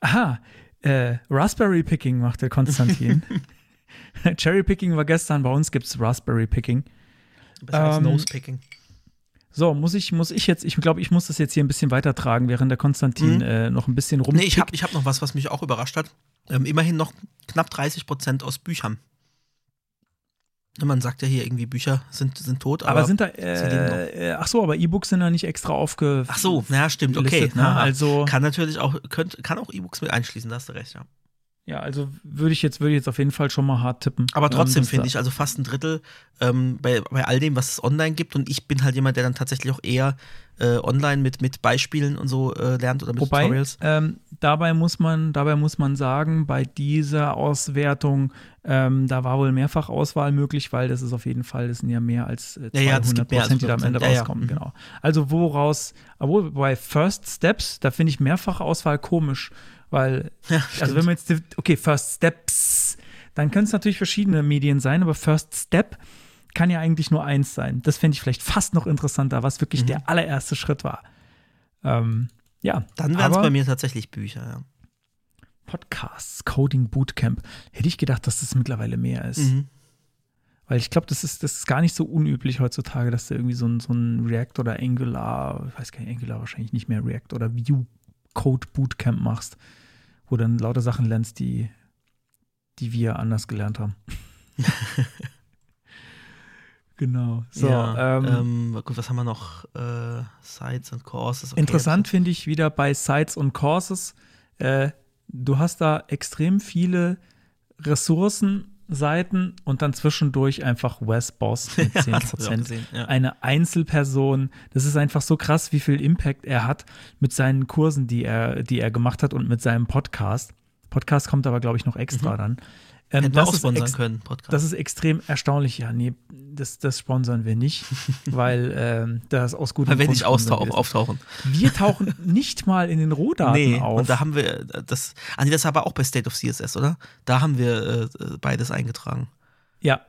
Aha, äh, Raspberry Picking macht der Konstantin. Cherry Picking war gestern, bei uns gibt es Raspberry Picking. Besser als Ähm, Nosepicking. So, muss ich, muss ich jetzt, ich glaube, ich muss das jetzt hier ein bisschen weitertragen, während der Konstantin Mhm. äh, noch ein bisschen rum. Nee, ich habe ich hab noch was, was mich auch überrascht hat. Ähm, immerhin noch knapp 30 Prozent aus Büchern. Man sagt ja hier irgendwie, Bücher sind, sind tot, aber, Aber, sind da, äh, äh, ach so, aber E-Books sind da nicht extra aufge. Ach so, ja, stimmt, okay. ne? Also- kann natürlich auch, könnt, kann auch E-Books mit einschließen, da hast du recht, ja. Ja, also würde ich jetzt, würde ich jetzt auf jeden Fall schon mal hart tippen. Aber trotzdem Ähm, dass finde ich, also fast ein Drittel ähm, bei, bei all dem, was es online gibt. Und ich bin halt jemand, der dann tatsächlich auch eher äh, online mit, mit Beispielen und so äh, lernt oder mit Wobei, Tutorials. ähm, dabei, muss man, dabei muss man sagen, bei dieser Auswertung, ähm, da war wohl mehrfach Auswahl möglich, weil das ist auf jeden Fall, das sind ja mehr als äh, 200 Ja, ja, gibt mehr als Prozent, die da am Ende 100%. Ja, rauskommen. Mhm. Genau. Also woraus, obwohl bei First Steps, da finde ich mehrfache Auswahl komisch, weil, Ja, also wenn man jetzt, okay, First Steps, dann können es natürlich verschiedene Medien sein, aber First Step kann ja eigentlich nur eins sein. Das fände ich vielleicht fast noch interessanter, was Mhm. wirklich der allererste Schritt war. Ähm, ja, Dann wären es bei mir tatsächlich Bücher, ja. Podcasts, Coding Bootcamp. Hätte ich gedacht, dass das mittlerweile mehr ist. Mhm. Weil ich glaube, das ist, das ist gar nicht so unüblich heutzutage, dass du irgendwie so ein, so ein React oder Angular, ich weiß gar nicht, Angular wahrscheinlich nicht mehr React oder Vue Code Bootcamp machst, wo dann lauter Sachen lernst, die, die wir anders gelernt haben. genau. So, ja, ähm, ähm, gut, was haben wir noch? Äh, Sites und Courses. Okay, Interessant finde ich wieder bei Sites und Courses, äh, du hast da extrem viele Ressourcen, Seiten und dann zwischendurch einfach Wes Boss mit Ja, 10 das hab ich auch Prozent. gesehen, ja. Eine Einzelperson. Das ist einfach so krass, wie viel Impact er hat mit seinen Kursen, die er, die er gemacht hat und mit seinem Podcast. Podcast kommt aber, glaube ich, noch extra dann. Ähm, Hätten wir auch sponsern können, Podcast. das ist extrem erstaunlich. Ja, nee, das, das sponsern wir nicht, weil ähm, das aus gutem Grund nicht wir es. auftauchen. Wir tauchen nicht mal in den Rohdaten Nee, auf. und da haben wir äh, das. Ah, nee, das aber auch bei State of CSS, oder? Da haben wir äh, äh, beides eingetragen. ja.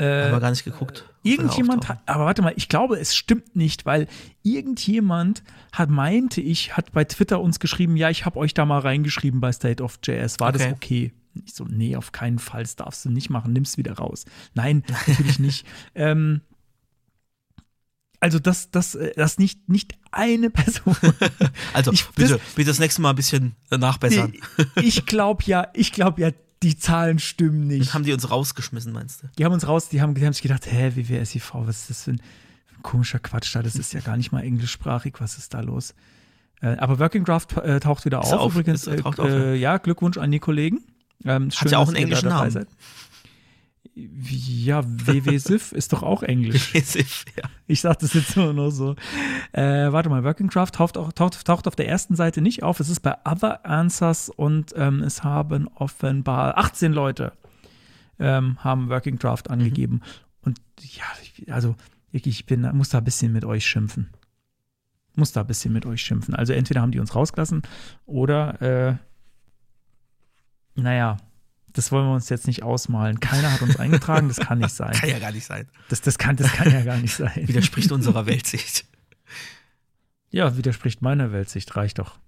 haben wir Äh, gar nicht geguckt. da irgendjemand hat, aber warte mal, ich glaube, es stimmt nicht, weil irgendjemand hat, meinte ich, hat bei Twitter uns geschrieben, ja, ich habe euch da mal reingeschrieben bei State of JS. War das Okay. Ich so, nee, auf keinen Fall, das darfst du nicht machen, nimm's wieder raus. Nein, natürlich nicht. Ähm, also, das, das, äh, das nicht, nicht eine Person. Also, Ich- bitte, das- bitte das nächste Mal ein bisschen äh, nachbessern. Nee, ich glaube ja, ich glaube ja, die Zahlen stimmen nicht. Haben die uns rausgeschmissen, meinst du? Die haben uns raus, die haben, die haben sich gedacht, hä, WWSIV, was ist das für ein, für ein komischer Quatsch da? Das ist ja gar nicht mal englischsprachig, was ist da los? Äh, aber Working Draft äh, taucht wieder Ist auf. auf, Übrigens, taucht auf, äh, ja, Glückwunsch an die Kollegen. Ähm, schön, ja auch einen englischen Namen. seid. Ja, WWSIF ist doch auch Englisch. ja. Ich sag das jetzt nur noch so. Äh, warte mal, Working Draft taucht, auch, taucht, taucht auf der ersten Seite nicht auf. Es ist bei Other Answers und ähm, es haben offenbar 18 Leute ähm, haben Working Draft angegeben. Und ja, ich, also wirklich, ich bin, muss da ein bisschen mit euch schimpfen. Muss da ein bisschen mit euch schimpfen. Also entweder haben die uns rausgelassen oder, äh, naja, das wollen wir uns jetzt nicht ausmalen. Keiner hat uns eingetragen, das kann nicht sein. Kann ja gar nicht sein. Das, das, kann, das kann ja gar nicht sein. Widerspricht unserer Weltsicht. Ja, widerspricht meiner Weltsicht, reicht doch.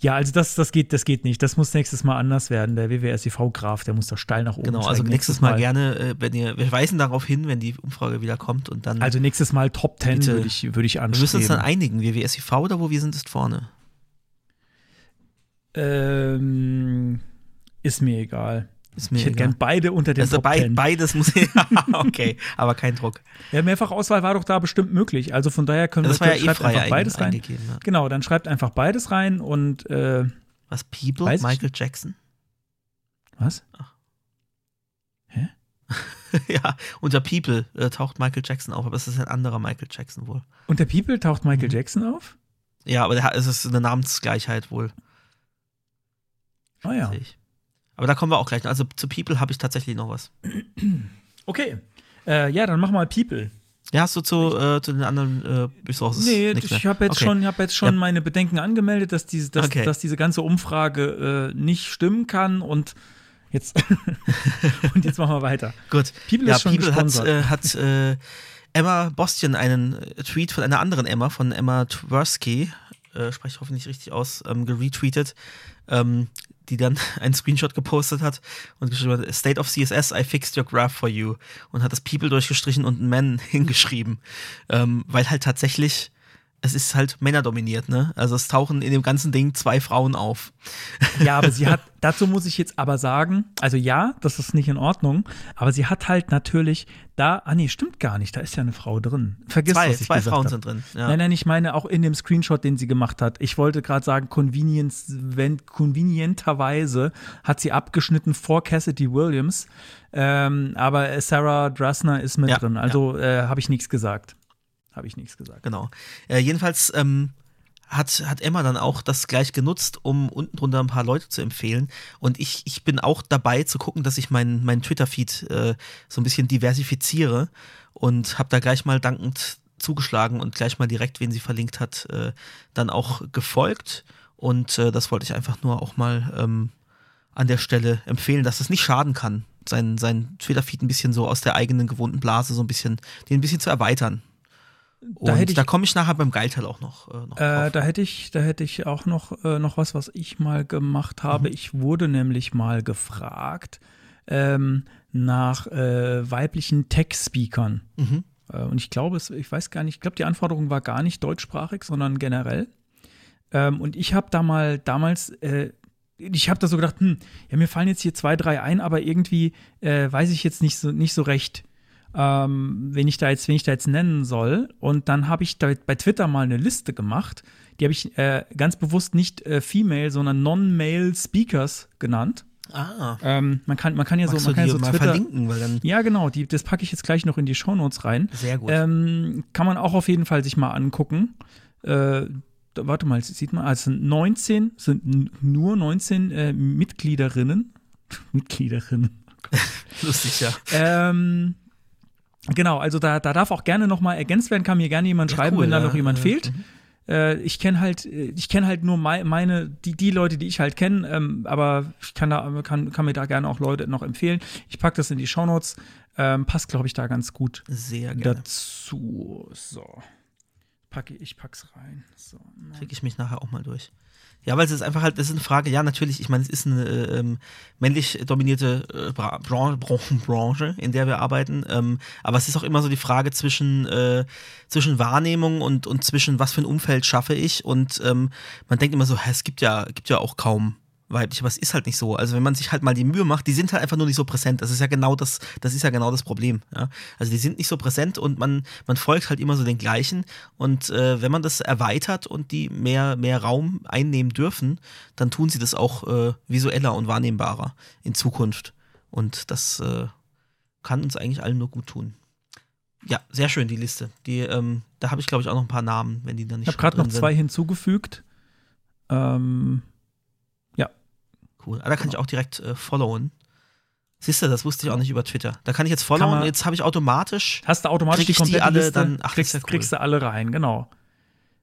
Ja, also das, das, geht, das geht nicht. Das muss nächstes Mal anders werden. Der WWSIV-Graf, der muss da steil nach oben Genau, steigen. also nächstes Mal, gerne, äh, wenn ihr, wir weisen darauf hin, wenn die Umfrage wieder kommt und dann. Also nächstes Mal Top 10 Bitte. würde ich, würde ich wir müssen uns dann anstreben. einigen, WWSIV oder wo wir sind, ist vorne. Ähm, ist mir egal. Ist mir ich hätte egal. gern beide unter den Also Top 10. beides muss okay, aber kein Druck. Ja, Mehrfachauswahl war doch da bestimmt möglich. Also von daher können Das wir war ja eh schreibt einfach beides rein. Ja. Genau, dann schreibt einfach beides rein und äh, Was, People? Weiß ich Michael Jackson? was? ja, unter People äh, taucht Michael Jackson auf, aber es ist ein anderer Michael Jackson wohl. Unter People taucht Michael Mhm. Jackson auf? Ja, aber der, es ist eine Namensgleichheit wohl. Ah ja. Aber da kommen wir auch gleich. Also zu People habe ich tatsächlich noch was. Okay. Äh, ja, dann mach mal People. Ja, hast du zu, äh, zu den anderen äh, Resources? Nee, ich habe jetzt, Okay. schon, hab jetzt schon Ja. meine Bedenken angemeldet, dass diese, dass, Okay. dass diese ganze Umfrage äh, nicht stimmen kann und jetzt, und jetzt machen wir weiter. Gut. People ja, ist schon People hat, gesponsert. äh, hat äh, Emma Bostian einen Tweet von einer anderen Emma, von Emma Tversky, äh, spreche ich hoffentlich richtig aus, ähm, geretweetet, ähm, die dann einen Screenshot gepostet hat und geschrieben hat, State of CSS, I fixed your graph for you. Und hat das People durchgestrichen und Man hingeschrieben, ähm, weil halt tatsächlich es ist halt männerdominiert, ne? Also es tauchen in dem ganzen Ding zwei Frauen auf. Ja, aber sie hat, dazu muss ich jetzt aber sagen, also ja, das ist nicht in Ordnung, aber sie hat halt natürlich da, ah nee, stimmt gar nicht, da ist ja eine Frau drin. Vergiss, zwei was ich zwei Frauen hab. sind drin. Ja. Nein, nein, ich meine auch in dem Screenshot, den sie gemacht hat. Ich wollte gerade sagen, convenience, wenn, convenienterweise hat sie abgeschnitten vor Cassidy Williams, ähm, aber Sarah Drasner ist mit Ja, drin. Also äh, habe ich nichts gesagt. Habe ich nichts gesagt. Genau. Äh, jedenfalls ähm, hat, hat Emma dann auch das gleich genutzt, um unten drunter ein paar Leute zu empfehlen. Und ich, ich bin auch dabei zu gucken, dass ich meinen mein Twitter-Feed äh, so ein bisschen diversifiziere und habe da gleich mal dankend zugeschlagen und gleich mal direkt, wen sie verlinkt hat, äh, dann auch gefolgt. Und äh, das wollte ich einfach nur auch mal ähm, an der Stelle empfehlen, dass es nicht schaden kann, sein, sein Twitter-Feed ein bisschen so aus der eigenen gewohnten Blase so ein bisschen, den ein bisschen zu erweitern. Und Da da, hätte ich- komme ich nachher beim Geilteil auch noch. Äh, noch Äh, da hätte ich, da hätte ich auch noch, äh, noch was, was ich mal gemacht Mhm. habe. Ich wurde nämlich mal gefragt ähm, nach äh, weiblichen Tech-Speakern. Mhm. Äh, und ich glaube, es, ich weiß gar nicht, ich glaube, die Anforderung war gar nicht deutschsprachig, sondern generell. Ähm, und ich habe da mal damals, äh, ich habe da so gedacht, hm, ja, mir fallen jetzt hier zwei, drei ein, aber irgendwie äh, weiß ich jetzt nicht so, nicht so recht, ähm, wen ich da jetzt, wen ich da jetzt nennen soll. Und dann habe ich da bei Twitter mal eine Liste gemacht. Die habe ich äh, ganz bewusst nicht äh, Female, sondern Non-Male Speakers genannt. Ah, Ähm, man kann, man kann ja so, man kann ja so mal Twitter. verlinken, weil dann Ja, genau, die, das packe ich jetzt gleich noch in die Shownotes rein. sehr gut. Ähm, kann man auch auf jeden Fall sich mal angucken. Äh, warte mal, sieht man, also sind 19, sind nur 19 äh, Mitgliederinnen. Mitgliederinnen. Lustig, ja. Ähm, genau, also da, da darf auch gerne noch mal ergänzt werden, kann mir gerne jemand Ja, schreiben, cool, wenn da ja, noch jemand ja, fehlt. mhm. Äh, ich kenne halt, ich kenne halt nur mei- meine, die, die Leute, die ich halt kenne, ähm, aber ich kann da, kann, kann mir da gerne auch Leute noch empfehlen. Ich packe das in die Shownotes. Ähm, passt, glaube ich, da ganz gut Sehr gerne. dazu. So. Packe, ich pack's rein. So. Kriege ich mich nachher auch mal durch. Ja, weil es ist einfach halt, das ist eine Frage, ja, natürlich, ich meine, es ist eine äh, ähm, männlich dominierte äh, Bra Bran Bran Branche, in der wir arbeiten, ähm, aber es ist auch immer so die Frage zwischen, äh, zwischen Wahrnehmung und, und zwischen, was für ein Umfeld schaffe ich und ähm, man denkt immer so, hä, es gibt ja, gibt ja auch kaum weiblich, aber es ist halt nicht so. Also wenn man sich halt mal die Mühe macht, die sind halt einfach nur nicht so präsent. Das ist ja genau das, das ist ja genau das Problem. Ja? Also die sind nicht so präsent und man, man folgt halt immer so den gleichen. Und äh, wenn man das erweitert und die mehr, mehr Raum einnehmen dürfen, dann tun sie das auch äh, visueller und wahrnehmbarer in Zukunft. Und das äh, kann uns eigentlich allen nur gut tun. Ja, sehr schön, die Liste. Die, ähm, da habe ich, glaube ich, auch noch ein paar Namen, wenn die dann nicht Ich habe gerade noch zwei hinzugefügt. Ähm, Cool. Ah, da kann ich auch direkt äh, followen. Siehst du, das wusste ich auch nicht über Twitter. Da kann ich jetzt followen und jetzt habe ich automatisch. Hast du automatisch die die komplette alle Liste, dann- ach, kriegst, cool. kriegst du alle rein, genau.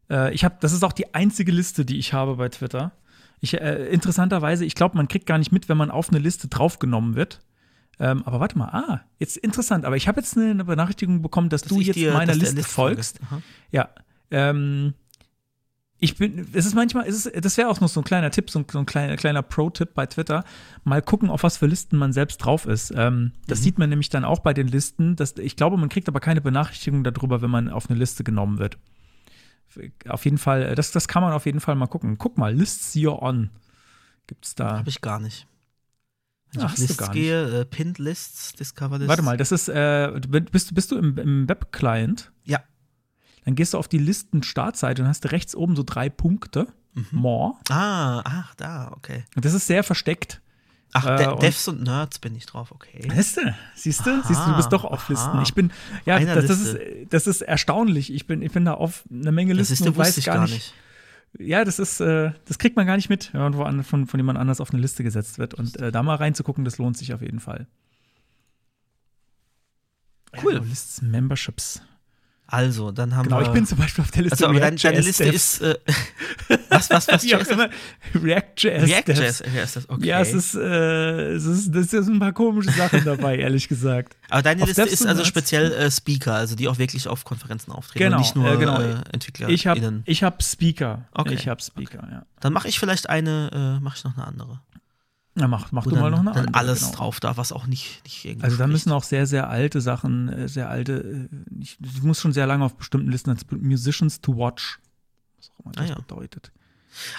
Äh, ich habe, das ist auch die einzige Liste, die ich habe bei Twitter. Ich, äh, interessanterweise, ich glaube, man kriegt gar nicht mit, wenn man auf eine Liste draufgenommen wird. Ähm, aber warte mal, ah, jetzt interessant. Aber ich habe jetzt eine, eine Benachrichtigung bekommen, dass, dass du jetzt dir- meiner Liste Liste folgst. Ja. Ähm, ich bin, es ist manchmal, es ist, das wäre auch noch so ein kleiner Tipp, so ein, so ein kleiner, kleiner Pro-Tipp bei Twitter. Mal gucken, auf was für Listen man selbst drauf ist. Ähm, das Mhm. sieht man nämlich dann auch bei den Listen. Das, ich glaube, man kriegt aber keine Benachrichtigung darüber, wenn man auf eine Liste genommen wird. Auf jeden Fall, das, das kann man auf jeden Fall mal gucken. Guck mal, Lists You're On. Gibt's da. Habe ich gar nicht. Wenn ich Ah, auf Lists gehe, äh, Pinned Lists, Discover Lists. Warte mal, das ist, äh, bist, bist du im, im Web-Client? Ja. Dann gehst du auf die Listen-Startseite und hast rechts oben so drei Punkte. Mhm. More. Ah, ach, da, okay. Und das ist sehr versteckt. Ach, Äh, und- Devs und Nerds bin ich drauf, okay. Siehst du? Siehst du? Siehst du, du bist doch auf Listen. Ich bin, ja, das, das, ist, das ist erstaunlich. Ich bin, ich bin da auf eine Menge Das Listen ist, und weiß gar, gar nicht. nicht. Ja, das ist, äh, das kriegt man gar nicht mit, wenn man woan- von, von jemand anders auf eine Liste gesetzt wird. Und äh, da mal reinzugucken, das lohnt sich auf jeden Fall. Cool. Ja, Lists, Memberships. Also, dann haben Genau, wir. ich bin zum Beispiel auf der Liste also, aber dein, deine React.js Liste ist. Äh, was, was, was? Wie auch immer. React.js. React.js. Das, okay. Ja, es ist, äh, es ist, das sind ein paar komische Sachen dabei, ehrlich gesagt. Aber deine Auf Liste ist also speziell äh, Speaker, also die auch wirklich auf Konferenzen auftreten Genau, und nicht nur äh, genau. äh, Entwickler. Ich habe hab Speaker. Okay. Ich habe Speaker, ja. Dann mache ich vielleicht eine, äh, mache ich noch eine andere. Ja, mach, mach du mal noch dann, eine dann andere, alles genau. drauf darf, was auch nicht, nicht irgendwie Also da müssen auch sehr, sehr alte Sachen, äh, sehr alte, äh, ich, ich muss schon sehr lange auf bestimmten Listen als Musicians to Watch. Was auch immer das Ah, ja. bedeutet.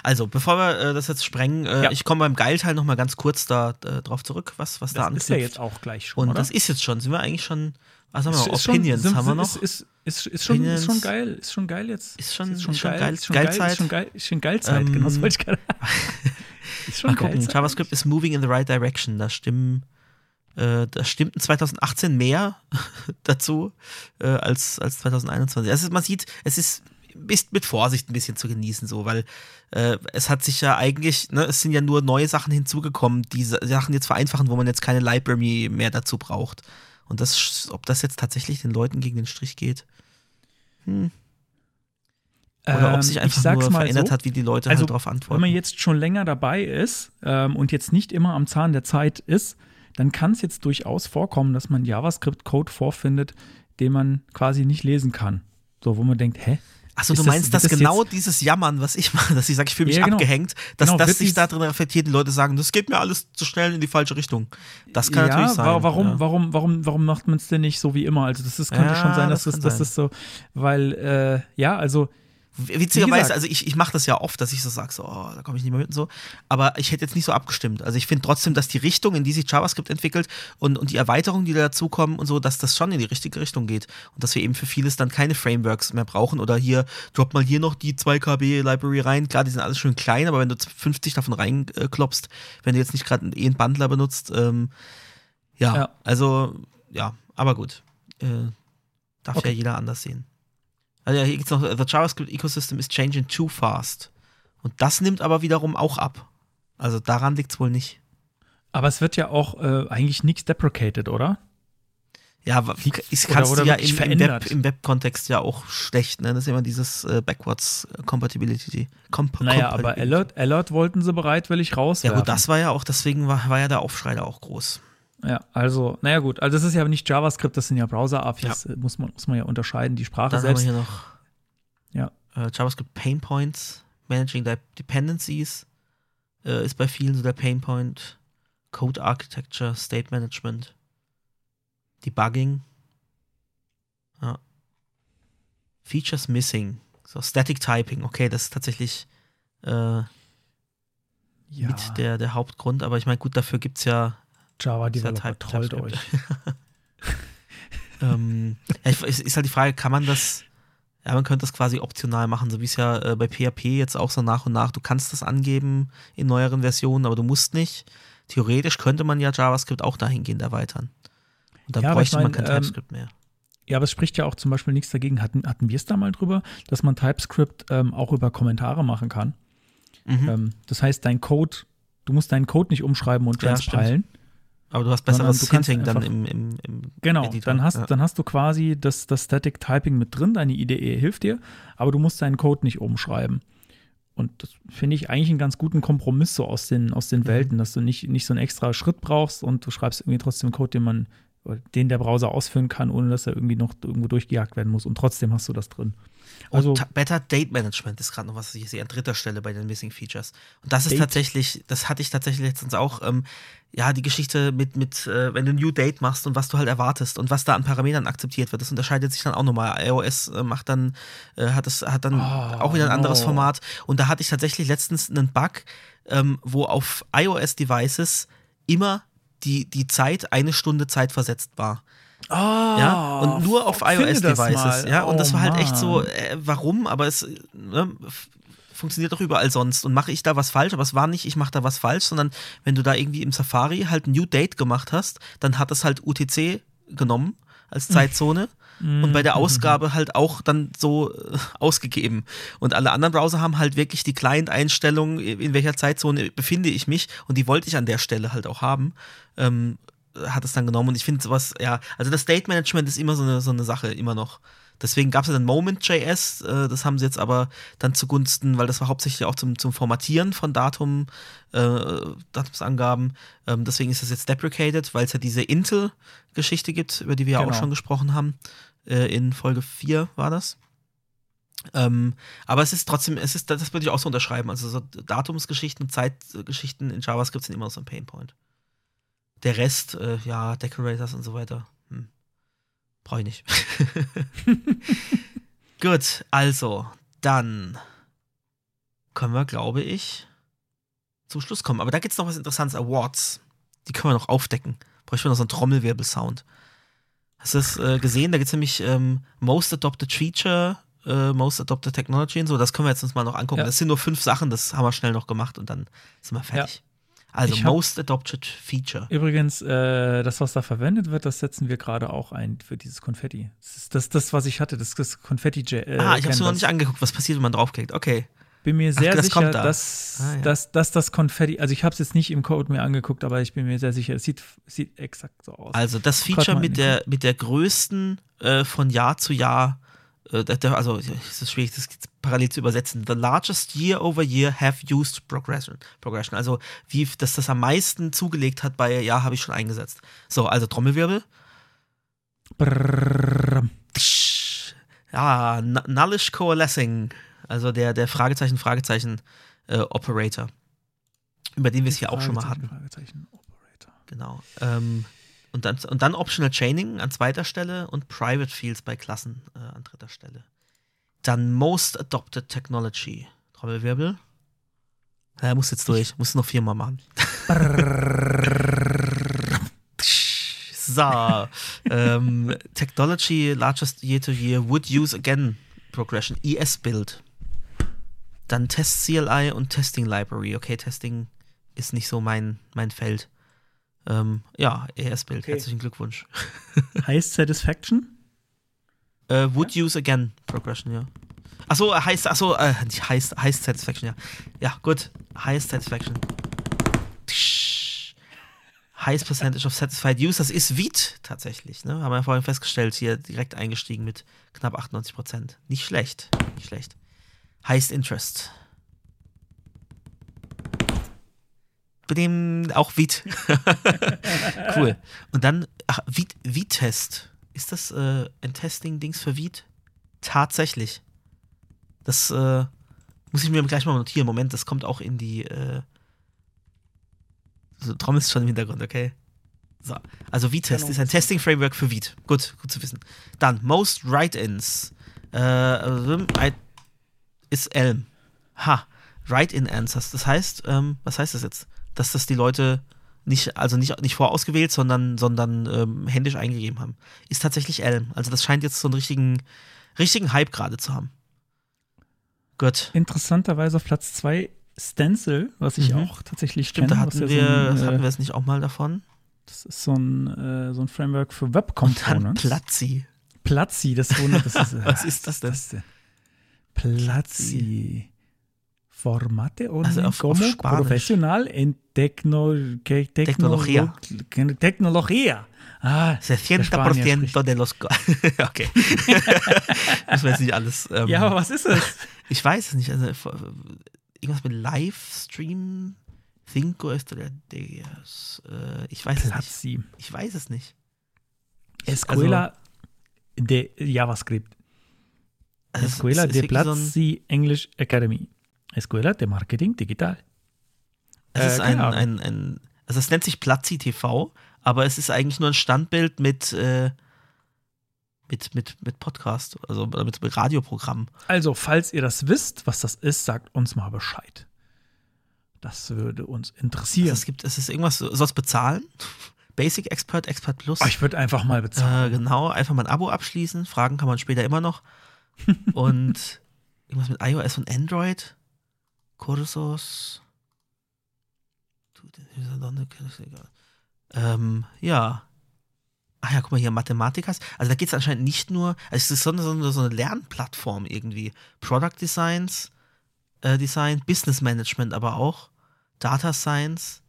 Also, bevor wir äh, das jetzt sprengen, äh, Ja. ich komme beim Geilteil noch mal ganz kurz da äh, drauf zurück, was, was da Das ist ja anknüpft. jetzt auch gleich schon, Und oder? das ist jetzt schon, sind wir eigentlich schon, was haben wir Ist- noch? ist schon- Opinions sind- haben wir noch. Ist, ist, ist, ist, schon, ist schon geil, ist schon geil jetzt. Ist schon- ist schon ist schon geil, geil- ist schon geil, Geilzeit. ist schon geil, ist schon Geilzeit, Ähm, genau, das wollte ich gerade. ist schon Mal gucken, Geilzeit. JavaScript ist moving in the right direction. Da stimmen, äh, da stimmten 2018 mehr dazu äh, als, als 2021. Also man sieht, es ist, ist mit Vorsicht ein bisschen zu genießen, so, weil äh, es hat sich ja eigentlich, ne, es sind ja nur neue Sachen hinzugekommen, die Sa- Sachen jetzt vereinfachen, wo man jetzt keine Library mehr dazu braucht. Und das, ob das jetzt tatsächlich den Leuten gegen den Strich geht. Hm. Oder Ähm, ob sich ich einfach nur mal verändert so, hat, wie die Leute also, halt darauf antworten. Wenn man jetzt schon länger dabei ist ähm, und jetzt nicht immer am Zahn der Zeit ist, dann kann es jetzt durchaus vorkommen, dass man JavaScript-Code vorfindet, den man quasi nicht lesen kann. So, wo man denkt, hä? Achso, du das- meinst, wird dass das genau dieses Jammern, was ich mache, dass ich sage, ich fühle mich Ja, genau. abgehängt, dass Genau, das sich dies- da drin reflektiert, die Leute sagen, das geht mir alles zu schnell in die falsche Richtung. Das kann ja, natürlich sein. wa- Warum, ja. warum, warum, warum macht man es denn nicht so wie immer? Also, das ist, könnte Ja, schon sein, dass das das, dass das so, weil, äh, ja, also, Witzigerweise, also ich, ich mache das ja oft, dass ich so sage, so, oh, da komme ich nicht mehr mit und so. Aber ich hätte jetzt nicht so abgestimmt. Also ich finde trotzdem, dass die Richtung, in die sich JavaScript entwickelt und, und die Erweiterungen, die da dazukommen und so, dass das schon in die richtige Richtung geht. Und dass wir eben für vieles dann keine Frameworks mehr brauchen oder hier, drop mal hier noch die 2 KB Library rein. Klar, die sind alles schön klein, aber wenn du 50 davon reinklopst, wenn du jetzt nicht gerade eh einen Bundler benutzt, ähm, ja, Ja. also, ja, aber gut. Äh, darf Okay. ja jeder anders sehen. Also ja, hier geht's noch, the JavaScript Ecosystem is changing too fast. Und das nimmt aber wiederum auch ab. Also daran liegt's wohl nicht. aber es wird ja auch äh, eigentlich nichts deprecated, oder? Ja, Wie- das oder- kannst oder du ja im, im, Web, Web-Kontext ja auch schlecht, ne? Das ist immer dieses äh, Backwards Compatibility. Comp Naja, aber. Alert, Alert wollten sie bereitwillig Ja rauswerfen. gut, das war ja auch, deswegen war, war ja der Aufschrei da auch groß. Ja, also, naja gut, also das ist ja nicht JavaScript, das sind ja Browser-APIs, äh, muss, man, muss man ja unterscheiden, die Sprache Dann haben wir selbst. hier noch Ja. äh, JavaScript Pain Points, Managing Dependencies äh, ist bei vielen so der Pain Point. Code Architecture, State Management, Debugging. Ja. Features Missing. So, Static Typing, okay, das ist tatsächlich äh, ja, mit der, der Hauptgrund, aber ich meine, gut, dafür gibt es ja Java Developer, trollt euch. ähm, ja, ist, halt die Frage, kann man das, ja, man könnte das quasi optional machen, so wie es ja äh, bei PHP jetzt auch so nach und nach, du kannst das angeben in neueren Versionen, aber du musst nicht. Theoretisch könnte man ja JavaScript auch dahingehend erweitern. Und dann Ja, aber ich bräuchte man mein, kein ähm, TypeScript mehr. Ja, aber es spricht ja auch zum Beispiel nichts dagegen, hatten, hatten wir es da mal drüber, dass man TypeScript ähm, auch über Kommentare machen kann. Mhm. Ähm, das heißt, dein Code, du musst deinen Code nicht umschreiben und transpilen. Aber du hast sondern besseres du kannst Hinting dann im, im, im Genau, Editor. dann hast, ja. dann hast du quasi das, das Static Typing mit drin, deine IDE hilft dir, aber du musst deinen Code nicht umschreiben. Und das finde ich eigentlich einen ganz guten Kompromiss so aus den, aus den Mhm. Welten, dass du nicht, nicht so einen extra Schritt brauchst und du schreibst irgendwie trotzdem Code, den man, den der Browser ausführen kann, ohne dass er irgendwie noch irgendwo durchgejagt werden muss. Und trotzdem hast du das drin. Also, und Better Date Management ist gerade noch was, was ich sehe an dritter Stelle bei den Missing Features. Und das ist Date. tatsächlich, das hatte ich tatsächlich letztens auch, ähm, ja, die Geschichte mit, mit äh, wenn du ein New Date machst und was du halt erwartest und was da an Parametern akzeptiert wird, das unterscheidet sich dann auch nochmal. iOS äh, macht dann, äh, hat es, hat dann Oh, auch wieder ein anderes no. Format. Und da hatte ich tatsächlich letztens einen Bug, ähm, wo auf iOS-Devices immer die, die Zeit eine Stunde Zeit versetzt war. Ah, Ja, und nur auf iOS-Devices. Ja, und Oh, das war halt echt so, äh, warum? Aber es ne, funktioniert doch überall sonst. Und mache ich da was falsch? Aber es war nicht, ich mache da was falsch, sondern wenn du da irgendwie im Safari halt ein New Date gemacht hast, dann hat es halt UTC genommen als Zeitzone. Und bei der Ausgabe halt auch dann so äh, ausgegeben. Und alle anderen Browser haben halt wirklich die Client-Einstellung, in welcher Zeitzone befinde ich mich. Und die wollte ich an der Stelle halt auch haben. Ähm, hat es dann genommen. Und ich finde sowas, ja, also das State Management ist immer so eine, so eine Sache, immer noch. Deswegen gab es ja dann Moment.js, äh, das haben sie jetzt aber dann zugunsten, weil das war hauptsächlich auch zum, zum Formatieren von Datum, äh, Datumsangaben. Ähm, deswegen ist das jetzt deprecated, weil es ja diese Intel-Geschichte gibt, über die wir ja auch Genau. schon gesprochen haben. Äh, in Folge 4 war das. Ähm, aber es ist trotzdem, es ist, das würde ich auch so unterschreiben. Also so Datumsgeschichten, Zeitgeschichten in JavaScript sind immer so ein Painpoint. Der Rest, äh, ja, Decorators und so weiter, hm, brauche ich nicht. Gut, also, dann können wir, glaube ich, zum Schluss kommen. Aber da gibt es noch was Interessantes, Awards. Die können wir noch aufdecken. Bräuchten wir noch so einen Trommelwirbelsound. Hast du das äh, gesehen? Da gibt es nämlich ähm, Most Adopted Feature, äh, Most Adopted Technology und so. Das können wir jetzt uns mal noch angucken. Ja. Das sind nur fünf Sachen, das haben wir schnell noch gemacht und dann sind wir fertig. Also hab- Most Adopted Feature. Übrigens, äh, das, was da verwendet wird, das setzen wir gerade auch ein für dieses Konfetti. Das ist das, das was ich hatte, das, das konfetti äh, ah, ich habe es noch nicht angeguckt, was passiert, wenn man draufklickt. Okay. bin mir sehr das sicher, kommt da. dass, Ah, ja. dass, dass das Konfetti, also ich habe es jetzt nicht im Code mir angeguckt, aber ich bin mir sehr sicher, es sieht, sieht exakt so aus. Also das Feature mit der, mit der größten äh, von Jahr zu Jahr, also es ist schwierig, das parallel zu übersetzen. The largest year over year have used progression. Progression. Also wie dass das am meisten zugelegt hat bei Ja, habe ich schon eingesetzt. So, also Trommelwirbel. Tsch. Ja, N- Nullish Coalescing. Also der, der Fragezeichen, Fragezeichen äh, Operator. Über den wir es hier auch schon mal hatten. Fragezeichen, Operator. Genau. Ähm, und, dann, und dann Optional Chaining an zweiter Stelle und Private Fields bei Klassen äh, an dritter Stelle. Dann Most Adopted Technology. Trommelwirbel. Ja, muss jetzt durch. Muss noch viermal machen. so. ähm, Technology Largest Year to Year Would Use Again Progression. ES-Build. Dann Test CLI und Testing Library. Okay, Testing ist nicht so mein, mein Feld. Ähm, ja, ES-Bild. Okay. Herzlichen Glückwunsch. Heißt Satisfaction? Äh, would use again Progression, ja. Achso, heißt, achso, äh, nicht heißt, heißt Satisfaction, ja. Ja, gut. Highest Satisfaction. Highest Percentage of Satisfied Users ist Vite tatsächlich, ne? Haben wir ja vorhin festgestellt, hier direkt eingestiegen mit knapp 98%. Nicht schlecht, nicht schlecht. Highest Interest. Bei dem auch Vite. cool. Und dann, ach, Vite-Test. Ist das äh, ein Testing-Dings für Vite? Tatsächlich. Das äh, muss ich mir gleich mal notieren. Moment, das kommt auch in die. Äh, so, Trommel ist schon im Hintergrund, okay? So. Also Vitest Genau. ist ein Testing-Framework für Vite. Gut, gut zu wissen. Dann Most Write-ins. Äh, ähm, ist Elm. Ha. Write-in-Answers. Das heißt, ähm, was heißt das jetzt? Dass das die Leute nicht, also nicht, nicht vorausgewählt, sondern, sondern ähm, händisch eingegeben haben. Ist tatsächlich Elm. Also das scheint jetzt so einen richtigen, richtigen Hype gerade zu haben. Gut. Interessanterweise auf Platz 2 Stencil, was ich Mhm. auch tatsächlich Stimmt, da kenne. hatten was wir, so ein, das hatten äh, wir es nicht auch mal davon. Das ist so ein, äh, so ein Framework für Web Und dann Components. Platzi. Platzi, das wundert. Das ist, äh, Was ist das denn? denn? Platzi. Formate und Also auf- auf como Spanisch. profesional en tecno, que- Tecnología. tecnolo- Tecnología. Ah, 60% Spanier de los. Okay. Wir jetzt nicht alles. Ähm, ja, aber was ist es? ich weiß es nicht. Also, irgendwas mit Livestream. Cinco estrellas. Äh, ich weiß es nicht. Platzi. Ich weiß es nicht. Escuela de JavaScript. Also, es Escuela ist- ist de wirklich so Platzi English Academy. Escuela de Marketing Digital. Es ist Äh, ein, Ahnung. ein, ein, also es nennt sich Platzi TV, aber es ist eigentlich nur ein Standbild mit, äh, mit, mit, mit Podcast, also mit, mit Radioprogramm. Also, falls ihr das wisst, was das ist, sagt uns mal Bescheid. Das würde uns Also interessieren. es gibt, es ist irgendwas, du sollst bezahlen. Basic Expert, Expert Plus. Oh, ich würde einfach mal bezahlen. Äh, genau, einfach mal ein Abo abschließen. Fragen kann man später immer noch. Und irgendwas mit iOS und Android. Kursos. Ähm, ja. Ach ja, guck mal hier, Mathematikas. Also da geht es anscheinend nicht nur, also es ist so eine, so eine, so eine Lernplattform irgendwie. Product Designs, äh, Design, Business Management aber auch. Data Science.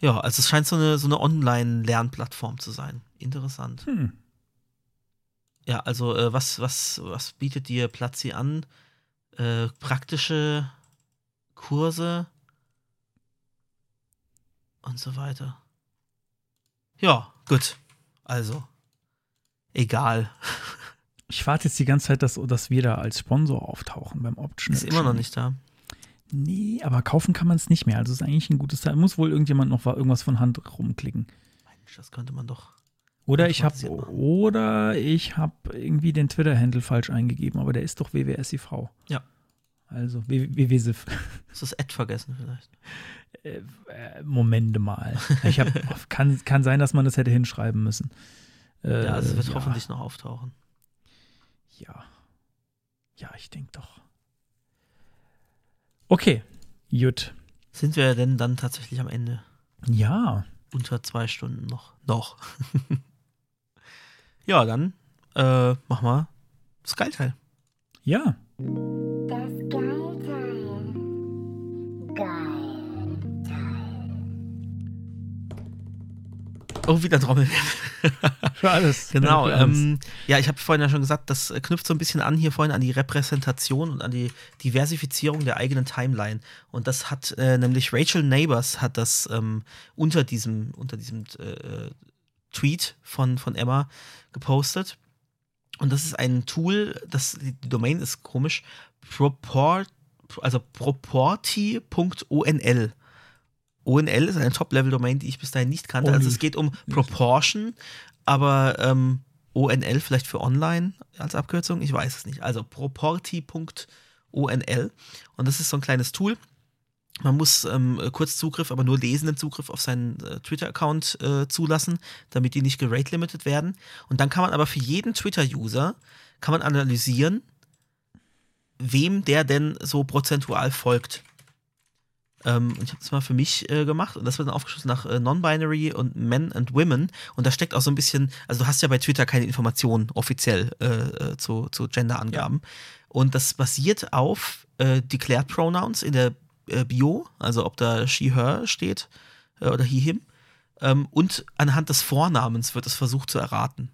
Ja, also es scheint so eine, so eine Online-Lernplattform zu sein. Interessant. Hm. Ja, also äh, was, was, was bietet dir Platzi an? Äh, praktische Kurse und so weiter. Ja, gut. Also, egal. Ich warte jetzt die ganze Zeit, dass, dass wir da als Sponsor auftauchen beim Option. Ist immer noch nicht da. Nee, aber kaufen kann man es nicht mehr. Also ist eigentlich ein gutes Teil. Muss wohl irgendjemand noch irgendwas von Hand rumklicken. Mensch, das könnte man doch. Oder ich habe oder ich habe irgendwie den Twitter-Handle falsch eingegeben, aber der ist doch WWSIV. Ja. Also WWSIV. Ist das Ad vergessen vielleicht? Äh, Momente mal. Ich hab, kann, kann sein, dass man das hätte hinschreiben müssen. Äh, ja, also es wird ja, hoffentlich noch auftauchen. Ja. Ja, ich denke doch. Okay, gut. Sind wir denn dann tatsächlich am Ende? Ja, Unter zwei Stunden noch. Noch. ja, dann äh, mach mal Geilteil. ja. Das Geilteil. Geilteil. Oh, wieder Trommel. Für alles. Genau. Für alles. Ähm, ja, ich habe vorhin ja schon gesagt, das knüpft so ein bisschen an hier vorhin an die Repräsentation und an die Diversifizierung der eigenen Timeline. Und das hat äh, nämlich Rachel Neighbors hat das ähm, unter diesem unter diesem äh, Tweet von von Emma gepostet. Und das ist ein Tool, das die Domain ist komisch, proport also proporti.onl. ONL ist eine Top-Level-Domain, die ich bis dahin nicht kannte. Oh, also nicht. es geht um Proportion, aber ähm, ONL vielleicht für online als Abkürzung, ich weiß es nicht. Also proporti.onl und das ist so ein kleines Tool. Man muss ähm, Kurzzugriff, aber nur lesenden Zugriff auf seinen äh, Twitter-Account äh, zulassen, damit die nicht gerate-limited werden. Und dann kann man aber für jeden Twitter-User kann man analysieren, wem der denn so prozentual folgt. Ähm, ich habe das mal für mich äh, gemacht und das wird dann aufgeschlüsselt nach äh, Non-Binary und Men and Women. Und da steckt auch so ein bisschen, also du hast ja bei Twitter keine Informationen offiziell äh, äh, zu, zu Gender-Angaben. Und das basiert auf äh, Declared Pronouns in der äh, Bio, also ob da she, her steht oder he, him. Ähm, und anhand des Vornamens wird es versucht zu erraten.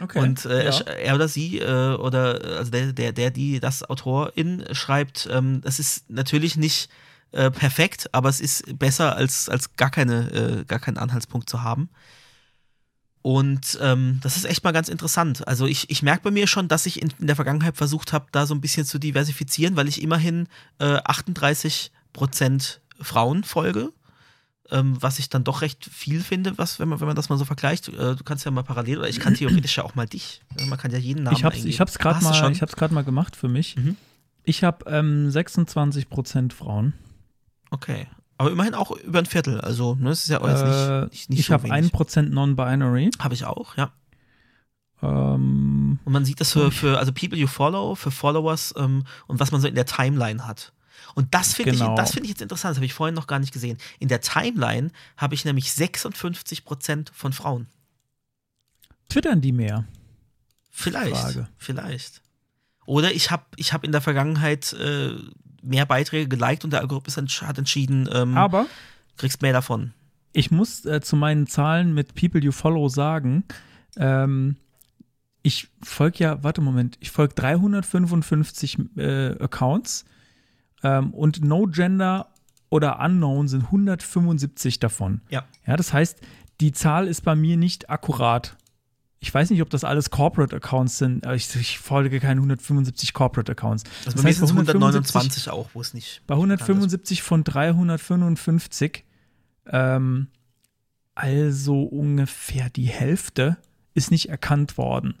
okay. Und äh, ja. er, er oder sie äh, oder also der, der, der, die das Autorin schreibt, ähm, das ist natürlich nicht äh, perfekt, aber es ist besser als, als gar keine, äh, gar keinen Anhaltspunkt zu haben. Und ähm, das ist echt mal ganz interessant. Also ich, ich merke bei mir schon, dass ich in, in der Vergangenheit versucht habe, da so ein bisschen zu diversifizieren, weil ich immerhin äh, 38% Frauen folge. Ähm, was ich dann doch recht viel finde, was, wenn man, wenn man das mal so vergleicht. Äh, du kannst ja mal parallel, oder ich kann theoretisch ja auch mal dich. Man kann ja jeden Namen ich hab's, eingeben. ich hab's gerade mal, ich hab's mal gemacht für mich. Mhm. Ich habe ähm, 26% Frauen. Okay. Aber immerhin auch über ein Viertel. Also, ne, das ist ja auch jetzt Äh, nicht, nicht, nicht ich so habe wenig. 1% Non-Binary. Habe ich auch, ja. Ähm, Und man sieht das für, für also People you follow, für Followers ähm, und was man so in der Timeline hat. Und das finde Genau. ich, das finde ich jetzt interessant, das habe ich vorhin noch gar nicht gesehen. In der Timeline habe ich nämlich 56% von Frauen. twittern die mehr? Vielleicht. Frage. Vielleicht. Oder ich habe ich hab in der Vergangenheit äh, mehr Beiträge geliked und der Algorithmus entsch hat entschieden, ähm, Aber kriegst mehr davon. ich muss äh, zu meinen Zahlen mit People You Follow sagen, ähm, ich folge ja, warte Moment, ich folge 355 äh, Accounts ähm, und No Gender oder Unknown sind 175 davon. Ja. Ja, das heißt, die Zahl ist bei mir nicht akkurat. Ich weiß nicht, ob das alles Corporate Accounts sind, ich, ich folge keine 175 Corporate Accounts. Also bei mir sind es 175 129 auch, wo es nicht. bei 175 von 355, ähm, also ungefähr die Hälfte, ist nicht erkannt worden.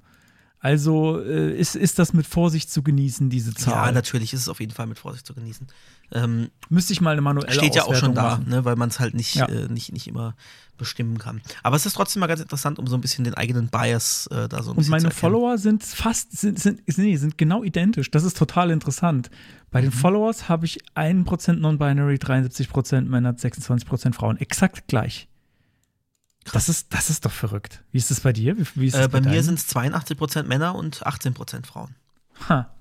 Also äh, ist, ist das mit Vorsicht zu genießen, diese Ja, Zahl. natürlich ist es auf jeden Fall mit Vorsicht zu genießen. Ähm, Müsste ich mal eine manuelle steht ja auch schon da, ne, weil man es halt nicht, Ja. äh, nicht, nicht immer bestimmen kann. Aber es ist trotzdem mal ganz interessant, um so ein bisschen den eigenen Bias äh, da so ein Und bisschen meine zu erkennen. Follower sind fast, sind, sind, nee, sind genau identisch. Das ist total interessant. Bei Mhm. den Followers habe ich 1% Non-Binary, 73% Männer, 26% Frauen. Exakt gleich. Das ist, das ist doch verrückt. Wie ist das bei dir? Wie, wie ist Äh, bei mir deinen? sind es 82% Männer und 18% Frauen. Ha.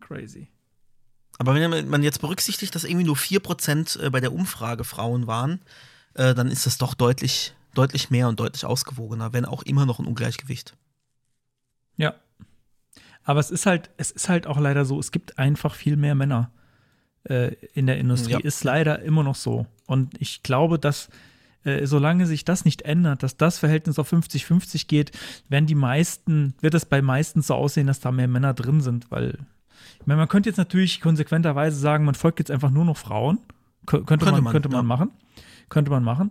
Crazy. Aber wenn man jetzt berücksichtigt, dass irgendwie nur 4% äh, bei der Umfrage Frauen waren, äh, dann ist das doch deutlich, deutlich mehr und deutlich ausgewogener, wenn auch immer noch ein Ungleichgewicht. Ja. Aber es ist halt, es ist halt auch leider so, es gibt einfach viel mehr Männer äh, in der Industrie. Ja. Ist leider immer noch so. Und ich glaube, dass äh, solange sich das nicht ändert, dass das Verhältnis auf 50-50 geht, werden die meisten, wird es bei meisten so aussehen, dass da mehr Männer drin sind, weil ich meine, man könnte jetzt natürlich konsequenterweise sagen, man folgt jetzt einfach nur noch Frauen. Kö- Könnte, Könnte man, man, könnte man ja. machen. Könnte man machen.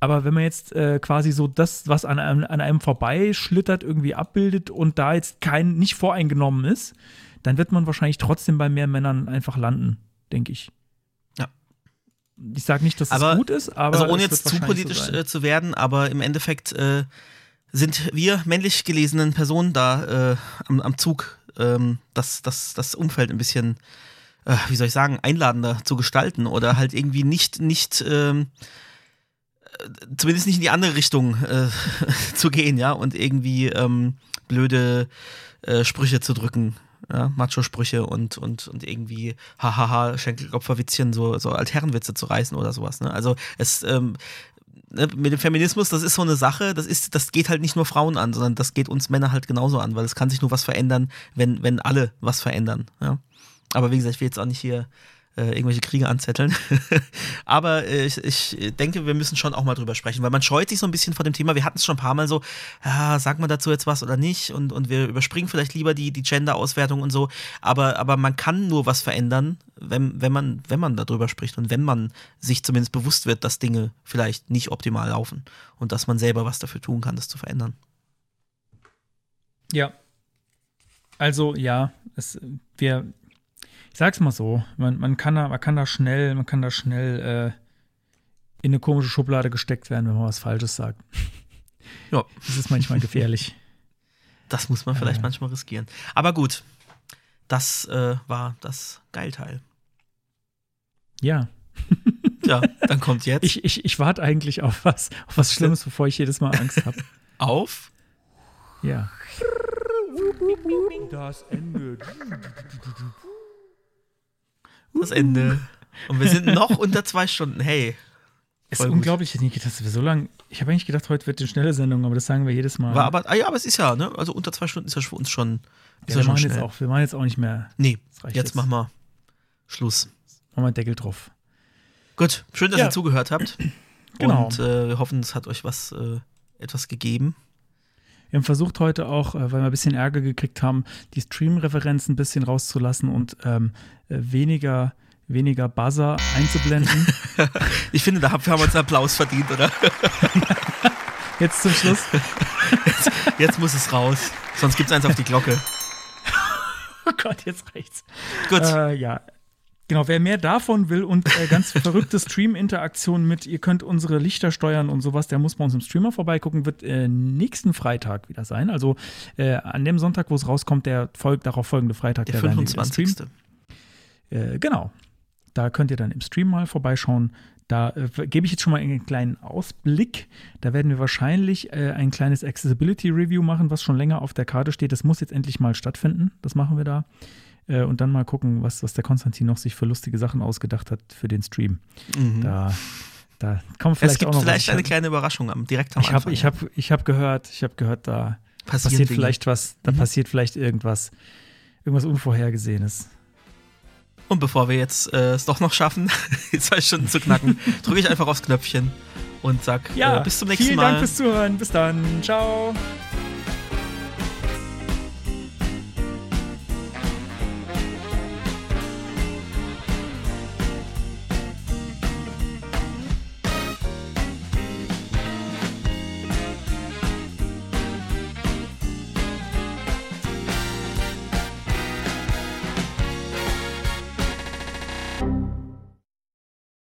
Aber wenn man jetzt äh, quasi so das, was an einem, an einem vorbeischlittert, irgendwie abbildet und da jetzt kein, nicht voreingenommen ist, dann wird man wahrscheinlich trotzdem bei mehr Männern einfach landen, denke ich. Ich sage nicht, dass es Aber- gut ist, aber. also ohne es jetzt zu politisch so äh, zu werden, aber im Endeffekt äh, sind wir männlich gelesenen Personen da äh, am, am Zug, ähm, das, das, das Umfeld ein bisschen, äh, wie soll ich sagen, einladender zu gestalten oder halt irgendwie nicht, nicht ähm, äh, zumindest nicht in die andere Richtung äh, zu gehen, ja, und irgendwie ähm, blöde Sprüche zu drücken. Ja, Macho-Sprüche und, und, und irgendwie hahaha, Schenkelklopferwitzchen, so, so Altherrenwitze zu reißen oder sowas. Ne? Also es ähm, ne, mit dem Feminismus, das ist so eine Sache, das ist, das geht halt nicht nur Frauen an, sondern das geht uns Männer halt genauso an, weil es kann sich nur was verändern, wenn, wenn alle was verändern. Ja? Aber wie gesagt, ich will jetzt auch nicht hier äh, irgendwelche Kriege anzetteln. Aber äh, ich, ich denke, wir müssen schon auch mal drüber sprechen, weil man scheut sich so ein bisschen vor dem Thema. Wir hatten es schon ein paar Mal so, ja, sagt man dazu jetzt was oder nicht? Und, und wir überspringen vielleicht lieber die, die Gender-Auswertung und so. Aber, aber man kann nur was verändern, wenn, wenn, man, wenn man darüber spricht und wenn man sich zumindest bewusst wird, dass Dinge vielleicht nicht optimal laufen und dass man selber was dafür tun kann, das zu verändern. Ja. Also ja, es, wir, ich sag's mal so, man, man, kann da, man kann da schnell, man kann da schnell äh, in eine komische Schublade gesteckt werden, wenn man was Falsches sagt. Ja. Das ist manchmal gefährlich. Das muss man vielleicht Äh. manchmal riskieren. Aber gut, das äh, war das Geilteil. Ja. Ja, dann kommt jetzt Ich, ich, ich warte eigentlich auf was, auf was Schlimmes, bevor ich jedes Mal Angst habe. auf. Ja. Das Ende. Das Ende. Und wir sind noch unter zwei Stunden. Hey. Es ist gut. unglaublich, Niki, dass wir so lange. Ich habe eigentlich gedacht, heute wird eine schnelle Sendung, aber das sagen wir jedes Mal. War aber, ah ja, aber es ist ja, ne? Also unter zwei Stunden ist ja für uns schon. Ja, wir, schon machen jetzt auch, wir machen jetzt auch nicht mehr. Nee, jetzt jetzt. machen wir Schluss. Machen wir einen Deckel drauf. Gut, schön, dass Ja. ihr zugehört habt. Genau. Und äh, wir hoffen, es hat euch was äh, etwas gegeben. Wir haben versucht heute auch, äh, weil wir ein bisschen Ärger gekriegt haben, die Stream-Referenzen ein bisschen rauszulassen und ähm, äh, weniger, weniger Buzzer einzublenden. Ich finde, da haben wir uns einen Applaus verdient, oder? Jetzt zum Schluss. Jetzt muss es raus. Sonst gibt es eins auf die Glocke. Oh Gott, jetzt reicht's. Gut. Äh, ja. Genau, wer mehr davon will und äh, ganz verrückte Stream-Interaktionen mit, ihr könnt unsere Lichter steuern und sowas, der muss bei uns im Streamer vorbeigucken, wird äh, nächsten Freitag wieder sein. Also äh, an dem Sonntag, wo es rauskommt, der folgt darauf folgende Freitag, Der wieder 25. streamen. Äh, genau. Da könnt ihr dann im Stream mal vorbeischauen. Da äh, gebe ich jetzt schon mal einen kleinen Ausblick. Da werden wir wahrscheinlich äh, ein kleines Accessibility Review machen, was schon länger auf der Karte steht. Das muss jetzt endlich mal stattfinden. Das machen wir da. Äh, und dann mal gucken, was, was der Konstantin noch sich für lustige Sachen ausgedacht hat für den Stream. Mhm. Da, da kommt vielleicht es gibt auch noch vielleicht eine kleine Überraschung am, direkt am ich habe Anfang. ich hab, ich hab gehört, ich habe gehört, da Passieren passiert Dinge. vielleicht was, da Mhm. passiert vielleicht irgendwas, irgendwas Unvorhergesehenes. Und bevor wir jetzt äh, es doch noch schaffen, die zwei Stunden zu knacken, drücke ich einfach aufs Knöpfchen und sag Ja, äh, bis zum nächsten vielen Mal. Dank fürs Zuhören. Bis dann. Ciao.